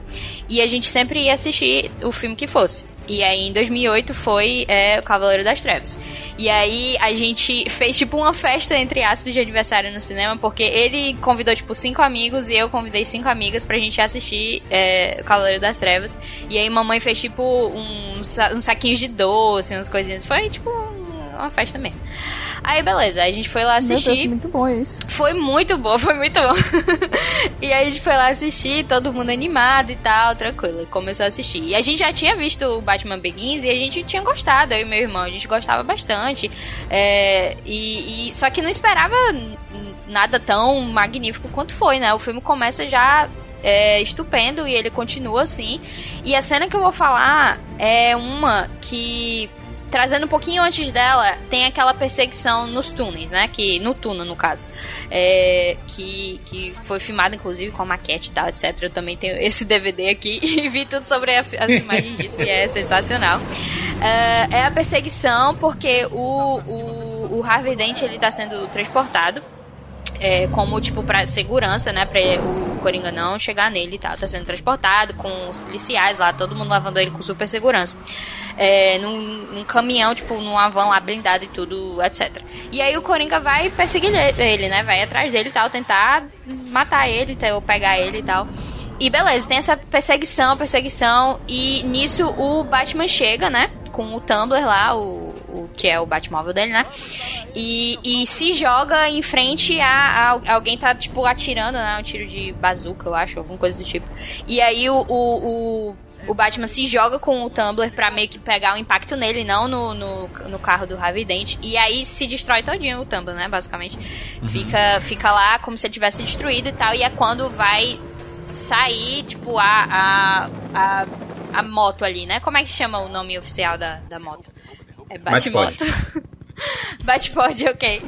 E a gente sempre ia assistir o filme que fosse. E aí em 2008 foi é, o Cavaleiro das Trevas. E aí a gente fez tipo uma festa, entre aspas, de aniversário no cinema, porque ele convidou tipo cinco amigos e eu convidei cinco amigas pra gente assistir é, o Cavaleiro das Trevas. E aí mamãe fez tipo um, um saquinho de doce, umas coisinhas. Foi tipo uma festa mesmo. Aí beleza, aí a gente foi lá assistir. Meu Deus, muito bom isso. Foi muito bom, foi muito bom. e aí a gente foi lá assistir, todo mundo animado e tal, tranquilo. Começou a assistir. E a gente já tinha visto o Batman Begins e a gente tinha gostado, eu e meu irmão, a gente gostava bastante. É, e, e só que não esperava nada tão magnífico quanto foi, né? O filme começa já é estupendo e ele continua assim. E a cena que eu vou falar é uma que trazendo um pouquinho antes dela, tem aquela perseguição nos túneis, né? Que, no túnel, no caso. É, que, que foi filmado, inclusive, com a maquete e tal, etc. Eu também tenho esse DVD aqui e vi tudo sobre a, as imagens disso, e é sensacional. É, é a perseguição porque o, o, o Harvey Dent, ele tá sendo transportado é, como, tipo, pra segurança, né? Pra o Coringa não chegar nele e tal. Tá sendo transportado com os policiais lá, todo mundo lavando ele com super segurança. É, num, num, caminhão, tipo, numa van lá blindado e tudo, etc. E aí o Coringa vai perseguir ele, né? Vai atrás dele e tal, tentar matar ele, ou pegar ele e tal. E beleza, tem essa perseguição, perseguição, e nisso o Batman chega, né? Com o Tumblr lá, o, o que é o Batmóvel dele, né? E, e se joga em frente a, a, alguém tá, tipo, atirando, né? Um tiro de bazuca, eu acho, alguma coisa do tipo. E aí o, o, o o Batman se joga com o Tumblr pra meio que pegar o impacto nele, não no, no, no carro do Harvey Dent. E aí se destrói todinho o Tumblr, né? Basicamente. Uhum. Fica, fica lá como se ele tivesse destruído e tal. E é quando vai sair, tipo, a, a, a, a moto ali, né? Como é que chama o nome oficial da, da moto? É Batmoto. Batpod, ok.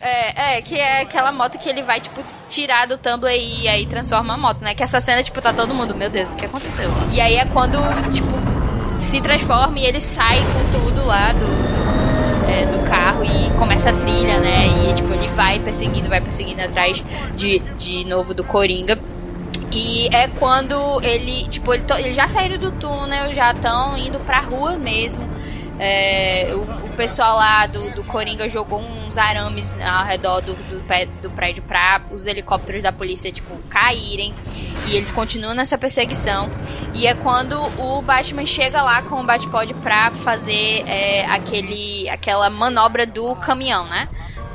É, é, que é aquela moto que ele vai, tipo, tirar do Tumblr e aí transforma a moto, né? Que essa cena, tipo, tá todo mundo, meu Deus, o que aconteceu? E aí é quando, tipo, se transforma e ele sai com tudo lá do, é, do carro e começa a trilha, né? E, tipo, ele vai perseguindo, vai perseguindo atrás de, de novo do Coringa. E é quando ele, tipo, ele, ele já saíram do túnel, já estão indo pra rua mesmo. É, o, o, pessoal lá do, do Coringa jogou uns arames ao redor do, do, do prédio pra os helicópteros da polícia, tipo, caírem. E eles continuam nessa perseguição. E é quando o Batman chega lá com o Batpod pra fazer é, aquele, aquela manobra do caminhão, né?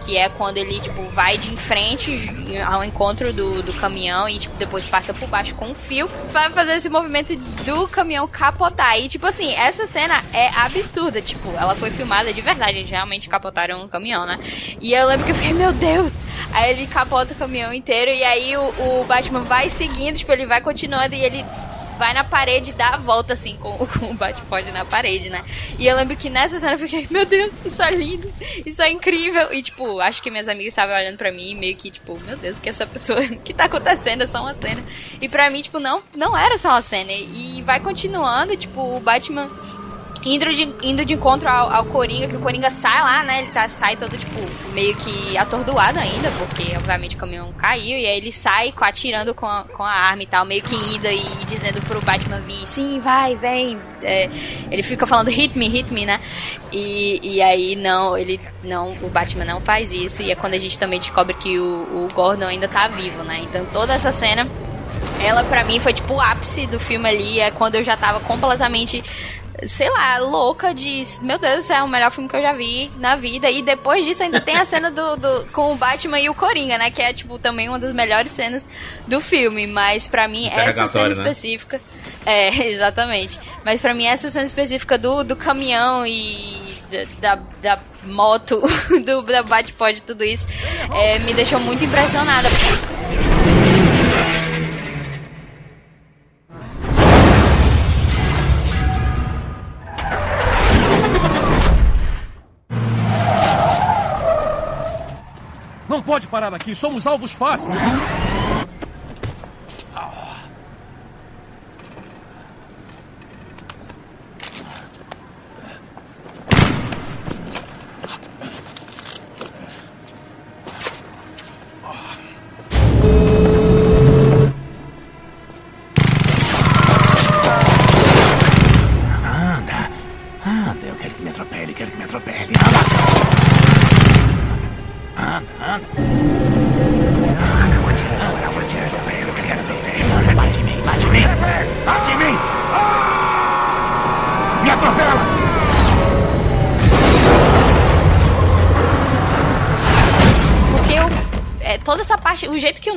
Que é quando ele, tipo, vai de frente ao encontro do, do caminhão e, tipo, depois passa por baixo com o fio, vai fazer esse movimento do caminhão capotar. E, tipo assim, essa cena é absurda, tipo, ela foi filmada de verdade, eles realmente capotaram o caminhão, né? E eu lembro que eu fiquei, meu Deus! Aí ele capota o caminhão inteiro e aí o, o Batman vai seguindo, tipo, ele vai continuando e ele vai na parede e dá a volta, assim, com, com o bate-pode na parede, né? E eu lembro que nessa cena eu fiquei, meu Deus, isso é lindo, isso é incrível. E, tipo, acho que minhas amigas estavam olhando pra mim meio que, tipo, meu Deus, o que essa pessoa, o que tá acontecendo? É só uma cena. E pra mim, tipo, não, não era só uma cena. E vai continuando, tipo, o Batman indo de, indo de encontro ao, ao Coringa, que o Coringa sai lá, né? Ele tá, sai todo, tipo, meio que atordoado ainda, porque obviamente o caminhão caiu, e aí ele sai atirando com a, com a arma e tal, meio que indo e, e dizendo pro Batman vir, sim, vai, vem. É, ele fica falando hit me, hit me, né? E, e aí não, ele não, o Batman não faz isso, e é quando a gente também descobre que o, o Gordon ainda tá vivo, né? Então toda essa cena ela para mim foi tipo o ápice do filme ali, é quando eu já tava completamente sei lá, louca de. Meu Deus é o melhor filme que eu já vi na vida. E depois disso ainda tem a cena do, do, com o Batman e o Coringa, né? Que é, tipo, também uma das melhores cenas do filme. Mas para mim, essa cena né? específica. É, exatamente. Mas para mim, essa cena específica do, do caminhão e da, da moto, do, da Batpod e tudo isso, é, me deixou muito impressionada. Não pode parar aqui, somos alvos fáceis.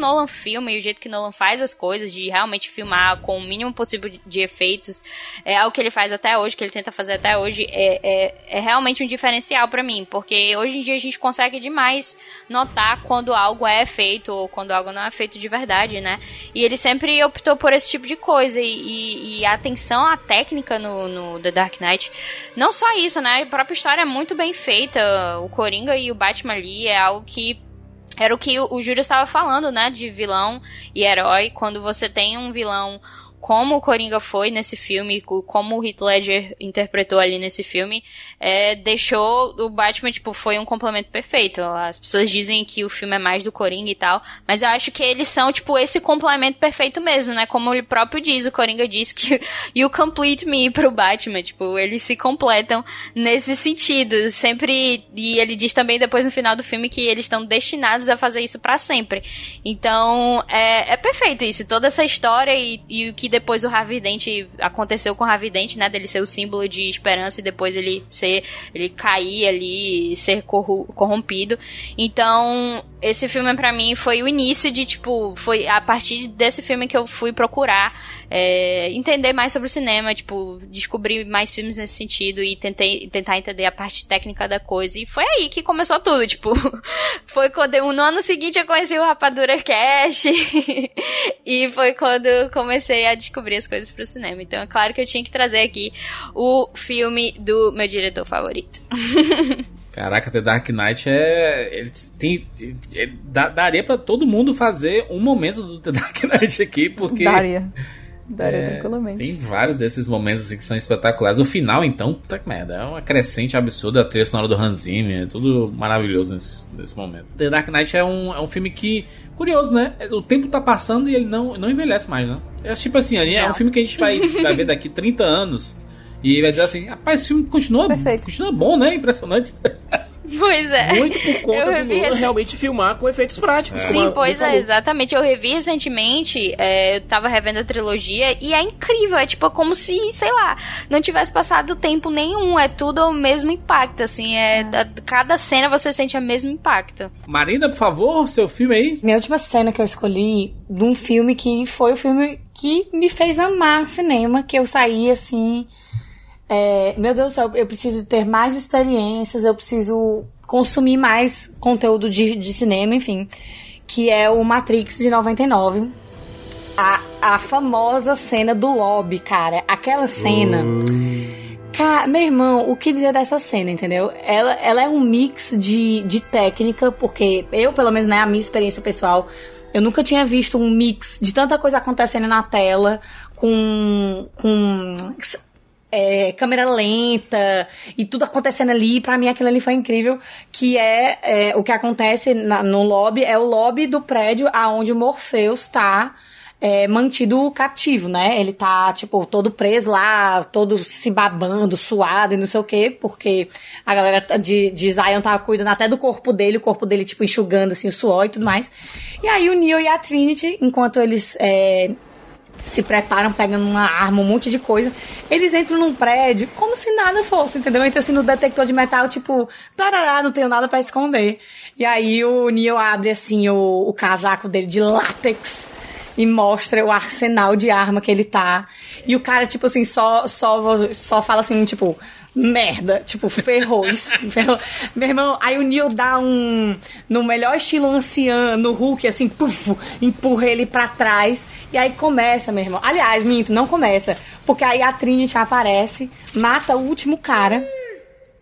Nolan filma e o jeito que Nolan faz as coisas, de realmente filmar com o mínimo possível de, efeitos, é algo que ele faz até hoje, que ele tenta fazer até hoje, é, é, é realmente um diferencial pra mim. Porque hoje em dia a gente consegue demais notar quando algo é feito ou quando algo não é feito de verdade, né? E ele sempre optou por esse tipo de coisa. E, e- e a atenção à técnica no, no The Dark Knight, não só isso, né? A própria história é muito bem feita. O Coringa e o Batman ali é algo que era o que o, Júlio estava falando, né? De vilão e herói. Quando você tem um vilão como o Coringa foi nesse filme, co- como o Heath Ledger interpretou ali nesse filme, é, deixou o Batman, tipo, foi um complemento perfeito. As pessoas dizem que o filme é mais do Coringa e tal, mas eu acho que eles são, tipo, esse complemento perfeito mesmo, né? Como ele próprio diz, o Coringa diz que you complete me pro Batman, tipo, eles se completam nesse sentido. Sempre, e ele diz também depois no final do filme que eles estão destinados a fazer isso pra sempre. Então, é, é perfeito isso, toda essa história e, e o que depois o Harvey Dent aconteceu com o Harvey Dent, né, dele ser o símbolo de esperança e depois ele ser, ele cair ali, ser corrompido. Então, esse filme pra mim foi o início de, tipo, foi a partir desse filme que eu fui procurar é, entender mais sobre o cinema, tipo, descobrir mais filmes nesse sentido e tentei, tentar entender a parte técnica da coisa. E foi aí que começou tudo, tipo, foi quando eu, no ano seguinte eu conheci o Rapadura Cash e foi quando eu comecei a descobrir as coisas pro cinema. Então é claro que eu tinha que trazer aqui o filme do meu diretor favorito. Caraca, The Dark Knight é. Ele tem. é- daria pra todo mundo fazer um momento do The Dark Knight aqui, porque. Daria. Daria é, tranquilamente. Tem vários desses momentos assim, que são espetaculares. O final, então, puta que merda. É uma crescente absurda. A trilha sonora do Hans Zimmer. É tudo maravilhoso nesse, nesse momento. The Dark Knight é um, é um filme que. Curioso, né? O tempo tá passando e ele não, não envelhece mais, né? É tipo assim, ali é um filme que a gente vai, vai ver daqui 30 anos. E vai dizer assim, rapaz, esse filme continua, continua bom, né? Impressionante. Pois é. Muito por conta Eu do Nolan realmente filmar com efeitos práticos. como Sim, a- pois é, falou. exatamente. Eu revi recentemente, é, eu tava revendo a trilogia e é incrível. É tipo como se, sei lá, não tivesse passado tempo nenhum. É tudo o mesmo impacto, assim. É, a- cada cena você sente o mesmo impacto. Marina, por favor, seu filme aí. Minha última cena que eu escolhi de um filme que foi o filme que me fez amar cinema, que eu saí assim. É, meu Deus do céu, eu preciso ter mais experiências, eu preciso consumir mais conteúdo de, de cinema, enfim. Que é o Matrix de 99. A, a famosa cena do lobby, cara. Aquela cena. Cara, meu irmão, o que dizer dessa cena, entendeu? Ela, ela é um mix de, de técnica, porque eu, pelo menos, né, a minha experiência pessoal, eu nunca tinha visto um mix de tanta coisa acontecendo na tela, com. com é, câmera lenta e tudo acontecendo ali. Pra mim, aquilo ali foi incrível. Que é, é, o que acontece na- no lobby, é o lobby do prédio aonde o Morpheus tá. é, mantido cativo, né? Ele tá, tipo, todo preso lá, todo se babando, suado e não sei o quê, porque a galera de, de Zion tava cuidando até do corpo dele, o corpo dele, tipo, enxugando, assim, o suor e tudo mais. E aí o Neo e a Trinity, enquanto eles é, se preparam pegando uma arma, um monte de coisa. Eles entram num prédio como se nada fosse, entendeu? Entra assim no detector de metal, tipo, tarará, não tenho nada pra esconder. E aí o Neo abre assim o, o casaco dele de látex e mostra o arsenal de arma que ele tá. E o cara, tipo assim, só, só, só fala assim, tipo, merda, tipo, ferrou, isso, ferrou. Meu irmão, aí o Neil dá um, no melhor estilo ancião, no Hulk, assim, puf, empurra ele pra trás, e aí começa, meu irmão. Aliás, minto, não começa, porque aí a Trinity aparece, mata o último cara,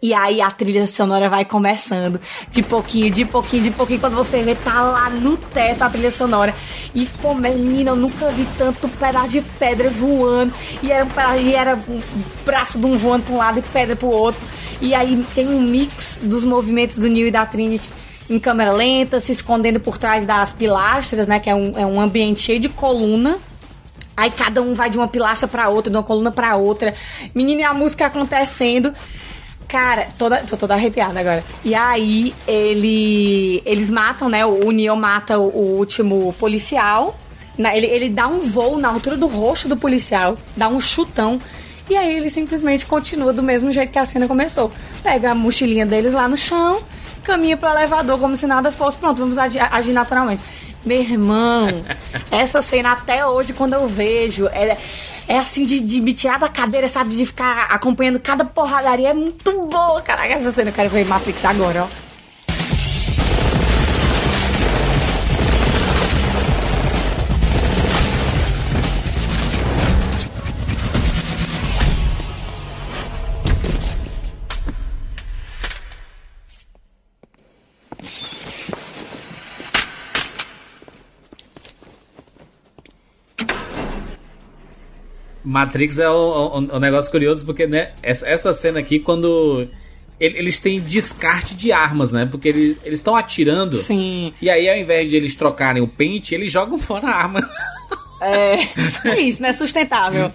e aí a trilha sonora vai começando, de pouquinho, de pouquinho, de pouquinho, quando você vê, tá lá no teto a trilha sonora. E como é, menina, eu nunca vi tanto pedaço de pedra voando. E era um, peda- e era um braço de um voando pra um lado e pedra pro outro. E aí tem um mix dos movimentos do Neil e da Trinity em câmera lenta, se escondendo por trás das pilastras, né? Que é um, é um ambiente cheio de coluna. Aí cada um vai de uma pilastra pra outra, de uma coluna pra outra. Menina, e a música acontecendo. Cara, toda, tô toda arrepiada agora. E aí, ele, eles matam, né? O, Neo mata o, o último policial. Na- ele, ele dá um voo na altura do rosto do policial, dá um chutão. E aí ele simplesmente continua do mesmo jeito que a cena começou. Pega a mochilinha deles lá no chão, caminha pro elevador como se nada fosse. Pronto, vamos agir, agir naturalmente. Meu irmão, essa cena até hoje, quando eu vejo, é, é assim de, de me tirar da cadeira, sabe? De ficar acompanhando cada porradaria. É muito boa, caraca, essa cena. Eu quero ver Matrix agora, ó. Matrix é um, um- um negócio curioso porque, né, essa, essa cena aqui, quando ele- eles têm descarte de armas, né? Porque eles eles estão atirando. Sim. E aí, ao invés de eles trocarem o pente, eles jogam fora a arma. É, é isso, né? Sustentável.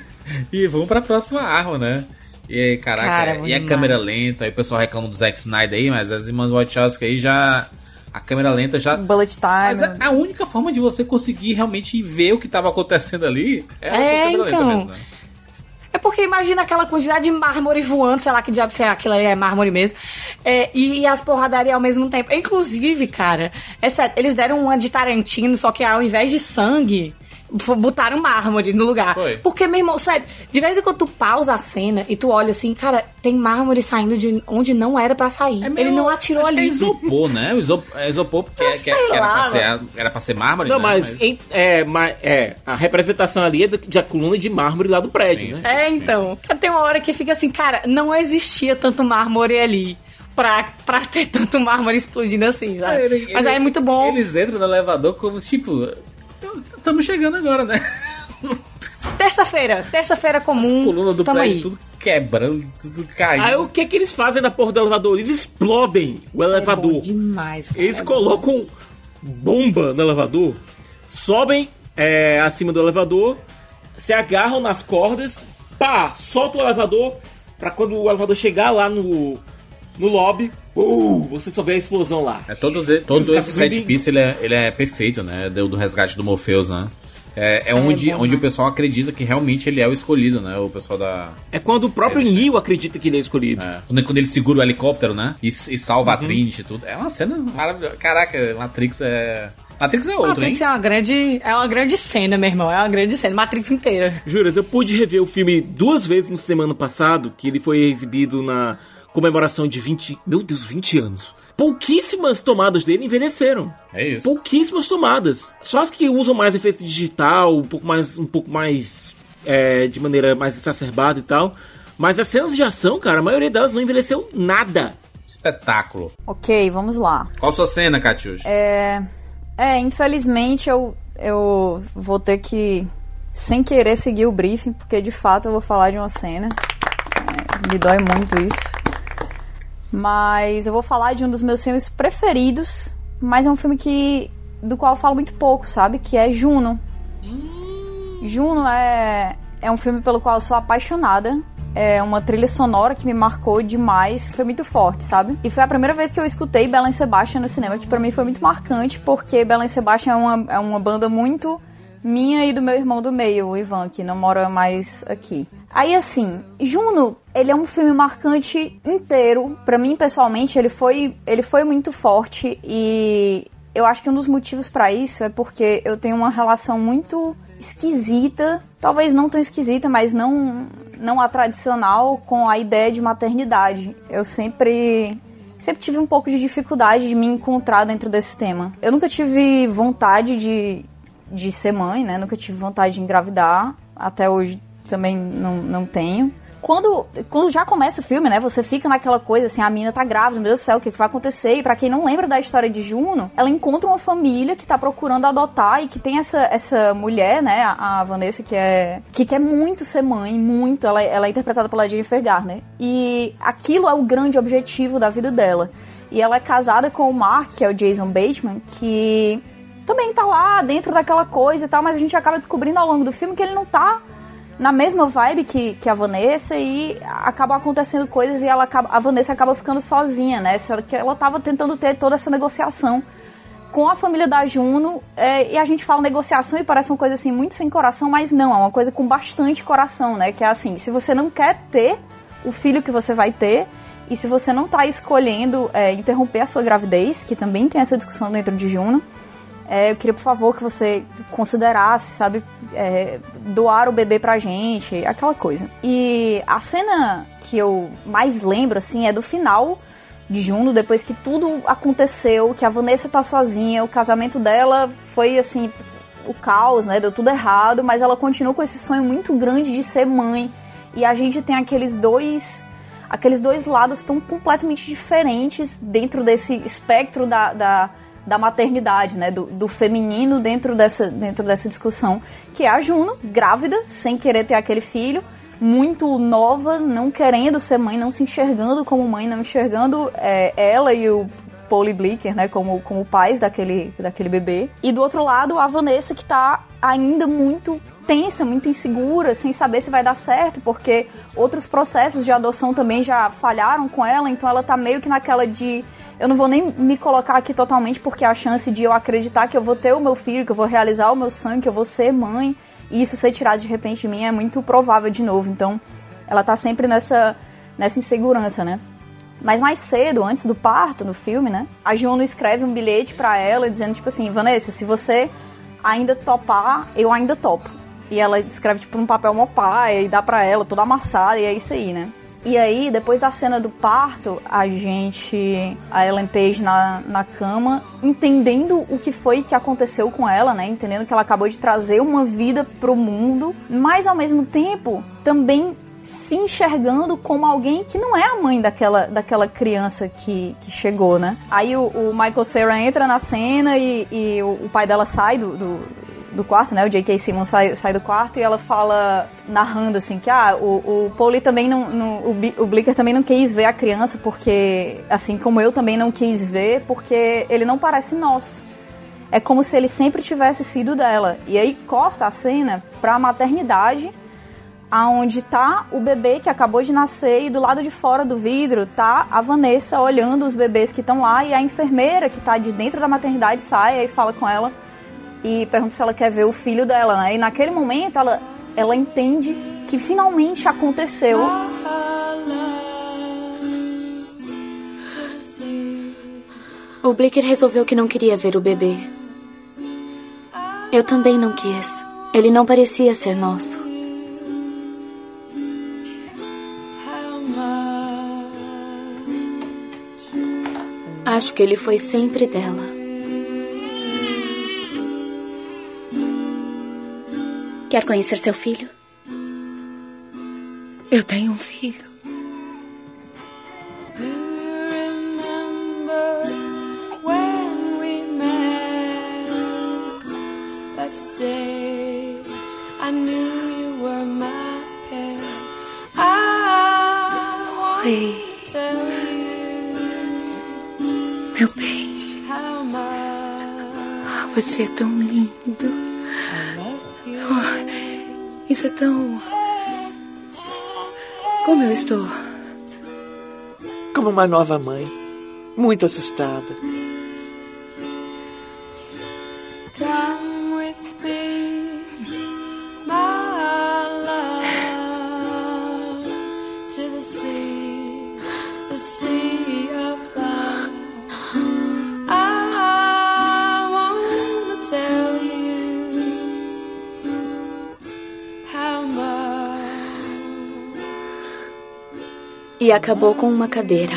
e vão pra próxima arma, né? E aí, caraca, Cara, e a demais. câmera lenta, aí o pessoal reclama do Zack Snyder aí, mas as irmãs Wachowski aí já. A câmera lenta já. Bullet time. Mas a, a única forma de você conseguir realmente ver o que tava acontecendo ali é, É, a câmera lenta então. mesmo, né? É porque imagina aquela quantidade de mármore voando, sei lá que diabo é aquilo ali é mármore mesmo. É, e, e as porradarias ao mesmo tempo. Inclusive, cara, é sério, eles deram uma de Tarantino, só que ao invés de sangue, botaram mármore no lugar. Foi. Porque, meu irmão, sério, de vez em quando tu pausa a cena e tu olha assim, cara, tem mármore saindo de onde não era pra sair. Ele não atirou Acho que ali. É isopor, né? O isopor, é isopor porque é- que, é- que era, pra ser, era pra ser mármore, Não, né? mas, em- é, ma- é, a representação ali é de a coluna de mármore lá do prédio, né? É, então. Tem uma hora que fica assim, cara, não existia tanto mármore ali. Pra, pra ter tanto mármore explodindo assim, sabe? Ele- Mas ele- aí é muito bom. Eles entram no elevador como, tipo... Estamos chegando agora, né? Terça-feira, terça-feira comum. Coluna do tamo prédio aí. tudo quebrando, tudo caindo. Aí o que que eles fazem na porra do elevador? Eles explodem o elevador. É bom demais, cara. Eles É colocam bomba no elevador, sobem é, acima do elevador, se agarram nas cordas, pá, solta o elevador, pra quando o elevador chegar lá no, no lobby, uh, você só vê a explosão lá. É, todos e- todos Os esse caras set piece ele é, ele é perfeito, né? Do, do resgate do Morpheus, né? É, é É, onde, bom onde o pessoal acredita que realmente ele é o escolhido, né? O pessoal da. É quando o próprio Neo acredita que ele é escolhido. Quando, quando ele segura o helicóptero, né? E, e salva a Uhum. Trinity e tudo. É uma cena maravilhosa. Caraca, Matrix é. Matrix é outro, Matrix hein? é uma grande. É uma grande cena, meu irmão. É uma grande cena. Matrix inteira. Juras, eu pude rever o filme duas vezes no semana passado, que ele foi exibido na comemoração de 20. Meu Deus, 20 anos. Pouquíssimas tomadas dele envelheceram. É isso. Pouquíssimas tomadas. Só as que usam mais efeito digital, um pouco mais. um pouco mais. é, de maneira mais exacerbada e tal. Mas as cenas de ação, cara, a maioria delas não envelheceu nada. Espetáculo. Ok, vamos lá. Qual sua cena, Catiuxa? É, é, infelizmente eu, eu vou ter que sem querer seguir o briefing, porque de fato eu vou falar de uma cena. É, me dói muito isso. Mas eu vou falar de um dos meus filmes preferidos, mas é um filme que do qual eu falo muito pouco, sabe? Que é Juno. Juno é, é um filme pelo qual eu sou apaixonada. É uma trilha sonora que me marcou demais, foi muito forte, sabe? E foi a primeira vez que eu escutei Belen Sebastian no cinema, que para mim foi muito marcante, porque Belen Sebastian é uma, é uma banda muito minha e do meu irmão do meio, o Ivan, que não mora mais aqui. Aí assim, Juno, ele é um filme marcante inteiro. Para mim, pessoalmente, ele foi, ele foi muito forte e eu acho que um dos motivos para isso é porque eu tenho uma relação muito esquisita, talvez não tão esquisita, mas não não a tradicional com a ideia de maternidade. Eu sempre sempre tive um pouco de dificuldade de me encontrar dentro desse tema. Eu nunca tive vontade de, de ser mãe, né? Nunca tive vontade de engravidar. Até hoje também não, não tenho quando, quando já começa o filme, né, você fica naquela coisa assim, a menina tá grávida, meu Deus do céu, o que, que vai acontecer? E pra quem não lembra da história de Juno, ela encontra uma família que tá procurando adotar e que tem essa, essa mulher, né, a, a Vanessa, que é que quer muito ser mãe, muito, ela, ela é interpretada pela Jennifer Garner. E aquilo é o grande objetivo da vida dela. E ela é casada com o Mark, que é o Jason Bateman, que também tá lá dentro daquela coisa e tal, mas a gente acaba descobrindo ao longo do filme que ele não tá na mesma vibe que, que a Vanessa e acabam acontecendo coisas e ela acaba, a Vanessa acaba ficando sozinha, né? Que ela tava tentando ter toda essa negociação com a família da Juno é, e a gente fala negociação e parece uma coisa assim muito sem coração, mas não, é uma coisa com bastante coração, né? Que é assim, se você não quer ter o filho que você vai ter e se você não tá escolhendo é, interromper a sua gravidez, que também tem essa discussão dentro de Juno, é, eu queria, por favor, que você considerasse, sabe, é, doar o bebê pra gente, aquela coisa. E a cena que eu mais lembro, assim, é do final de Juno, depois que tudo aconteceu, que a Vanessa tá sozinha, o casamento dela foi, assim, o caos, né, deu tudo errado, mas ela continua com esse sonho muito grande de ser mãe. E a gente tem aqueles dois aqueles dois lados tão completamente diferentes dentro desse espectro da, da da maternidade, né, do, do, feminino dentro dessa, dentro dessa discussão, que é a Juno, grávida, sem querer ter aquele filho, muito nova, não querendo ser mãe, não se enxergando como mãe, não enxergando é, ela e o Polly Blicker, né, como, como pais daquele, daquele bebê. E do outro lado, a Vanessa, que tá ainda muito tensa, muito insegura, sem saber se vai dar certo, porque outros processos de adoção também já falharam com ela, então ela tá meio que naquela de eu não vou nem me colocar aqui totalmente porque a chance de eu acreditar que eu vou ter o meu filho, que eu vou realizar o meu sonho, que eu vou ser mãe, e isso ser tirado de repente de mim é muito provável de novo. Então, ela tá sempre nessa nessa insegurança, né? Mas mais cedo, antes do parto, no filme, né? A Juno escreve um bilhete para ela dizendo tipo assim, Vanessa, se você ainda topar, eu ainda topo. E ela escreve, tipo, num papel mopaia e dá pra ela, toda amassada, e é isso aí, né? E aí, depois da cena do parto, a gente, a Ellen Page na, na cama, entendendo o que foi que aconteceu com ela, né? Entendendo que ela acabou de trazer uma vida pro mundo, mas ao mesmo tempo também se enxergando como alguém que não é a mãe daquela, daquela criança que, que chegou, né? Aí o, o Michael Cera entra na cena e, e o, o, pai dela sai do, do do quarto, né? O J.K. Simmons sai, sai do quarto e ela fala, narrando assim, que ah, o, o também não, não o, o Blicker também não quis ver a criança porque, assim como eu também não quis ver, porque ele não parece nosso. É como se ele sempre tivesse sido dela. E aí corta a cena pra maternidade, aonde tá o bebê que acabou de nascer e do lado de fora do vidro tá a Vanessa olhando os bebês que estão lá e a enfermeira que tá de dentro da maternidade sai e fala com ela e pergunta se ela quer ver o filho dela, né? E naquele momento ela, ela entende que finalmente aconteceu. O Blicker resolveu que não queria ver o bebê. Eu também não quis. Ele não parecia ser nosso. Acho que ele foi sempre dela. Quer conhecer seu filho? Eu tenho um filho. I knew you were my pair. I Oi. Meu bem, você é tão lindo. Isso é tão. Como eu estou? Como uma nova mãe. Muito assustada. Come E acabou com uma cadeira.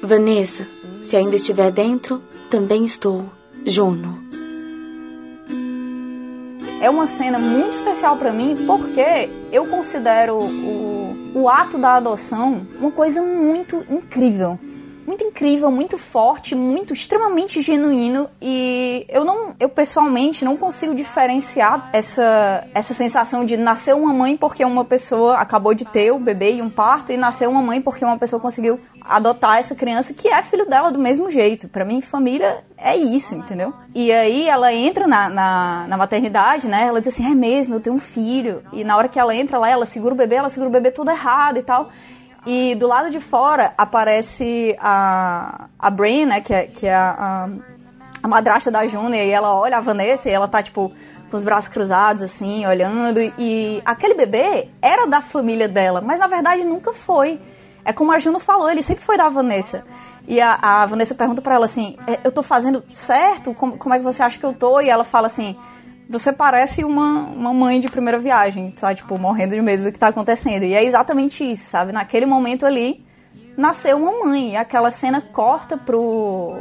Vanessa, se ainda estiver dentro, também estou. Juno. É uma cena muito especial pra mim porque eu considero o, o ato da adoção uma coisa muito incrível. Muito incrível, muito forte, muito extremamente genuíno e eu não, eu pessoalmente não consigo diferenciar essa essa sensação de nascer uma mãe porque uma pessoa acabou de ter o bebê e um parto e nascer uma mãe porque uma pessoa conseguiu adotar essa criança que é filho dela do mesmo jeito. Pra mim, família é isso, entendeu? E aí ela entra na, na, na maternidade, né? Ela diz assim, é mesmo, eu tenho um filho. E na hora que ela entra lá, ela segura o bebê, ela segura o bebê todo errado e tal. E do lado de fora aparece a, a Brin, né? Que é, que é a, a, madrasta da Juna. E ela olha a Vanessa e ela tá, tipo, com os braços cruzados, assim, olhando. E, e aquele bebê era da família dela, mas na verdade nunca foi. É como a Juno falou, ele sempre foi da Vanessa. E a, a Vanessa pergunta pra ela assim: "É, Eu tô fazendo certo? Como, como é que você acha que eu tô? E ela fala assim: Você parece uma, uma mãe de primeira viagem, sabe? Tipo, morrendo de medo do que tá acontecendo. E é exatamente isso, sabe? Naquele momento ali, nasceu uma mãe. E aquela cena corta pro,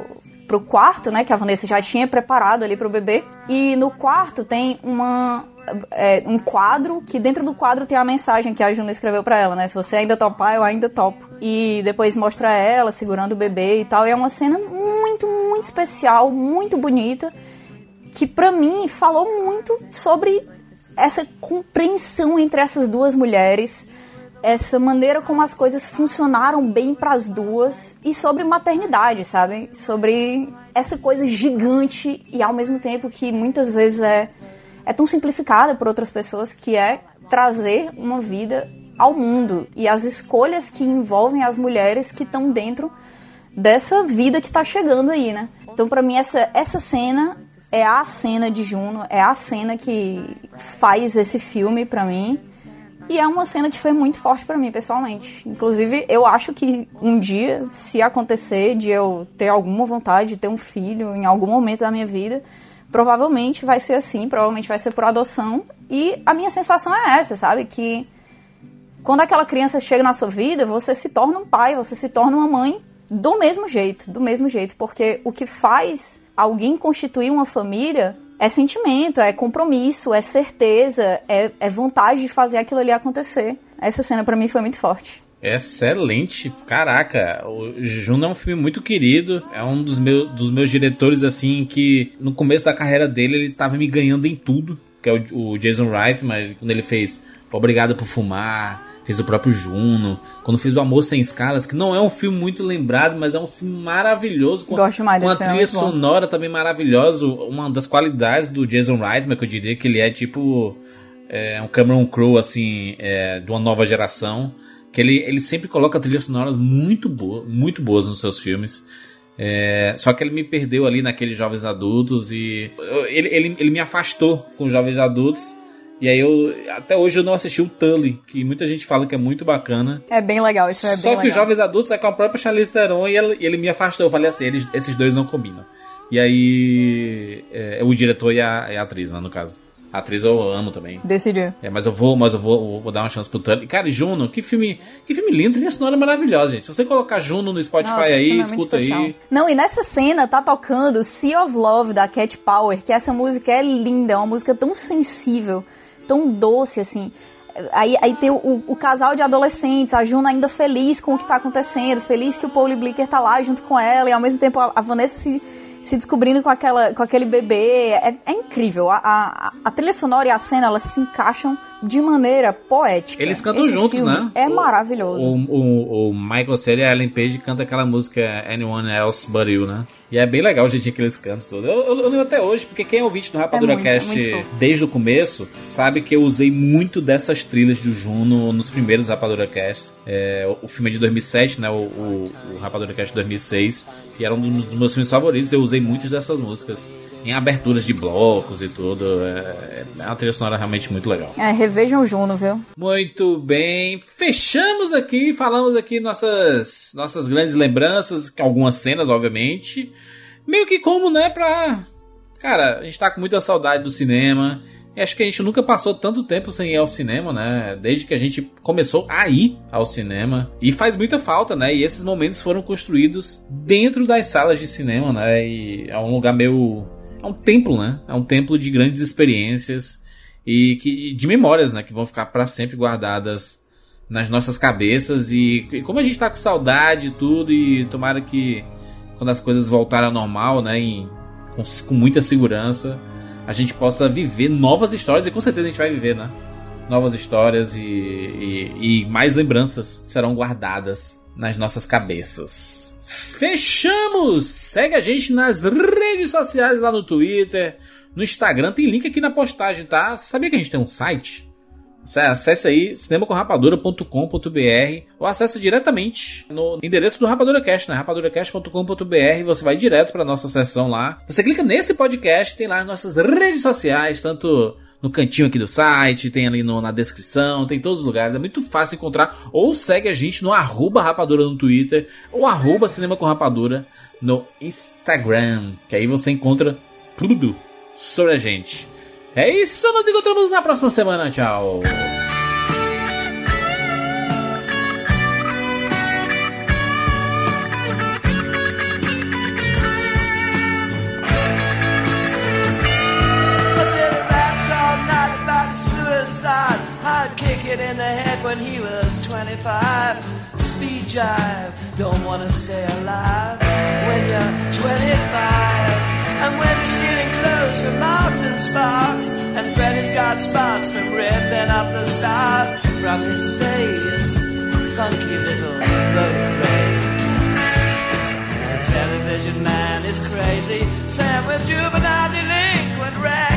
pro quarto, né? Que a Vanessa já tinha preparado ali pro bebê. E no quarto tem uma, é, um quadro que dentro do quadro tem a mensagem que a Juno escreveu pra ela, né? Se você ainda topar, eu ainda topo. E depois mostra ela segurando o bebê e tal. E é uma cena muito, muito especial, muito bonita, que pra mim falou muito sobre essa compreensão entre essas duas mulheres, essa maneira como as coisas funcionaram bem para as duas e sobre maternidade, sabe? Sobre essa coisa gigante e ao mesmo tempo que muitas vezes é é tão simplificada por outras pessoas que é trazer uma vida ao mundo e as escolhas que envolvem as mulheres que estão dentro dessa vida que está chegando aí, né? Então, para mim, essa, essa cena é a cena de Juno, é a cena que faz esse filme para mim. E é uma cena que foi muito forte para mim, pessoalmente. Inclusive, eu acho que um dia, se acontecer de eu ter alguma vontade de ter um filho em algum momento da minha vida, provavelmente vai ser assim, provavelmente vai ser por adoção. E a minha sensação é essa, sabe? Que quando aquela criança chega na sua vida, você se torna um pai, você se torna uma mãe do mesmo jeito, do mesmo jeito. Porque o que faz alguém constituir uma família é sentimento, é compromisso, é certeza, é, é vontade de fazer aquilo ali acontecer. Essa cena para mim foi muito forte. Excelente, caraca. O Juno é um filme muito querido. É um dos, meu, dos meus diretores, assim, que no começo da carreira dele ele tava me ganhando em tudo. Que é o, o Jason Wright, mas quando ele fez Obrigado por Fumar, fez o próprio Juno, quando fez O Amor Sem Escalas, que não é um filme muito lembrado, mas é um filme maravilhoso. Com, Gosto mais uma filme, trilha é muito bom. sonora também maravilhosa. Uma das qualidades do Jason Reitman, que eu diria que ele é tipo é, um Cameron Crowe, assim, é, de uma nova geração. Que ele, ele sempre coloca trilhas sonoras muito, boa, muito boas nos seus filmes. É, só que ele me perdeu ali naqueles Jovens Adultos e eu- ele, ele, ele me afastou com os Jovens Adultos. E aí eu até hoje eu não assisti o Tully, que muita gente fala que é muito bacana. É bem legal, isso é Só bem que os. Jovens Adultos é com a própria Charlize Theron e ele, ele me afastou. Eu falei assim, eles, esses dois não combinam. E aí é, o diretor e a, a atriz, né, no caso. A atriz eu amo também. Decidiu. É, mas eu vou, mas eu vou, vou dar uma chance pro Tully. Cara, e Juno, que filme, que filme lindo, trilha sonora maravilhosa, gente. Se você colocar Juno no Spotify Nossa, aí, é escuta especial. aí. Não, e nessa cena tá tocando Sea of Love da Cat Power, que essa música é linda, é uma música tão sensível, tão doce assim. Aí, aí tem o, o casal de adolescentes, a Juna ainda feliz com o que tá acontecendo, feliz que o Paul Blicker tá lá junto com ela, e ao mesmo tempo a, a Vanessa se, se descobrindo com, aquela, com aquele bebê. É, é incrível. A, a, a trilha sonora e a cena, elas se encaixam de maneira poética. Eles cantam Esse juntos, né? É maravilhoso. O, o, o Michael Cera e a Ellen Page cantam aquela música Anyone Else But You, né? E é bem legal o jeitinho que eles cantam. Eu, eu, eu lembro até hoje, porque quem é ouvinte do Rapadura É muito, Cast é desde o começo sabe que eu usei muito dessas trilhas do Juno nos primeiros Rapadura Cast. É, o, o filme é de 2007, né? O, o, o Rapadura Cast 2006, que era um dos meus filmes favoritos. Eu usei muitas dessas músicas em aberturas de blocos e tudo. É, é uma trilha sonora realmente muito legal. É, revejam o Juno, viu? Muito bem, fechamos aqui, falamos aqui nossas nossas grandes lembranças, algumas cenas, obviamente. Meio que como, né, pra. Cara, a gente tá com muita saudade do cinema. E acho que a gente nunca passou tanto tempo sem ir ao cinema, né? Desde que a gente começou a ir ao cinema. E faz muita falta, né? E esses momentos foram construídos dentro das salas de cinema, né? E é um lugar meio. É um templo, né? É um templo de grandes experiências e que, de memórias, né? Que vão ficar para sempre guardadas nas nossas cabeças. E, e como a gente tá com saudade e tudo, e tomara que quando as coisas voltarem ao normal, né? com, com muita segurança, a gente possa viver novas histórias. E com certeza a gente vai viver, né? Novas histórias e, e, e mais lembranças serão guardadas nas nossas cabeças. Fechamos! Segue a gente nas redes sociais lá no Twitter, no Instagram, tem link aqui na postagem, tá? Sabia que a gente tem um site? Acesse aí cinemacorrapadura.com.br ou acesse diretamente no endereço do Rapadura Cast, né? rapaduracast.com.br. Você vai direto para nossa seção lá. Você clica nesse podcast, tem lá as nossas redes sociais, tanto no cantinho aqui do site, tem ali no- na descrição, tem em todos os lugares. É muito fácil encontrar. Ou segue a gente no arroba rapadura no Twitter ou arroba cinema com rapadura no Instagram. Que aí você encontra tudo sobre a gente. É isso, nos encontramos na próxima semana. Tchau. I'd it in the head when he was 25. Speed jive, don't wanna stay alive when you're 25. And when you're stealing clothes from Marks and Sparks, and Freddy's got spots from ripping up the stars from his face. Funky little road television man is crazy, Sam with juvenile delinquent Rex.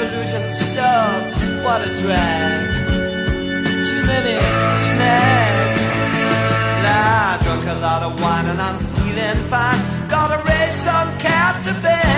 revolution stop. What a drag. Too many snags. Nah, I drunk a lot of wine and I'm feeling fine. Gotta raise some cap to bed.